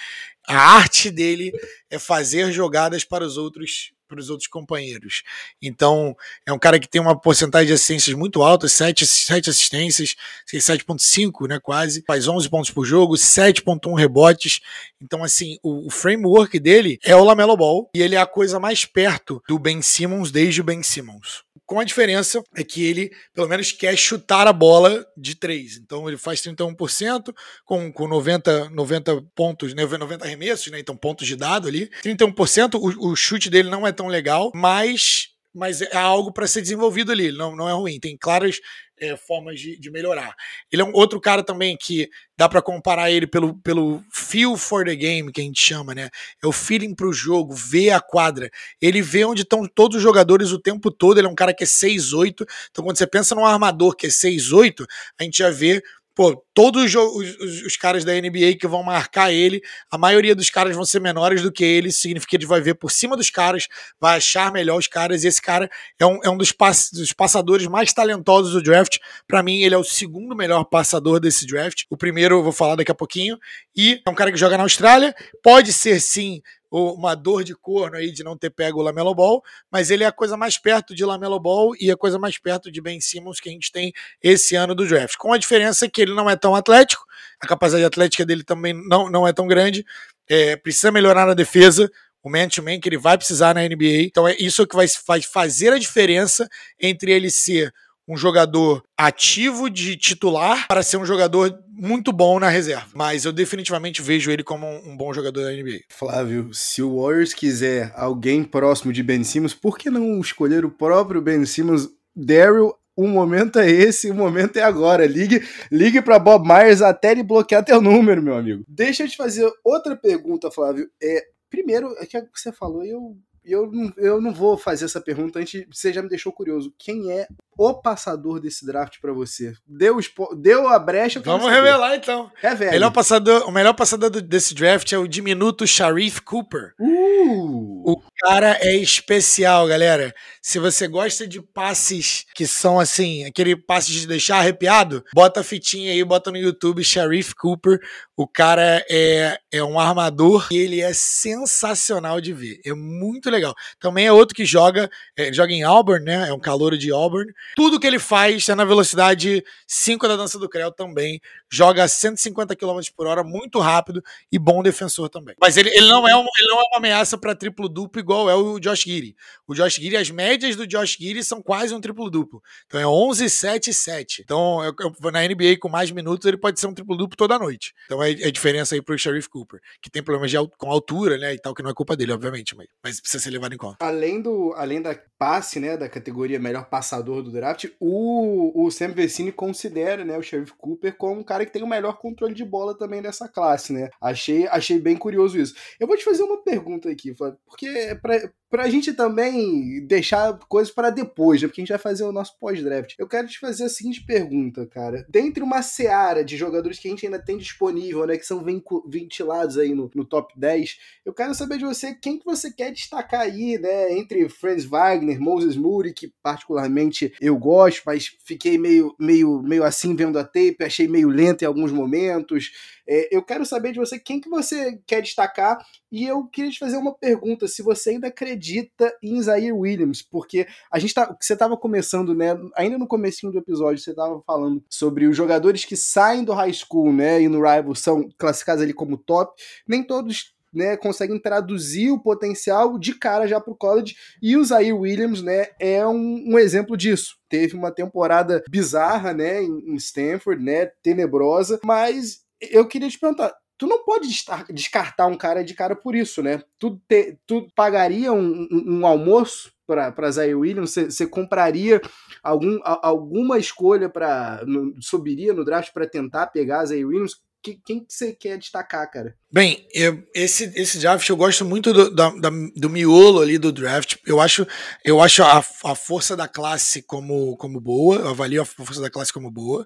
A arte dele é fazer jogadas para os outros para os outros companheiros. Então, é um cara que tem uma porcentagem de assistências muito alta, 7, 7 assistências, 7.5, né, quase, faz 11 pontos por jogo, 7.1 rebotes. Então, assim, o, o, framework dele é o Lamelo Ball e ele é a coisa mais perto do Ben Simmons desde o Ben Simmons com a diferença é que ele, pelo menos, quer chutar a bola de três. Então ele faz 31% com, com 90, 90 pontos, 90 né, arremessos, né? Então pontos de dado ali. 31%, o, o chute dele não é tão legal, mas mas é algo para ser desenvolvido ali, não, não é ruim. Tem claras é, formas de, de, melhorar. Ele é um outro cara também que dá para comparar ele pelo, pelo feel for the game, que a gente chama, né? É o feeling pro jogo, ver a quadra. Ele vê onde estão todos os jogadores o tempo todo. Ele é um cara que é 6'8. Então, quando você pensa num armador que é 6'8, a gente já vê pô, todos os, os, os, caras da NBA que vão marcar ele, a maioria dos caras vão ser menores do que ele, significa que ele vai ver por cima dos caras, vai achar melhor os caras, e esse cara é um, é um dos, pass, dos passadores mais talentosos do draft. Para mim, ele é o segundo melhor passador desse draft. O primeiro eu vou falar daqui a pouquinho. E é um cara que joga na Austrália, pode ser sim uma dor de corno aí de não ter pego o Lamelo Ball, mas ele é a coisa mais perto de Lamelo Ball e a coisa mais perto de Ben Simmons que a gente tem esse ano do draft. Com a diferença que ele não é tão atlético, a capacidade atlética dele também não, não é tão grande, é, precisa melhorar na defesa, o man-to-man -man que ele vai precisar na NBA. Então é isso que vai, vai fazer a diferença entre ele ser um jogador ativo de titular para ser um jogador muito bom na reserva. Mas eu definitivamente vejo ele como um, bom jogador da NBA. Flávio, se o Warriors quiser alguém próximo de Ben Simmons, por que não escolher o próprio Ben Simmons? Daryl o momento é esse, o momento é agora. Ligue, ligue para Bob Myers até ele bloquear teu número, meu amigo. Deixa eu te fazer outra pergunta, Flávio. É, primeiro, é que você falou, eu eu não, eu não vou fazer essa pergunta antes, você já me deixou curioso. Quem é o passador desse draft para você? Deu, deu a brecha. Vamos revelar então. É velho. Melhor passador, o melhor passador desse draft é o diminuto Sharif Cooper. Uh. O cara é especial, galera. Se você gosta de passes que são assim, aquele passe de deixar arrepiado, bota a fitinha aí, bota no YouTube Sharif Cooper. O cara é, é um armador e ele é sensacional de ver. É muito legal. Também é outro que joga, é, joga em Auburn, né? É um calouro de Auburn Tudo que ele faz é na velocidade 5 da dança do Creu também. Joga a 150 km por hora, muito rápido e bom defensor também. Mas ele, ele, não, é uma, ele não é uma ameaça para triplo-duplo igual é o Josh Giri. O Josh Giri, as médias do Josh Giri são quase um triplo-duplo. Então é 11, 7 7. Então eu, eu, na NBA com mais minutos ele pode ser um triplo-duplo toda noite. Então é, é diferença aí pro Sheriff Cooper, que tem problemas de, com altura, né, e tal, que não é culpa dele, obviamente, mas, mas precisa ser levado em conta. Além, do, além da passe, né, da categoria melhor passador do draft, o, o Sam Vecini considera, né, o Sheriff Cooper como um cara que tem o melhor controle de bola também dessa classe, né? Achei, achei bem curioso isso. Eu vou te fazer uma pergunta aqui, porque pra, pra gente também deixar coisas para depois, né? Porque a gente vai fazer o nosso pós-draft. Eu quero te fazer a seguinte pergunta, cara. Dentre uma seara de jogadores que a gente ainda tem disponível, né? Que são ventilados aí no, no top 10, eu quero saber de você quem que você quer destacar aí, né? Entre Franz Wagner, Moses Moody, que particularmente eu gosto, mas fiquei meio, meio, meio assim vendo a tape, achei meio lento em alguns momentos. É, eu quero saber de você quem que você quer destacar e eu queria te fazer uma pergunta, se você ainda acredita em Zaire Williams, porque a gente tá, você estava começando, né, ainda no comecinho do episódio, você estava falando sobre os jogadores que saem do high school, né, e no rival são classificados ali como top, nem todos né, conseguem traduzir o potencial de cara já para o college. E o Zaire Williams né, é um, um, exemplo disso. Teve uma temporada bizarra né, em, em Stanford, né, tenebrosa, mas eu queria te perguntar, tu não pode descartar um cara de cara por isso, né? Tu, te, tu pagaria um, um, um almoço para Zay Williams? Você compraria algum, a, alguma escolha para subiria no draft para tentar pegar Zay Williams? que, quem que você quer destacar, cara? Bem, eu, esse, esse draft eu gosto muito do, da, da, do miolo ali do draft. Eu acho, eu acho a, a força da classe como, como boa, eu avalio a força da classe como boa.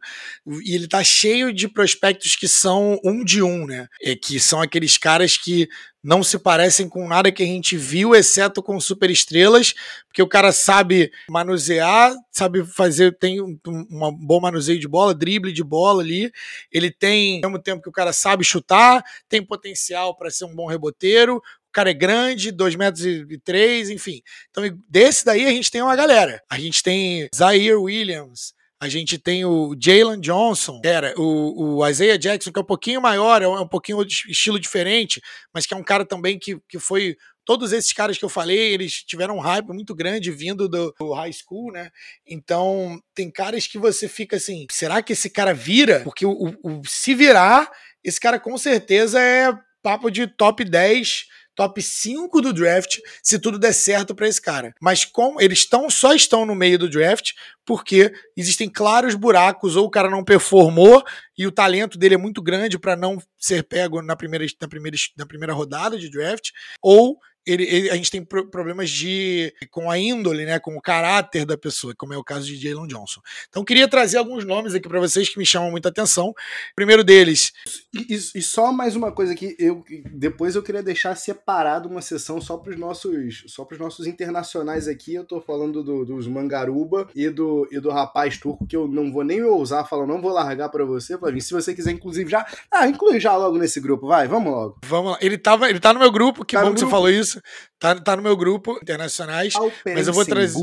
E ele tá cheio de prospectos que são um de um, né? É, que são aqueles caras que não se parecem com nada que a gente viu, exceto com superestrelas, porque o cara sabe manusear, sabe fazer, tem um, um bom manuseio de bola, drible de bola ali. Ele tem, ao mesmo tempo que o cara sabe chutar, tem potencial para ser um bom reboteiro. O cara é grande, 2 metros e 3, enfim. Então, desse daí a gente tem uma galera. A gente tem Zaire Williams, a gente tem o Jalen Johnson, era o, o Isaiah Jackson, que é um pouquinho maior, é um, é pouquinho estilo diferente, mas que é um cara também que, que foi todos esses caras que eu falei, eles tiveram um hype muito grande vindo do, do, high school, né? Então, tem caras que você fica assim, será que esse cara vira? Porque o, o, se virar, esse cara com certeza é papo de top 10 top 5 do draft se tudo der certo para esse cara. Mas como eles estão só estão no meio do draft porque existem claros buracos ou o cara não performou e o talento dele é muito grande para não ser pego na primeira, na, primeira, na primeira rodada de draft ou ele, ele, a gente tem pro, problemas de com a índole, né, com o caráter da pessoa, como é o caso de Jalen Johnson. Então queria trazer alguns nomes aqui para vocês que me chamam muita atenção. O primeiro deles. E, e, só mais uma coisa que eu depois eu queria deixar separado uma sessão só para os nossos só para os nossos internacionais aqui. Eu tô falando do, dos Mangaruba e do e do rapaz turco que eu não vou nem ousar falar, não vou largar para você, Flavinho. Se você quiser inclusive já, ah, inclui já logo nesse grupo, vai, vamos logo. Vamos lá. Ele tava, ele tá no meu grupo, que tá bom que grupo. você falou isso. Tá, tá no meu grupo, internacionais. Alperen mas eu vou trazer.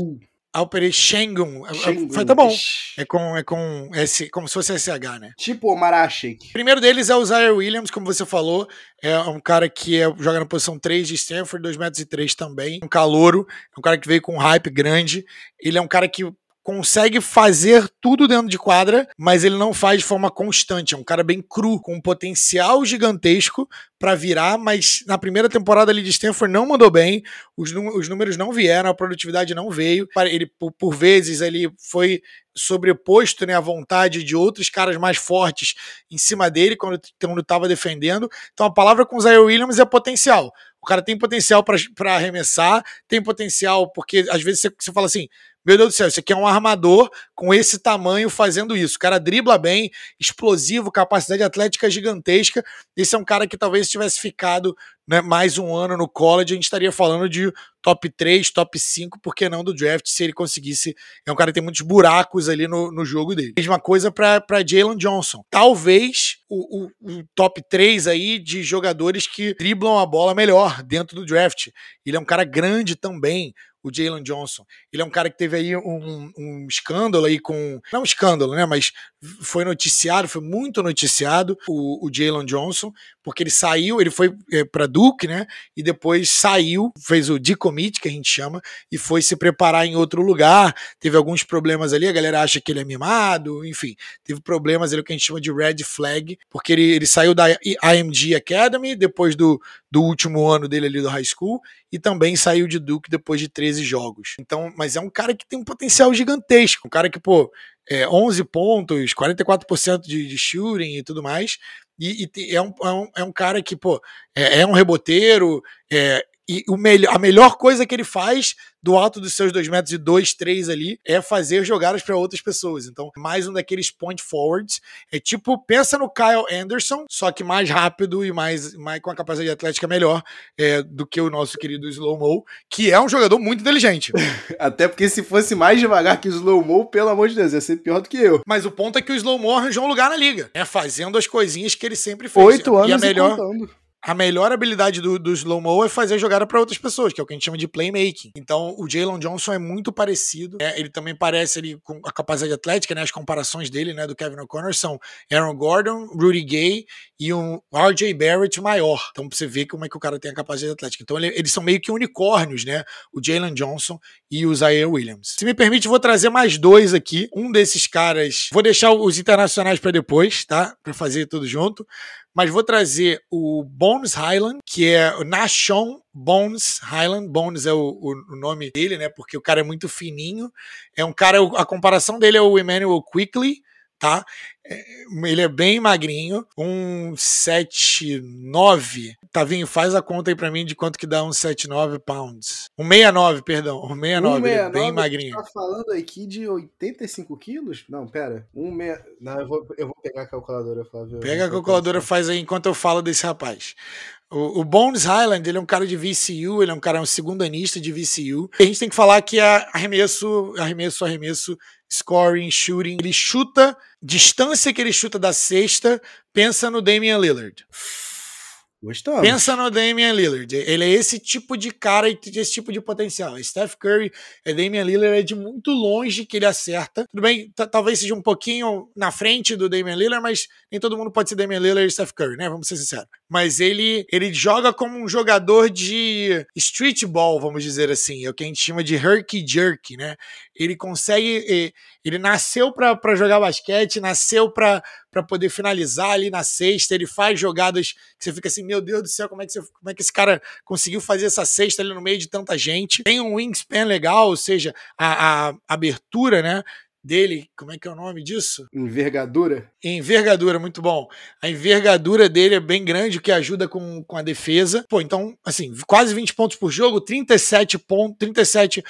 Alpere Shengun. Foi tá bom. É com, é com S, como se fosse SH, né? Tipo o Marashik. O primeiro deles é o Zaire Williams, como você falou. É um cara que é, joga na posição 3 de Stanford, 2 metros e 3 também. Um calouro. É um cara que veio com um hype grande. Ele é um cara que consegue fazer tudo dentro de quadra, mas ele não faz de forma constante. É um cara bem cru, com um potencial gigantesco para virar, mas na primeira temporada ali de Stanford não mandou bem, os, os números não vieram, a produtividade não veio. Ele, por, por vezes, ele foi sobreposto né, à vontade de outros caras mais fortes em cima dele quando estava defendendo. Então a palavra com o Zaire Williams é potencial. O cara tem potencial para arremessar, tem potencial, porque às vezes você, você fala assim: meu Deus do céu, isso aqui é um armador com esse tamanho fazendo isso. O cara dribla bem, explosivo, capacidade atlética gigantesca. Esse é um cara que talvez tivesse ficado né, mais um ano no college, a gente estaria falando de top 3, top 5, por que não do draft, se ele conseguisse. É um cara que tem muitos buracos ali no, no jogo dele. Mesma coisa para Jalen Johnson. Talvez o, o, o, top 3 aí de jogadores que driblam a bola melhor dentro do draft. Ele é um cara grande também, o Jalen Johnson. Ele é um cara que teve aí um, um escândalo aí com. Não um escândalo, né? Mas foi noticiado, foi muito noticiado o, o Jalen Johnson, porque ele saiu, ele foi é, para Duke, né? E depois saiu, fez o decommit, que a gente chama, e foi se preparar em outro lugar. Teve alguns problemas ali, a galera acha que ele é mimado, enfim, teve problemas ali que a gente chama de red flag, porque ele, ele saiu da IMG Academy depois do, do último ano dele ali do high school e também saiu de Duke depois de 13 jogos. Então, mas é um cara que tem um potencial gigantesco, um cara que, pô, é, 11 pontos, 44% de, de shooting e tudo mais. E, e é, um, é, um, é um cara que, pô, é, é um reboteiro, é, e o melhor, a melhor coisa que ele faz do alto dos seus 2 metros e 2, 3 ali é fazer jogadas para outras pessoas. Então, mais um daqueles point forwards. É tipo, pensa no Kyle Anderson, só que mais rápido e mais, mais com a capacidade atlética melhor é, do que o nosso querido Slow Mo, que é um jogador muito inteligente. Até porque se fosse mais devagar que o Slow Mo, pelo amor de Deus, ia ser pior do que eu. Mas o ponto é que o Slow Mo arranjou um lugar na liga, né? Fazendo as coisinhas que ele sempre fez. Oito anos e a melhor. E a melhor habilidade do, do slow-mo é fazer jogada para outras pessoas, que é o que a gente chama de playmaking. Então, o Jalen Johnson é muito parecido. Né? Ele também parece ali com a capacidade atlética, né? As comparações dele, né, do Kevin O'Connor são Aaron Gordon, Rudy Gay e um RJ Barrett maior. Então, pra você ver como é que o cara tem a capacidade atlética. Então, ele, eles são meio que unicórnios, né? O Jalen Johnson e o Zaire Williams. Se me permite, vou trazer mais dois aqui. Um desses caras, vou deixar os internacionais para depois, tá? Para fazer tudo junto mas vou trazer o Bones Highland, que é o Nashon Bones Highland. Bones é o, o, nome dele, né? Porque o cara é muito fininho. É um cara, a comparação dele é o Emmanuel Quickly, tá? É, ele é bem magrinho, um 79. Tavinho, faz a conta aí pra mim de quanto que dá um 79 pounds. Um 69, perdão. Um 69, um 69 ele é bem magrinho. Tá falando aqui de 85 quilos? Não, pera. Um me... Não, eu vou, eu vou pegar a calculadora, Flávio. Pega a calculadora, faz aí enquanto eu falo desse rapaz. O, o, Bones Highland, ele é um cara de VCU, ele é um cara um segundo anista de VCU. E a gente tem que falar que é arremesso, arremesso, arremesso, scoring, shooting. Ele chuta, distância que ele chuta da cesta, pensa no Damian Lillard. Gostamos. Pensa no Damian Lillard. Ele é esse tipo de cara e esse tipo de potencial. Steph Curry é Damian Lillard, é de muito longe que ele acerta. Tudo bem, talvez seja um pouquinho na frente do Damian Lillard, mas nem todo mundo pode ser Damian Lillard e Steph Curry, né? Vamos ser sinceros. Mas ele, ele joga como um jogador de street ball, vamos dizer assim. É o que a gente chama de herky jerky, né? Ele consegue. Ele nasceu para jogar basquete, nasceu para poder finalizar ali na sexta. Ele faz jogadas que você fica assim, meu Deus do céu, como é que, você, como é que esse cara conseguiu fazer essa sexta ali no meio de tanta gente? Tem um wingspan legal, ou seja, a, a abertura, né? Dele, como é que é o nome disso? Envergadura. Envergadura, muito bom. A envergadura dele é bem grande, o que ajuda com, com a defesa. Pô, então, assim, quase 20 pontos por jogo, 37,1% 37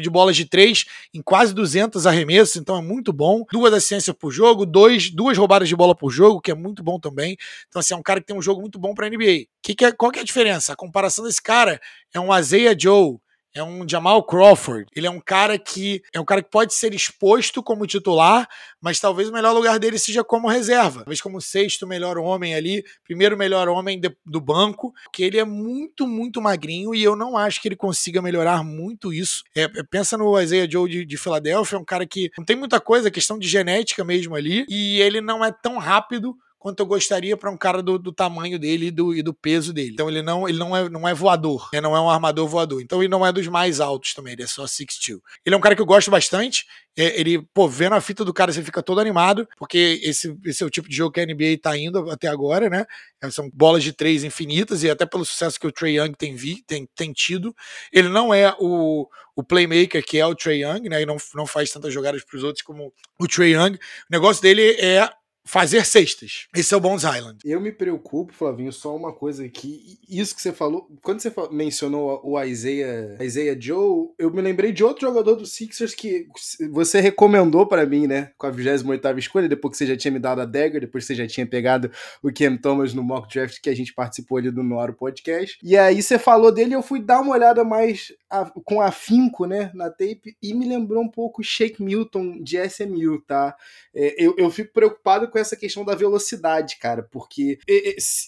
de bolas de três em quase 200 arremessos, então é muito bom. Duas assistências por jogo, dois, duas roubadas de bola por jogo, que é muito bom também. Então, assim, é um cara que tem um jogo muito bom para NBA. Que que é, qual que é a diferença? A comparação desse cara é um Azeia Joe, é um Jamal Crawford. Ele é um cara que é um cara que pode ser exposto como titular, mas talvez o melhor lugar dele seja como reserva. Talvez como sexto melhor homem ali, primeiro melhor homem de, do banco, que ele é muito, muito magrinho e eu não acho que ele consiga melhorar muito isso. É, é pensa no Isaiah Joe de, de Filadélfia, é um cara que não tem muita coisa, questão de genética mesmo ali, e ele não é tão rápido quanto eu gostaria para um cara do, do, tamanho dele e do, e do, peso dele. Então ele não, ele não, é, não é voador, ele não é um armador voador. Então ele não é dos mais altos também, ele é só 6'2". Ele é um cara que eu gosto bastante. É, ele, pô, vendo a fita do cara, você fica todo animado, porque esse, esse é o tipo de jogo que a NBA tá indo até agora, né? É, são bolas de três infinitas, e até pelo sucesso que o Trey Young tem, vi, tem, tem tido. Ele não é o, o playmaker que é o Trey Young, né? E não, não faz tantas jogadas para os outros como o Trey Young. O negócio dele é fazer cestas. Esse é o Bones Island. Eu me preocupo, Flavinho, só uma coisa aqui. Isso que você falou, quando você mencionou o Isaiah, Isaiah Joe, eu me lembrei de outro jogador do Sixers que você recomendou para mim, né? Com a 28 escolha, depois que você já tinha me dado a dagger, depois que você já tinha pegado o Cam Thomas no mock draft que a gente participou ali do Noro Podcast. E aí você falou dele eu fui dar uma olhada mais a, com afinco, né, na tape, e me lembrou um pouco Shake Milton de SMU, tá? É, eu, eu fico preocupado com com essa questão da velocidade, cara, porque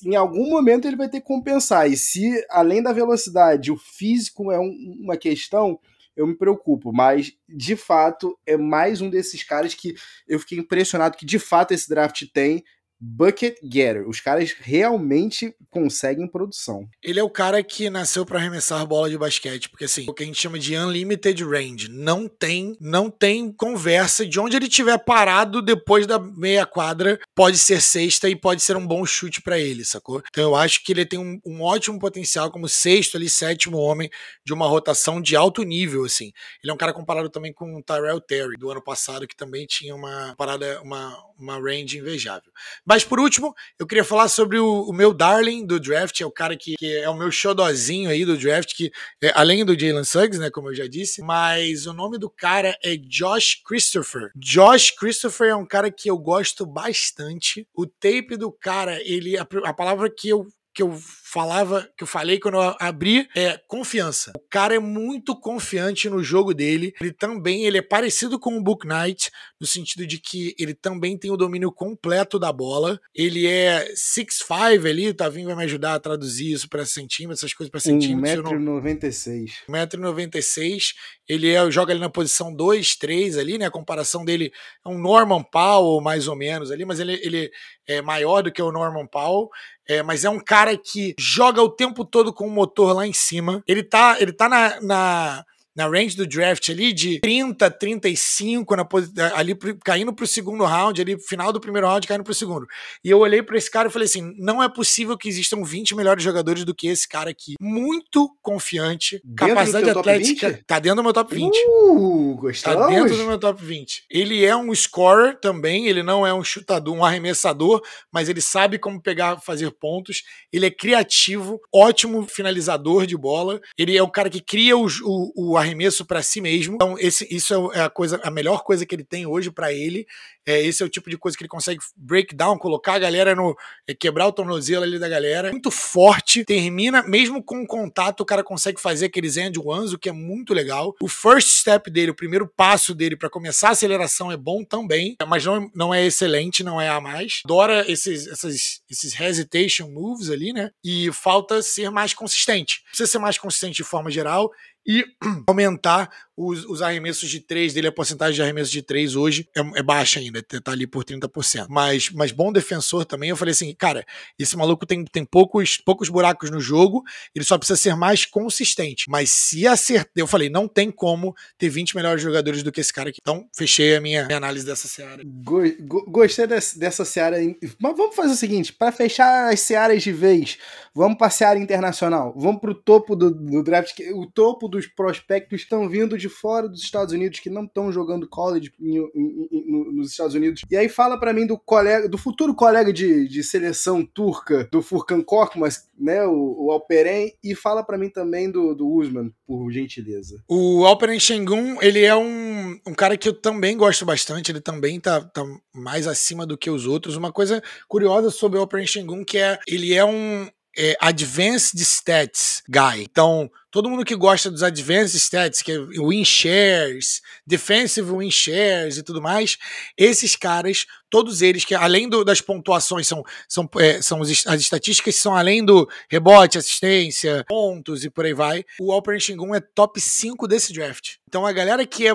em algum momento ele vai ter que compensar. E se, além da velocidade, o físico é um, uma questão, eu me preocupo. Mas, de fato, é mais um desses caras que eu fiquei impressionado que, de fato, esse draft tem bucket getter. Os caras realmente conseguem produção. Ele é o cara que nasceu para arremessar bola de basquete, porque assim, o que a gente chama de unlimited range, não tem, não tem conversa de onde ele tiver parado depois da meia quadra, pode ser sexta e pode ser um bom chute para ele, sacou? Então eu acho que ele tem um, um, ótimo potencial como sexto ali, sétimo homem de uma rotação de alto nível, assim. Ele é um cara comparado também com o Tyrell Terry do ano passado, que também tinha uma parada, uma, uma range invejável. Mas por último, eu queria falar sobre o, o meu darling do draft, é o cara que, que, é o meu xodozinho aí do draft, que é, além do Jalen Suggs, né, como eu já disse, mas o nome do cara é Josh Christopher. Josh Christopher é um cara que eu gosto bastante. O tape do cara, ele a, a palavra que eu que eu falava, que eu falei quando eu abri, é confiança. O cara é muito confiante no jogo dele. Ele também, ele é parecido com o Book Knight, no sentido de que ele também tem o domínio completo da bola. Ele é 6'5 ali, o Tavinho vai me ajudar a traduzir isso para centímetros, essas coisas para centímetros. 1,96m. 1,96m. Ele é, joga ali na posição 2, 3 ali, né? A comparação dele é um Norman Powell, mais ou menos ali, mas ele, ele é maior do que o Norman Powell. É, mas é um cara que joga o tempo todo com o motor lá em cima. Ele tá, ele tá na, na na range do draft ali de 30, 35, na, ali caindo pro segundo round, ali final do primeiro round, caindo pro segundo. E eu olhei para esse cara e falei assim: não é possível que existam 20 melhores jogadores do que esse cara aqui. Muito confiante, dentro capacidade atlética. Tá dentro do meu top 20. Uh, gostamos. Tá dentro do meu top 20. Ele é um scorer também, ele não é um chutador, um arremessador, mas ele sabe como pegar, fazer pontos. Ele é criativo, ótimo finalizador de bola. Ele é o cara que cria o, o, o arremesso para si mesmo. Então, esse, isso é a coisa, a melhor coisa que ele tem hoje para ele. É, esse é o tipo de coisa que ele consegue break down, colocar a galera no. É, quebrar o tornozelo ali da galera. Muito forte, termina, mesmo com contato, o cara consegue fazer aqueles end ones, o que é muito legal. O first step dele, o primeiro passo dele para começar a aceleração é bom também, mas não, não é excelente, não é a mais. Adora esses, esses, esses hesitation moves ali, né? E falta ser mais consistente. Precisa ser mais consistente de forma geral e aumentar os, os, arremessos de três dele, a porcentagem de arremessos de três hoje é, é, baixa ainda, tá ali por 30%. Mas, mas bom defensor também. Eu falei assim, cara, esse maluco tem, tem poucos, poucos buracos no jogo, ele só precisa ser mais consistente. Mas se acertar, eu falei, não tem como ter 20 melhores jogadores do que esse cara aqui. Então, fechei a minha, minha análise dessa seara. Go, go, gostei desse, dessa seara. Mas vamos fazer o seguinte: para fechar as searas de vez, vamos para seara internacional. Vamos para o topo do, do draft. O topo dos prospectos estão vindo de fora dos Estados Unidos que não estão jogando college em, em, em, nos Estados Unidos. E aí fala para mim do colega, do futuro colega de, de seleção turca, do Furkan Korkmaz, né, o, o Alperen, e fala para mim também do, do Usman, por gentileza. O Alperen Şengün, ele é um, um cara que eu também gosto bastante, ele também tá, tá mais acima do que os outros. Uma coisa curiosa sobre o Alperen Şengün que é, ele é um é, Advanced Stats Guy. Então, todo mundo que gosta dos advanced stats, que é win shares, defensive win shares e tudo mais, esses caras, todos eles que além do, das pontuações são são, é, são as, as estatísticas são além do rebote, assistência, pontos e por aí vai. O Alperen Shingun é top 5 desse draft. Então a galera que é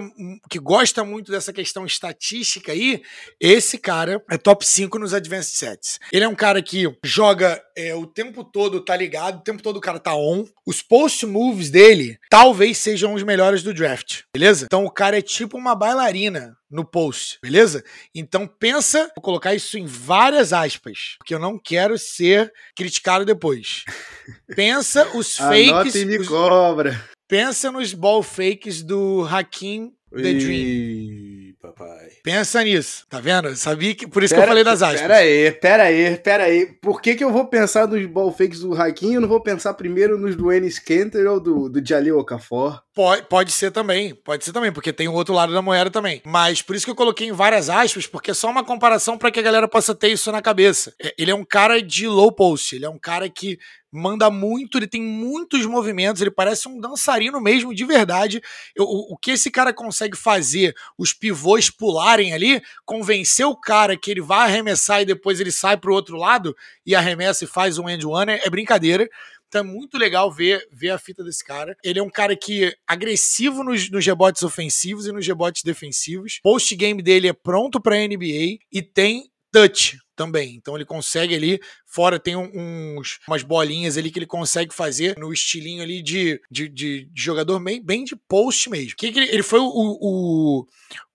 que gosta muito dessa questão estatística aí, esse cara é top 5 nos advanced sets. Ele é um cara que joga é, o tempo todo tá ligado, o tempo todo o cara tá on. Os post moves dele talvez sejam os melhores do draft, beleza? Então o cara é tipo uma bailarina no post, beleza? Então pensa, vou colocar isso em várias aspas, porque eu não quero ser criticado depois. Pensa os fakes. Anota e me os, cobra. Pensa nos ball fakes do Hakim The Dream papai. Pensa nisso, tá vendo? sabia que. Por isso pera, que eu falei das aspas. Pera aí, pera aí, pera aí. Por que, que eu vou pensar nos ball fakes do Hakim e eu não vou pensar primeiro nos do Ennis Kenter ou do, do Jalil Okafor? Pode, pode ser também, pode ser também, porque tem o outro lado da moeda também. Mas por isso que eu coloquei em várias aspas, porque é só uma comparação para que a galera possa ter isso na cabeça. É, ele é um cara de low post, ele é um cara que manda muito, ele tem muitos movimentos, ele parece um dançarino mesmo, de verdade. o, o que esse cara consegue fazer, os pivôs pularem ali, convencer o cara que ele vai arremessar e depois ele sai pro outro lado e arremessa e faz um end-one, é brincadeira. Então é muito legal ver, ver a fita desse cara. Ele é um cara que agressivo nos, nos rebotes ofensivos e nos rebotes defensivos. Post-game dele é pronto para NBA e tem touch também. Então ele consegue ali, fora tem uns, umas bolinhas ali que ele consegue fazer no estilinho ali de, de, de, de jogador bem, bem de post mesmo. Que, que ele, ele, foi o, o,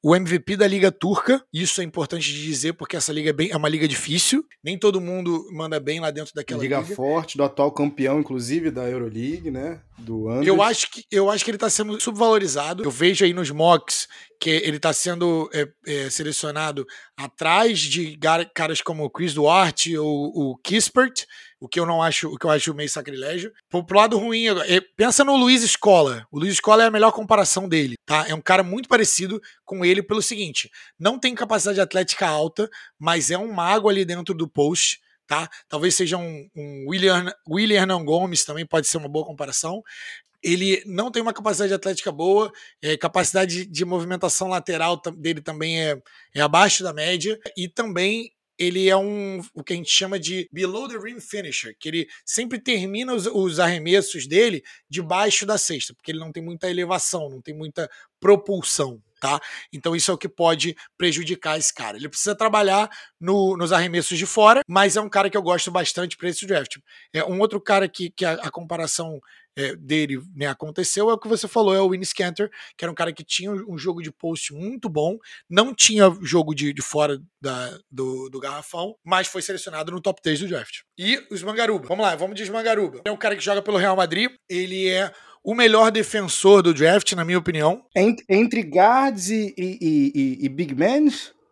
o, MVP da Liga Turca. Isso é importante de dizer porque essa liga é, bem, é uma liga difícil. Nem todo mundo manda bem lá dentro daquela liga. Liga forte, do atual campeão, inclusive, da Euroleague, né? Do Anders. Eu acho que, eu acho que ele está sendo subvalorizado. Eu vejo aí nos mocks que ele está sendo é, é, selecionado atrás de caras como o Chris Duarte ou o Kispert, o que eu não acho, o que eu acho meio sacrilégio. Pro, pro lado ruim, é, pensa no Luiz Escola. O Luiz Escola é a melhor comparação dele, tá? É um cara muito parecido com ele pelo seguinte: não tem capacidade atlética alta, mas é um mago ali dentro do post. Tá? Talvez seja um, um William, William Hernan Gomes também pode ser uma boa comparação. Ele não tem uma capacidade atlética boa, é, capacidade de movimentação lateral dele também é, é abaixo da média, e também ele é um o que a gente chama de below the rim finisher, que ele sempre termina os, os, arremessos dele debaixo da cesta, porque ele não tem muita elevação, não tem muita propulsão, tá? Então isso é o que pode prejudicar esse cara. Ele precisa trabalhar no, nos arremessos de fora, mas é um cara que eu gosto bastante para esse draft. É um outro cara que, que a, a comparação é, dele né, aconteceu é o que você falou, é o Winnie Scanter, que era um cara que tinha um jogo de post muito bom, não tinha jogo de, de fora da, do, do garrafão, mas foi selecionado no top 3 do draft. E os Mangaruba, vamos lá, vamos de Mangaruba. É um cara que joga pelo Real Madrid, ele é o melhor defensor do draft, na minha opinião. Entre guards e, e, e, e big men?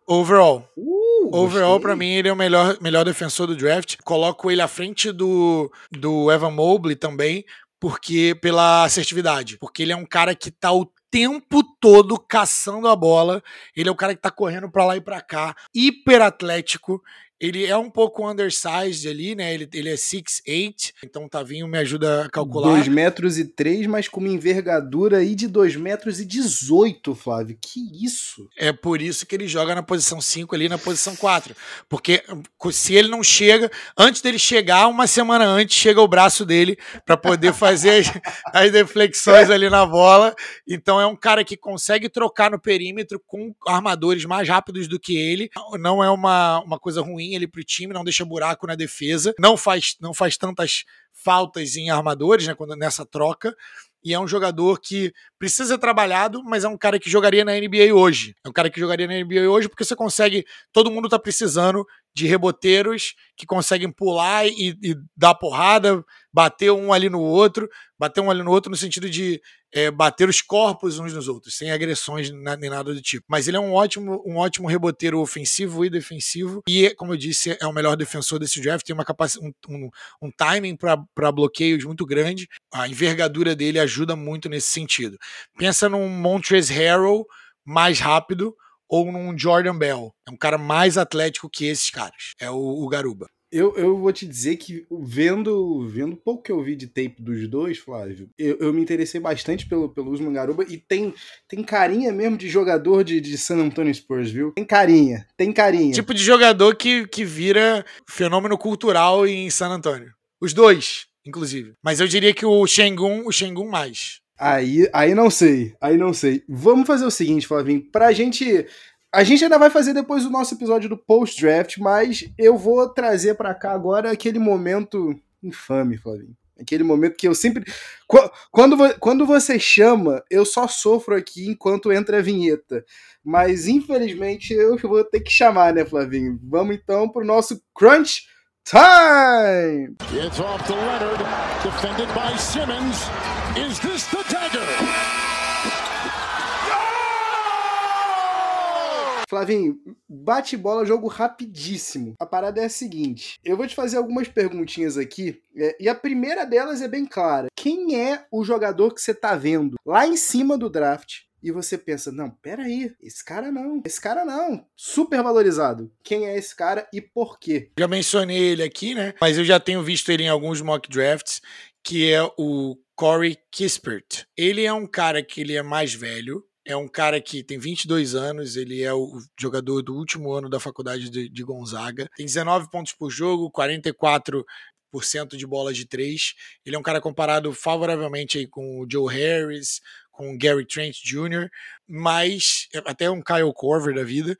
Overall. Uh, Overall, para mim, ele é o melhor, melhor defensor do draft. Coloco ele à frente do, do Evan Mobley também, porque pela assertividade. Porque ele é um cara que tá o tempo todo caçando a bola. Ele é o cara que tá correndo para lá e para cá, hiper atlético. Ele é um pouco undersized ali, né? Ele, ele é 6'8", então o Tavinho me ajuda a calcular. 2 metros e 3, mas com uma envergadura aí de 2 metros e 18, Flávio. Que isso? É por isso que ele joga na posição 5 ali, na posição 4. Porque se ele não chega, antes dele chegar, uma semana antes, chega o braço dele para poder fazer as, as deflexões ali na bola. Então é um cara que consegue trocar no perímetro com armadores mais rápidos do que ele. Não é uma, uma coisa ruim ele pro time, não deixa buraco na defesa, não faz, não faz tantas faltas em armadores, né, quando nessa troca. E é um jogador que precisa ser trabalhado, mas é um cara que jogaria na NBA hoje. É um cara que jogaria na NBA hoje porque você consegue. Todo mundo tá precisando de reboteiros que conseguem pular e, e, dar porrada, bater um ali no outro, bater um ali no outro no sentido de é, bater os corpos uns nos outros, sem agressões nem nada do tipo. Mas ele é um ótimo, um ótimo reboteiro ofensivo e defensivo, e, como eu disse, é o melhor defensor desse draft, tem uma capacidade, um, um, um timing para bloqueios muito grande. A envergadura dele ajuda muito nesse sentido. Pensa num Montrezl Harrell mais rápido, ou num Jordan Bell. É um cara mais atlético que esses caras. É o, o Garuba. Eu, eu vou te dizer que vendo vendo pouco que eu vi de tape dos dois, Flávio, eu, eu me interessei bastante pelo, pelo Usman Garuba e tem, tem carinha mesmo de jogador de, de San Antonio Spurs, viu? Tem carinha, tem carinha. Tipo de jogador que, que vira fenômeno cultural em San Antonio. Os dois, inclusive. Mas eu diria que o Shengun, o Shengun mais. Aí, aí não sei, aí não sei. Vamos fazer o seguinte, Flavinho, pra gente a gente ainda vai fazer depois o nosso episódio do post-draft, mas eu vou trazer para cá agora aquele momento infame, Flavinho. Aquele momento que eu sempre. Quando, quando você chama, eu só sofro aqui enquanto entra a vinheta. Mas infelizmente eu vou ter que chamar, né, Flavinho? Vamos então pro nosso Crunch Time! It's off to Leonard, defended by Simmons. Is this the dagger? Flavinho, bate bola, jogo rapidíssimo. A parada é a seguinte: eu vou te fazer algumas perguntinhas aqui, é, e a primeira delas é bem clara. Quem é o jogador que você tá vendo lá em cima do draft e você pensa, não, peraí, esse cara não, esse cara não, super valorizado. Quem é esse cara e por quê? Já mencionei ele aqui, né? Mas eu já tenho visto ele em alguns mock drafts, que é o Corey Kispert. Ele é um cara que ele é mais velho, é um cara que tem 22 anos, ele é o jogador do último ano da faculdade de, de Gonzaga, tem 19 pontos por jogo, 44 de bolas de três. Ele é um cara comparado favoravelmente aí com o Joe Harris, com o Gary Trent Jr., mas é, até um Kyle Corver da vida,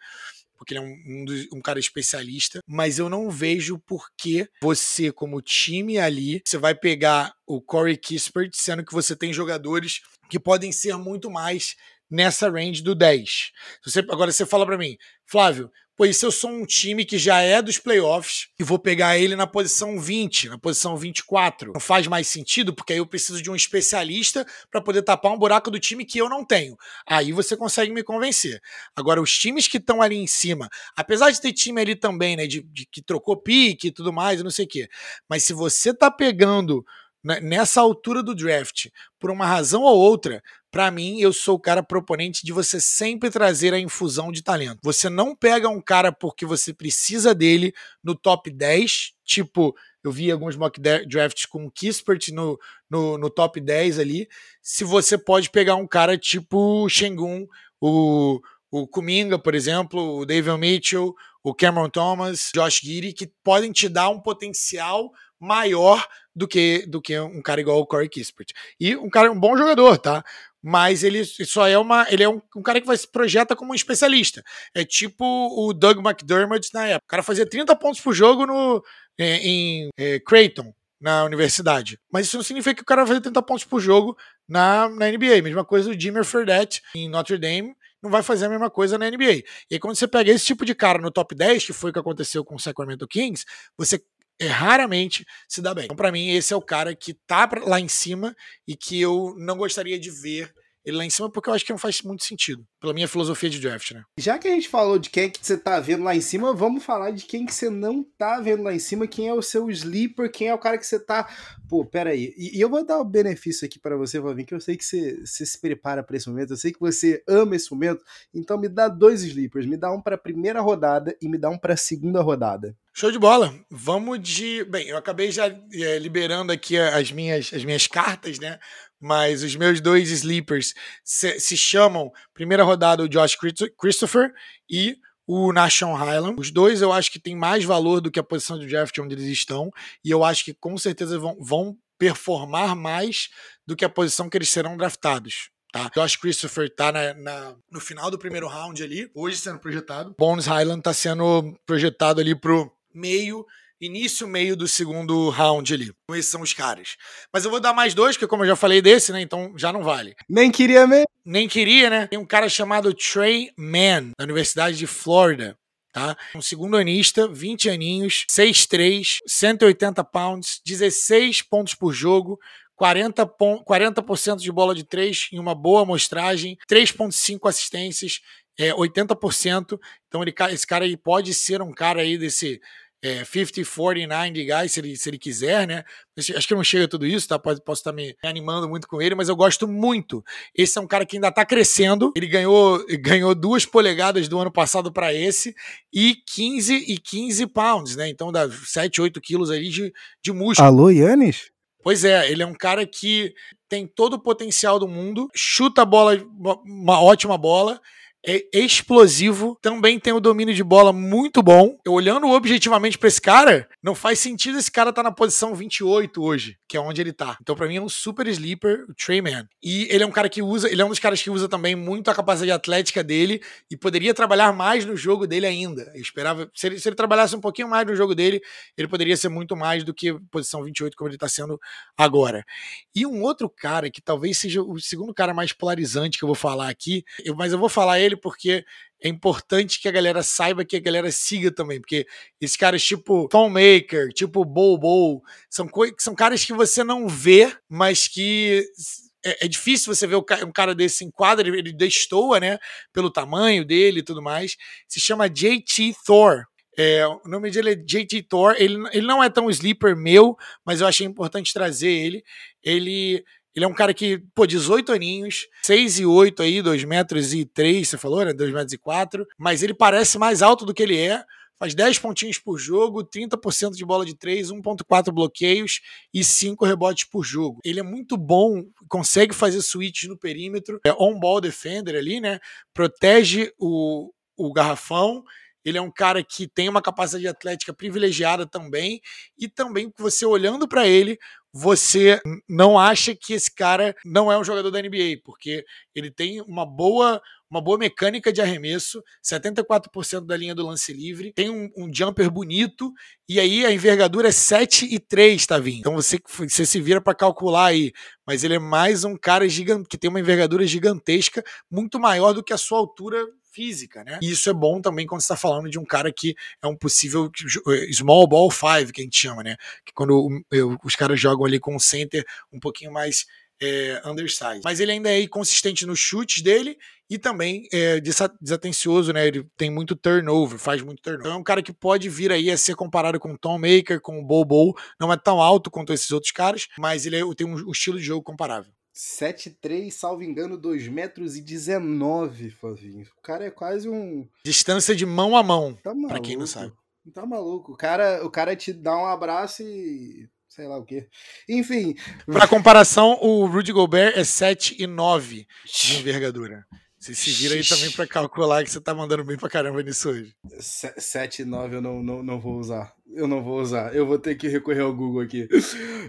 porque ele é um, um, um, cara especialista, mas eu não vejo por que você, como time ali, você vai pegar o Corey Kispert, sendo que você tem jogadores que podem ser muito mais nessa range do 10. Você, agora você fala para mim, Flávio, pois se eu sou um time que já é dos playoffs e vou pegar ele na posição 20, na posição 24, não faz mais sentido, porque aí eu preciso de um especialista para poder tapar um buraco do time que eu não tenho. Aí você consegue me convencer. Agora, os times que estão ali em cima, apesar de ter time ali também, né, de, de que trocou pique e tudo mais, não sei o quê, mas se você tá pegando né, nessa altura do draft, por uma razão ou outra, para mim, eu sou o cara proponente de você sempre trazer a infusão de talento. Você não pega um cara porque você precisa dele no top 10, tipo, eu vi alguns mock drafts com o Kispert no, no, no, top 10 ali. Se você pode pegar um cara tipo o Shengun, o, o Kuminga, por exemplo, o David Mitchell, o Cameron Thomas, Josh Giddy, que podem te dar um potencial maior do que, do que um cara igual o Corey Kispert. E um cara, um bom jogador, tá? Mas ele só é uma. Ele é um, um cara que vai se projeta como um especialista. É tipo o Doug McDermott na época. O cara fazia 30 pontos por jogo no, é, em é, Creighton, na universidade. Mas isso não significa que o cara vai fazer 30 pontos por jogo na, na NBA. Mesma coisa o Jimmy Fredette em Notre Dame não vai fazer a mesma coisa na NBA. E aí, quando você pega esse tipo de cara no top 10, que foi o que aconteceu com o Sacramento Kings, você é, raramente se dá bem. Então, para mim, esse é o cara que tá lá em cima e que eu não gostaria de ver ele lá em cima, porque eu acho que não faz muito sentido, pela minha filosofia de draft, né? Já que a gente falou de quem que você tá vendo lá em cima, vamos falar de quem que você não tá vendo lá em cima, quem é o seu sleeper, quem é o cara que você tá. Pô, pera aí. E, e eu vou dar o benefício aqui para você, Valvin, que eu sei que você, você se prepara para esse momento, eu sei que você ama esse momento, então me dá dois sleepers, me dá um para primeira rodada e me dá um para segunda rodada. Show de bola. Vamos de. Bem, eu acabei já é, liberando aqui as minhas, as minhas cartas, né? mas os meus dois sleepers se, se chamam, primeira rodada, o Josh Christopher e o Nashon Highland. Os dois eu acho que tem mais valor do que a posição do draft onde eles estão, e eu acho que com certeza vão, vão performar mais do que a posição que eles serão draftados. Tá? Josh Christopher tá na, no final do primeiro round ali, hoje sendo projetado. Bones Highland tá sendo projetado ali pro meio início, meio do segundo round ali. Esses são os caras. Mas eu vou dar mais dois, porque como eu já falei desse, né? Então já não vale. Nem queria mesmo. Nem queria, né? Tem um cara chamado Trey Mann, da Universidade de Flórida. Tá? Um segundo anista, 20 aninhos, 6'3, 180 pounds, 16 pontos por jogo, 40%, 40 de bola de 3 em uma boa amostragem, 3,5 assistências, é, 80%. Então ele, esse cara aí pode ser um cara aí desse é, 50, 49 de guys, se ele, se ele quiser, né? Acho que não chega tudo isso, tá? Posso, posso estar me animando muito com ele, mas eu gosto muito. Esse é um cara que ainda tá crescendo. Ele ganhou, ganhou duas polegadas do ano passado para esse e 15 e 15 pounds, né? Então dá 7, 8 quilos aí de, de músculo. Alô, Yannis? Pois é, ele é um cara que tem todo o potencial do mundo, chuta a bola, uma ótima bola, é explosivo, também tem o domínio de bola muito bom. Eu, olhando objetivamente para esse cara, não faz sentido esse cara estar tá na posição 28 hoje, que é onde ele tá. Então, para mim, é um super sleeper, o Trey Man. E ele é um cara que usa, ele é um dos caras que usa também muito a capacidade atlética dele e poderia trabalhar mais no jogo dele ainda. Eu esperava, se ele, se ele trabalhasse um pouquinho mais no jogo dele, ele poderia ser muito mais do que posição 28, como ele tá sendo agora. E um outro cara que talvez seja o segundo cara mais polarizante que eu vou falar aqui, eu, mas eu vou falar ele ele, porque é importante que a galera saiba que a galera siga também, porque esses caras tipo Tom Maker, tipo Bobo, são, são caras que você não vê, mas que é, é, difícil você ver um cara desse em quadra, ele, ele destoa, né? Pelo tamanho dele e tudo mais. Se chama JT Thor. É, o nome dele é JT Thor. Ele, ele não é tão sleeper meu, mas eu achei importante trazer ele. Ele ele é um cara que, pô, 18 aninhos, 6 e 8 aí, 2 metros e 3, você falou, né? 2 metros e 4, mas ele parece mais alto do que ele é. Faz 10 pontinhos por jogo, 30% de bola de 3, 1.4 bloqueios e 5 rebotes por jogo. Ele é muito bom, consegue fazer switches no perímetro, é on-ball defender ali, né? Protege o, o garrafão ele é um cara que tem uma capacidade atlética privilegiada também, e também você olhando para ele, você não acha que esse cara não é um jogador da NBA, porque ele tem uma boa uma boa mecânica de arremesso, 74% da linha do lance livre, tem um, um, jumper bonito, e aí a envergadura é 7 e 3, tá vindo. Então você, você se vira para calcular aí, mas ele é mais um cara gigante, que tem uma envergadura gigantesca, muito maior do que a sua altura física, né? E isso é bom também quando está falando de um cara que é um possível eh, small ball five, que a gente chama, né? Que quando os caras jogam ali com um center um pouquinho mais é, undersized. Mas ele ainda é consistente nos chutes dele e também é desatencioso, né? Ele tem muito turnover, faz muito turnover. Então é um cara que pode vir aí a ser comparado com o Tom Maker, com o Bobo. Não é tão alto quanto esses outros caras, mas ele é, tem um, estilo de jogo comparável. 7'3, salvo engano, 2 metros e 19, Flavinho. O cara é quase um. Distância de mão a mão, tá pra quem não sabe. Tá maluco. O cara, o cara te dá um abraço e. sei lá o quê. Enfim. Pra comparação, o Rudy Gobert é 7 e 9 de envergadura. Você se vira aí também pra calcular que você tá mandando bem pra caramba nisso hoje. 7 e 9 eu não, não, não vou usar eu não vou usar. Eu vou ter que recorrer ao Google aqui.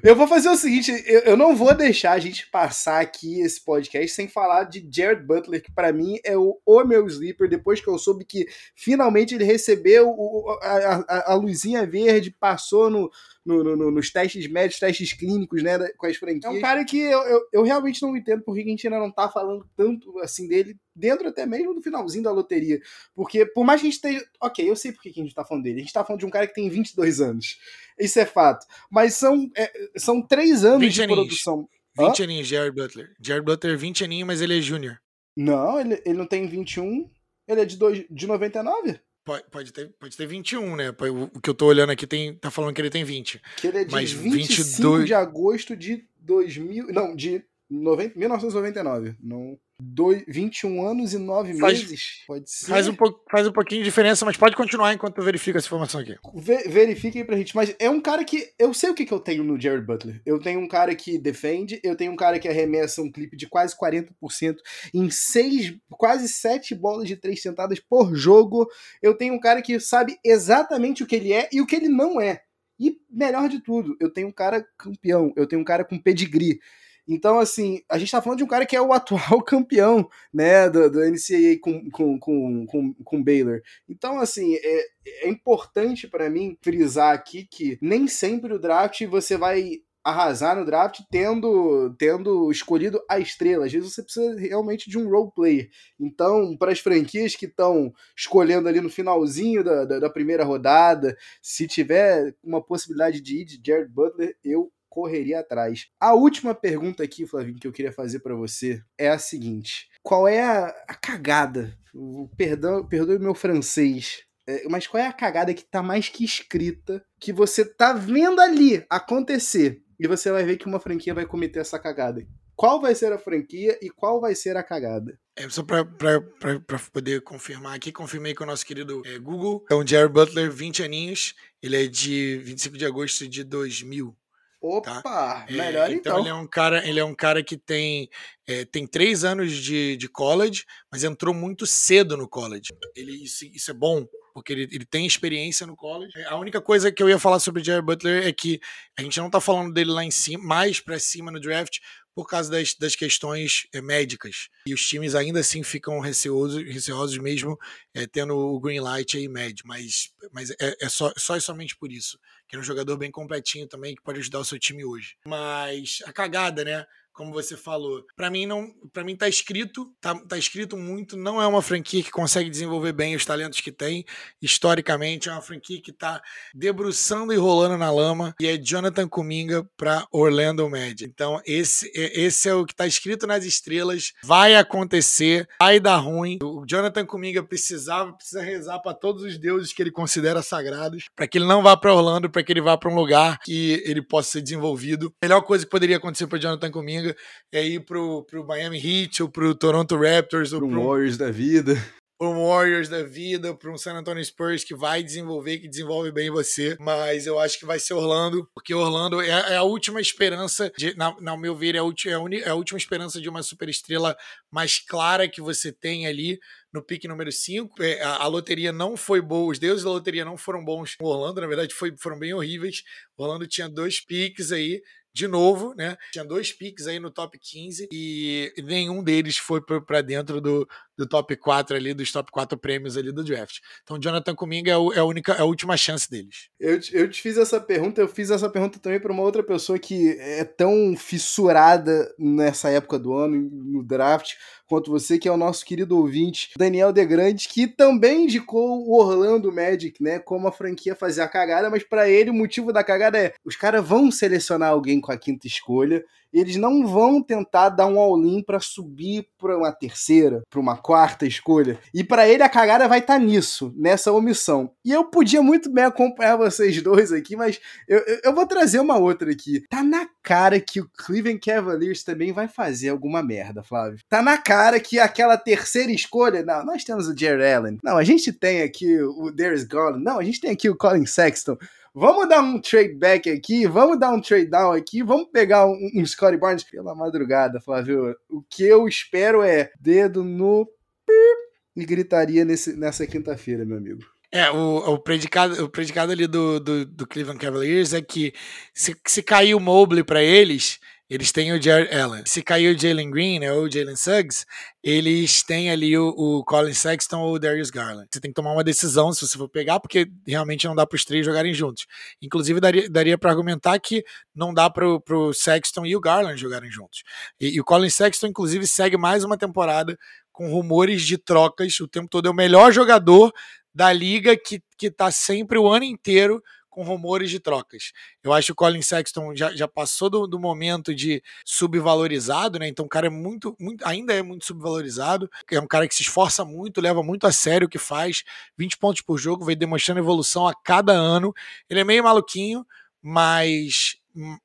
Eu vou fazer o seguinte: eu, eu não vou deixar a gente passar aqui esse podcast sem falar de Jared Butler, que para mim é o, o meu sleeper. Depois que eu soube que finalmente ele recebeu o, a, a, a luzinha verde, passou no, no, no, nos testes médicos, testes clínicos, né, com as franquias. É um cara que eu, eu, eu realmente não entendo por que a gente ainda não tá falando tanto assim dele, dentro até mesmo do finalzinho da loteria. Porque, por mais que a gente esteja. Ok, eu sei por que a gente tá falando dele. A gente tá falando de um cara que tem 22 anos. Isso é fato. Mas são, é, são três anos de produção. 20 Hã? aninhos, Jared Butler. Jared Butler, 20 aninhos, mas ele é júnior. Não, ele, ele não tem 21. Ele é de, dois, de 99. Pode, pode, ter, pode ter 21, né? O que eu tô olhando aqui tem, tá falando que ele tem 20. Que ele é de mas 25 22... de agosto de 2000. Não, de 90, 1999. Não. Dois, 21 anos e 9 faz, meses? Pode ser. Faz um, faz um pouquinho de diferença, mas pode continuar enquanto eu verifico essa informação aqui. Ver, verifiquem pra gente. Mas é um cara que. Eu sei o que, que eu tenho no Jared Butler. Eu tenho um cara que defende, eu tenho um cara que arremessa um clipe de quase 40% em seis, quase 7 bolas de 3 sentadas por jogo. Eu tenho um cara que sabe exatamente o que ele é e o que ele não é. E melhor de tudo, eu tenho um cara campeão, eu tenho um cara com pedigree. Então, assim, a gente tá falando de um cara que é o atual campeão, né, do, do NCAA com, com, com, com, com Baylor. Então, assim, é, é importante para mim frisar aqui que nem sempre o draft você vai arrasar no draft tendo tendo escolhido a estrela. Às vezes você precisa realmente de um role player. Então, para as franquias que estão escolhendo ali no finalzinho da, da, da, primeira rodada, se tiver uma possibilidade de ir de Jared Butler, eu correria atrás. A última pergunta aqui, Flavinho, que eu queria fazer para você é a seguinte: qual é a, a cagada? Perdão, perdoe meu francês. É, mas qual é a cagada que tá mais que escrita que você tá vendo ali acontecer e você vai ver que uma franquia vai cometer essa cagada? Qual vai ser a franquia e qual vai ser a cagada? É, só para poder confirmar aqui, confirmei com o nosso querido é, Google. É um Jared Butler, 20 aninhos. Ele é de 25 de agosto de 2000. Opa, tá? melhor é, então. então. Ele é um cara, ele é um cara que tem, é, tem três anos de, de college, mas entrou muito cedo no college. Ele, isso, isso é bom, porque ele, ele tem experiência no college. A única coisa que eu ia falar sobre o Jerry Butler é que a gente não tá falando dele lá em cima, mais para cima no draft, por causa das, das questões é, médicas. E os times ainda assim ficam receosos, receosos mesmo é, tendo o green light aí médio. Mas, mas é, é só, só e somente por isso que é um jogador bem completinho também, que pode ajudar o seu time hoje. Mas a cagada, né? Como você falou, para mim não, para mim tá escrito, tá, tá escrito muito, não é uma franquia que consegue desenvolver bem os talentos que tem. Historicamente é uma franquia que tá debruçando e rolando na lama e é Jonathan Kuminga para Orlando Magic. Então esse é, esse é o que está escrito nas estrelas. Vai acontecer, vai dar ruim. O Jonathan Kuminga precisava, precisa rezar para todos os deuses que ele considera sagrados, para que ele não vá para Orlando, para que ele vá para um lugar que ele possa ser desenvolvido. A melhor coisa que poderia acontecer para Jonathan Kuminga é ir para o Miami Heat ou para o Toronto Raptors ou para o Warriors da vida um Warriors da vida, para um San Antonio Spurs que vai desenvolver, que desenvolve bem você. Mas eu acho que vai ser Orlando, porque Orlando é, é a última esperança, de, na, na meu ver, é a, é, a é a última esperança de uma superestrela mais clara que você tem ali no pique número 5. É, a, a, loteria não foi boa, os deuses da loteria não foram bons. O Orlando, na verdade, foi, foram bem horríveis. O Orlando tinha dois piques aí de novo, né? Tinha dois piques aí no top 15 e nenhum deles foi para dentro do, do top 4 ali, dos top 4 prêmios ali do draft. Então, Jonathan Kuminga é, o, é, a única, é a última chance deles. Eu, eu te fiz essa pergunta, eu fiz essa pergunta também para uma outra pessoa que é tão fissurada nessa época do ano, no draft, quanto você, que é o nosso querido ouvinte, Daniel Degrande, que também indicou o Orlando Magic, né, como a franquia fazer a cagada, mas para ele o motivo da cagada é os caras vão selecionar alguém com a quinta escolha eles não vão tentar dar um all-in para subir para uma terceira, para uma quarta escolha. E para ele a cagada vai estar tá nisso, nessa omissão. E eu podia muito bem acompanhar vocês dois aqui, mas eu, eu, vou trazer uma outra aqui. Tá na cara que o Cleveland Cavaliers também vai fazer alguma merda, Flávio. Tá na cara que aquela terceira escolha, não, nós temos o Jerry Allen. Não, a gente tem aqui o Darius Garland. Não, a gente tem aqui o Colin Sexton. Vamos dar um trade back aqui, vamos dar um trade down aqui, vamos pegar um, um Scottie Barnes pela madrugada, Flávio. O que eu espero é dedo no e gritaria nesse, nessa quinta-feira, meu amigo. É, o, o, predicado, o predicado ali do, do, do Cleveland Cavaliers é que se, se cair o Mobley para eles, eles têm o Jared Allen. Se cair o Jalen Green né, ou o Jalen Suggs, eles têm ali o, o Colin Sexton ou o Darius Garland. Você tem que tomar uma decisão se você for pegar, porque realmente não dá para os três jogarem juntos. Inclusive, daria, daria para argumentar que não dá para o Sexton e o Garland jogarem juntos. E, e o Colin Sexton, inclusive, segue mais uma temporada com rumores de trocas o tempo todo. É o melhor jogador da liga que, que tá sempre o ano inteiro com rumores de trocas. Eu acho que o Colin Sexton já, já passou do, do, momento de subvalorizado, né? Então o cara é muito, muito, ainda é muito subvalorizado. É um cara que se esforça muito, leva muito a sério o que faz. 20 pontos por jogo, vem demonstrando evolução a cada ano. Ele é meio maluquinho, mas,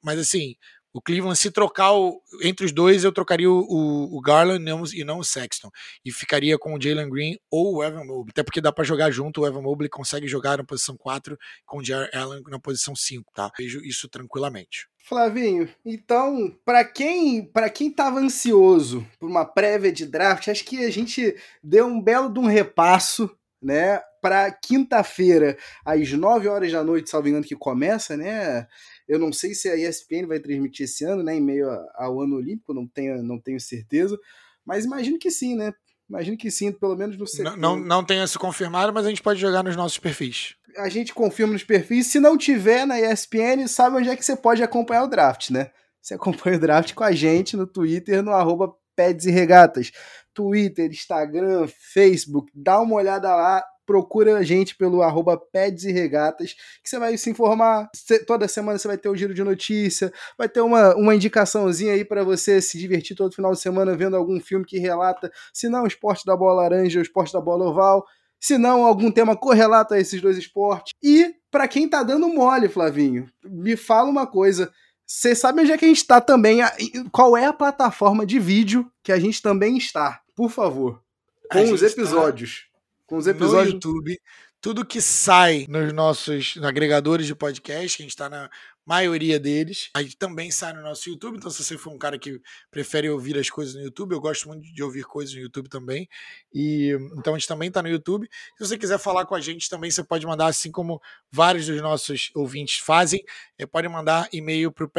mas assim, o Cleveland, se trocar o, entre os dois, eu trocaria o, o, o Garland e não o Sexton. E ficaria com o Jalen Green ou o Evan Mobley. Até porque dá para jogar junto. O Evan Mobley consegue jogar na posição 4 com o Jared Allen na posição 5, tá? Vejo isso tranquilamente. Flavinho, então, para quem para quem tava ansioso por uma prévia de draft, acho que a gente deu um belo de um repasso, né, para quinta-feira, às 9 horas da noite, salvo engano, que começa, né? Eu não sei se a ESPN vai transmitir esse ano, né, em meio ao ano olímpico, não tenho, não tenho certeza, mas imagino que sim, né? Imagino que sim, pelo menos no setor. Não, não, não tenha se confirmado, mas a gente pode jogar nos nossos perfis. A gente confirma nos perfis. Se não tiver na ESPN, sabe onde é que você pode acompanhar o draft, né? Você acompanha o draft com a gente no Twitter, no arroba Peds e Regatas. Twitter, Instagram, Facebook, dá uma olhada lá, procura a gente pelo arroba Peds e Regatas, que você vai se informar. Toda semana você vai ter o giro de notícia, vai ter uma, uma indicaçãozinha aí para você se divertir todo final de semana vendo algum filme que relata, se não o esporte da bola laranja ou o esporte da bola oval, se não algum tema correlato a esses dois esportes. E para quem tá dando mole, Flavinho, me fala uma coisa. Você sabe onde é que a gente está também? Qual é a plataforma de vídeo que a gente também está? Por favor. Com os episódios com os episódios. No YouTube, tudo que sai nos nossos agregadores de podcast, que a gente está na maioria deles. A gente também sai no nosso YouTube, então se você for um cara que prefere ouvir as coisas no YouTube, eu gosto muito de ouvir coisas no YouTube também. E então a gente também está no YouTube. Se você quiser falar com a gente também, você pode mandar, assim como vários dos nossos ouvintes fazem, é, pode mandar e-mail para o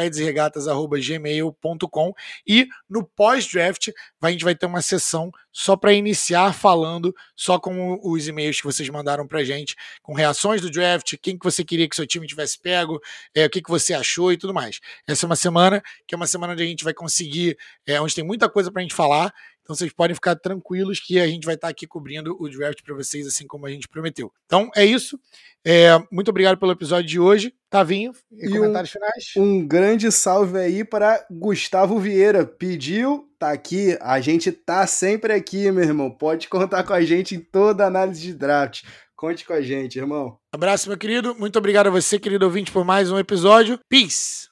e no pós-draft a gente vai ter uma sessão só para iniciar falando só com os e-mails que vocês mandaram para gente, com reações do draft, quem que você queria que seu time tivesse pego, é, o que, que você achou e tudo mais. Essa é uma semana que é uma semana onde a gente vai conseguir, é, onde tem muita coisa para a gente falar, Então vocês podem ficar tranquilos que a gente vai estar aqui cobrindo o draft para vocês, assim como a gente prometeu. Então é isso. É, muito obrigado pelo episódio de hoje. Tavinho, e comentários um, finais. Um grande salve aí para Gustavo Vieira. Pediu, tá aqui. A gente tá sempre aqui, meu irmão. Pode contar com a gente em toda análise de draft. Conte com a gente, irmão. Abraço, meu querido. Muito obrigado a você, querido ouvinte, por mais um episódio. Peace.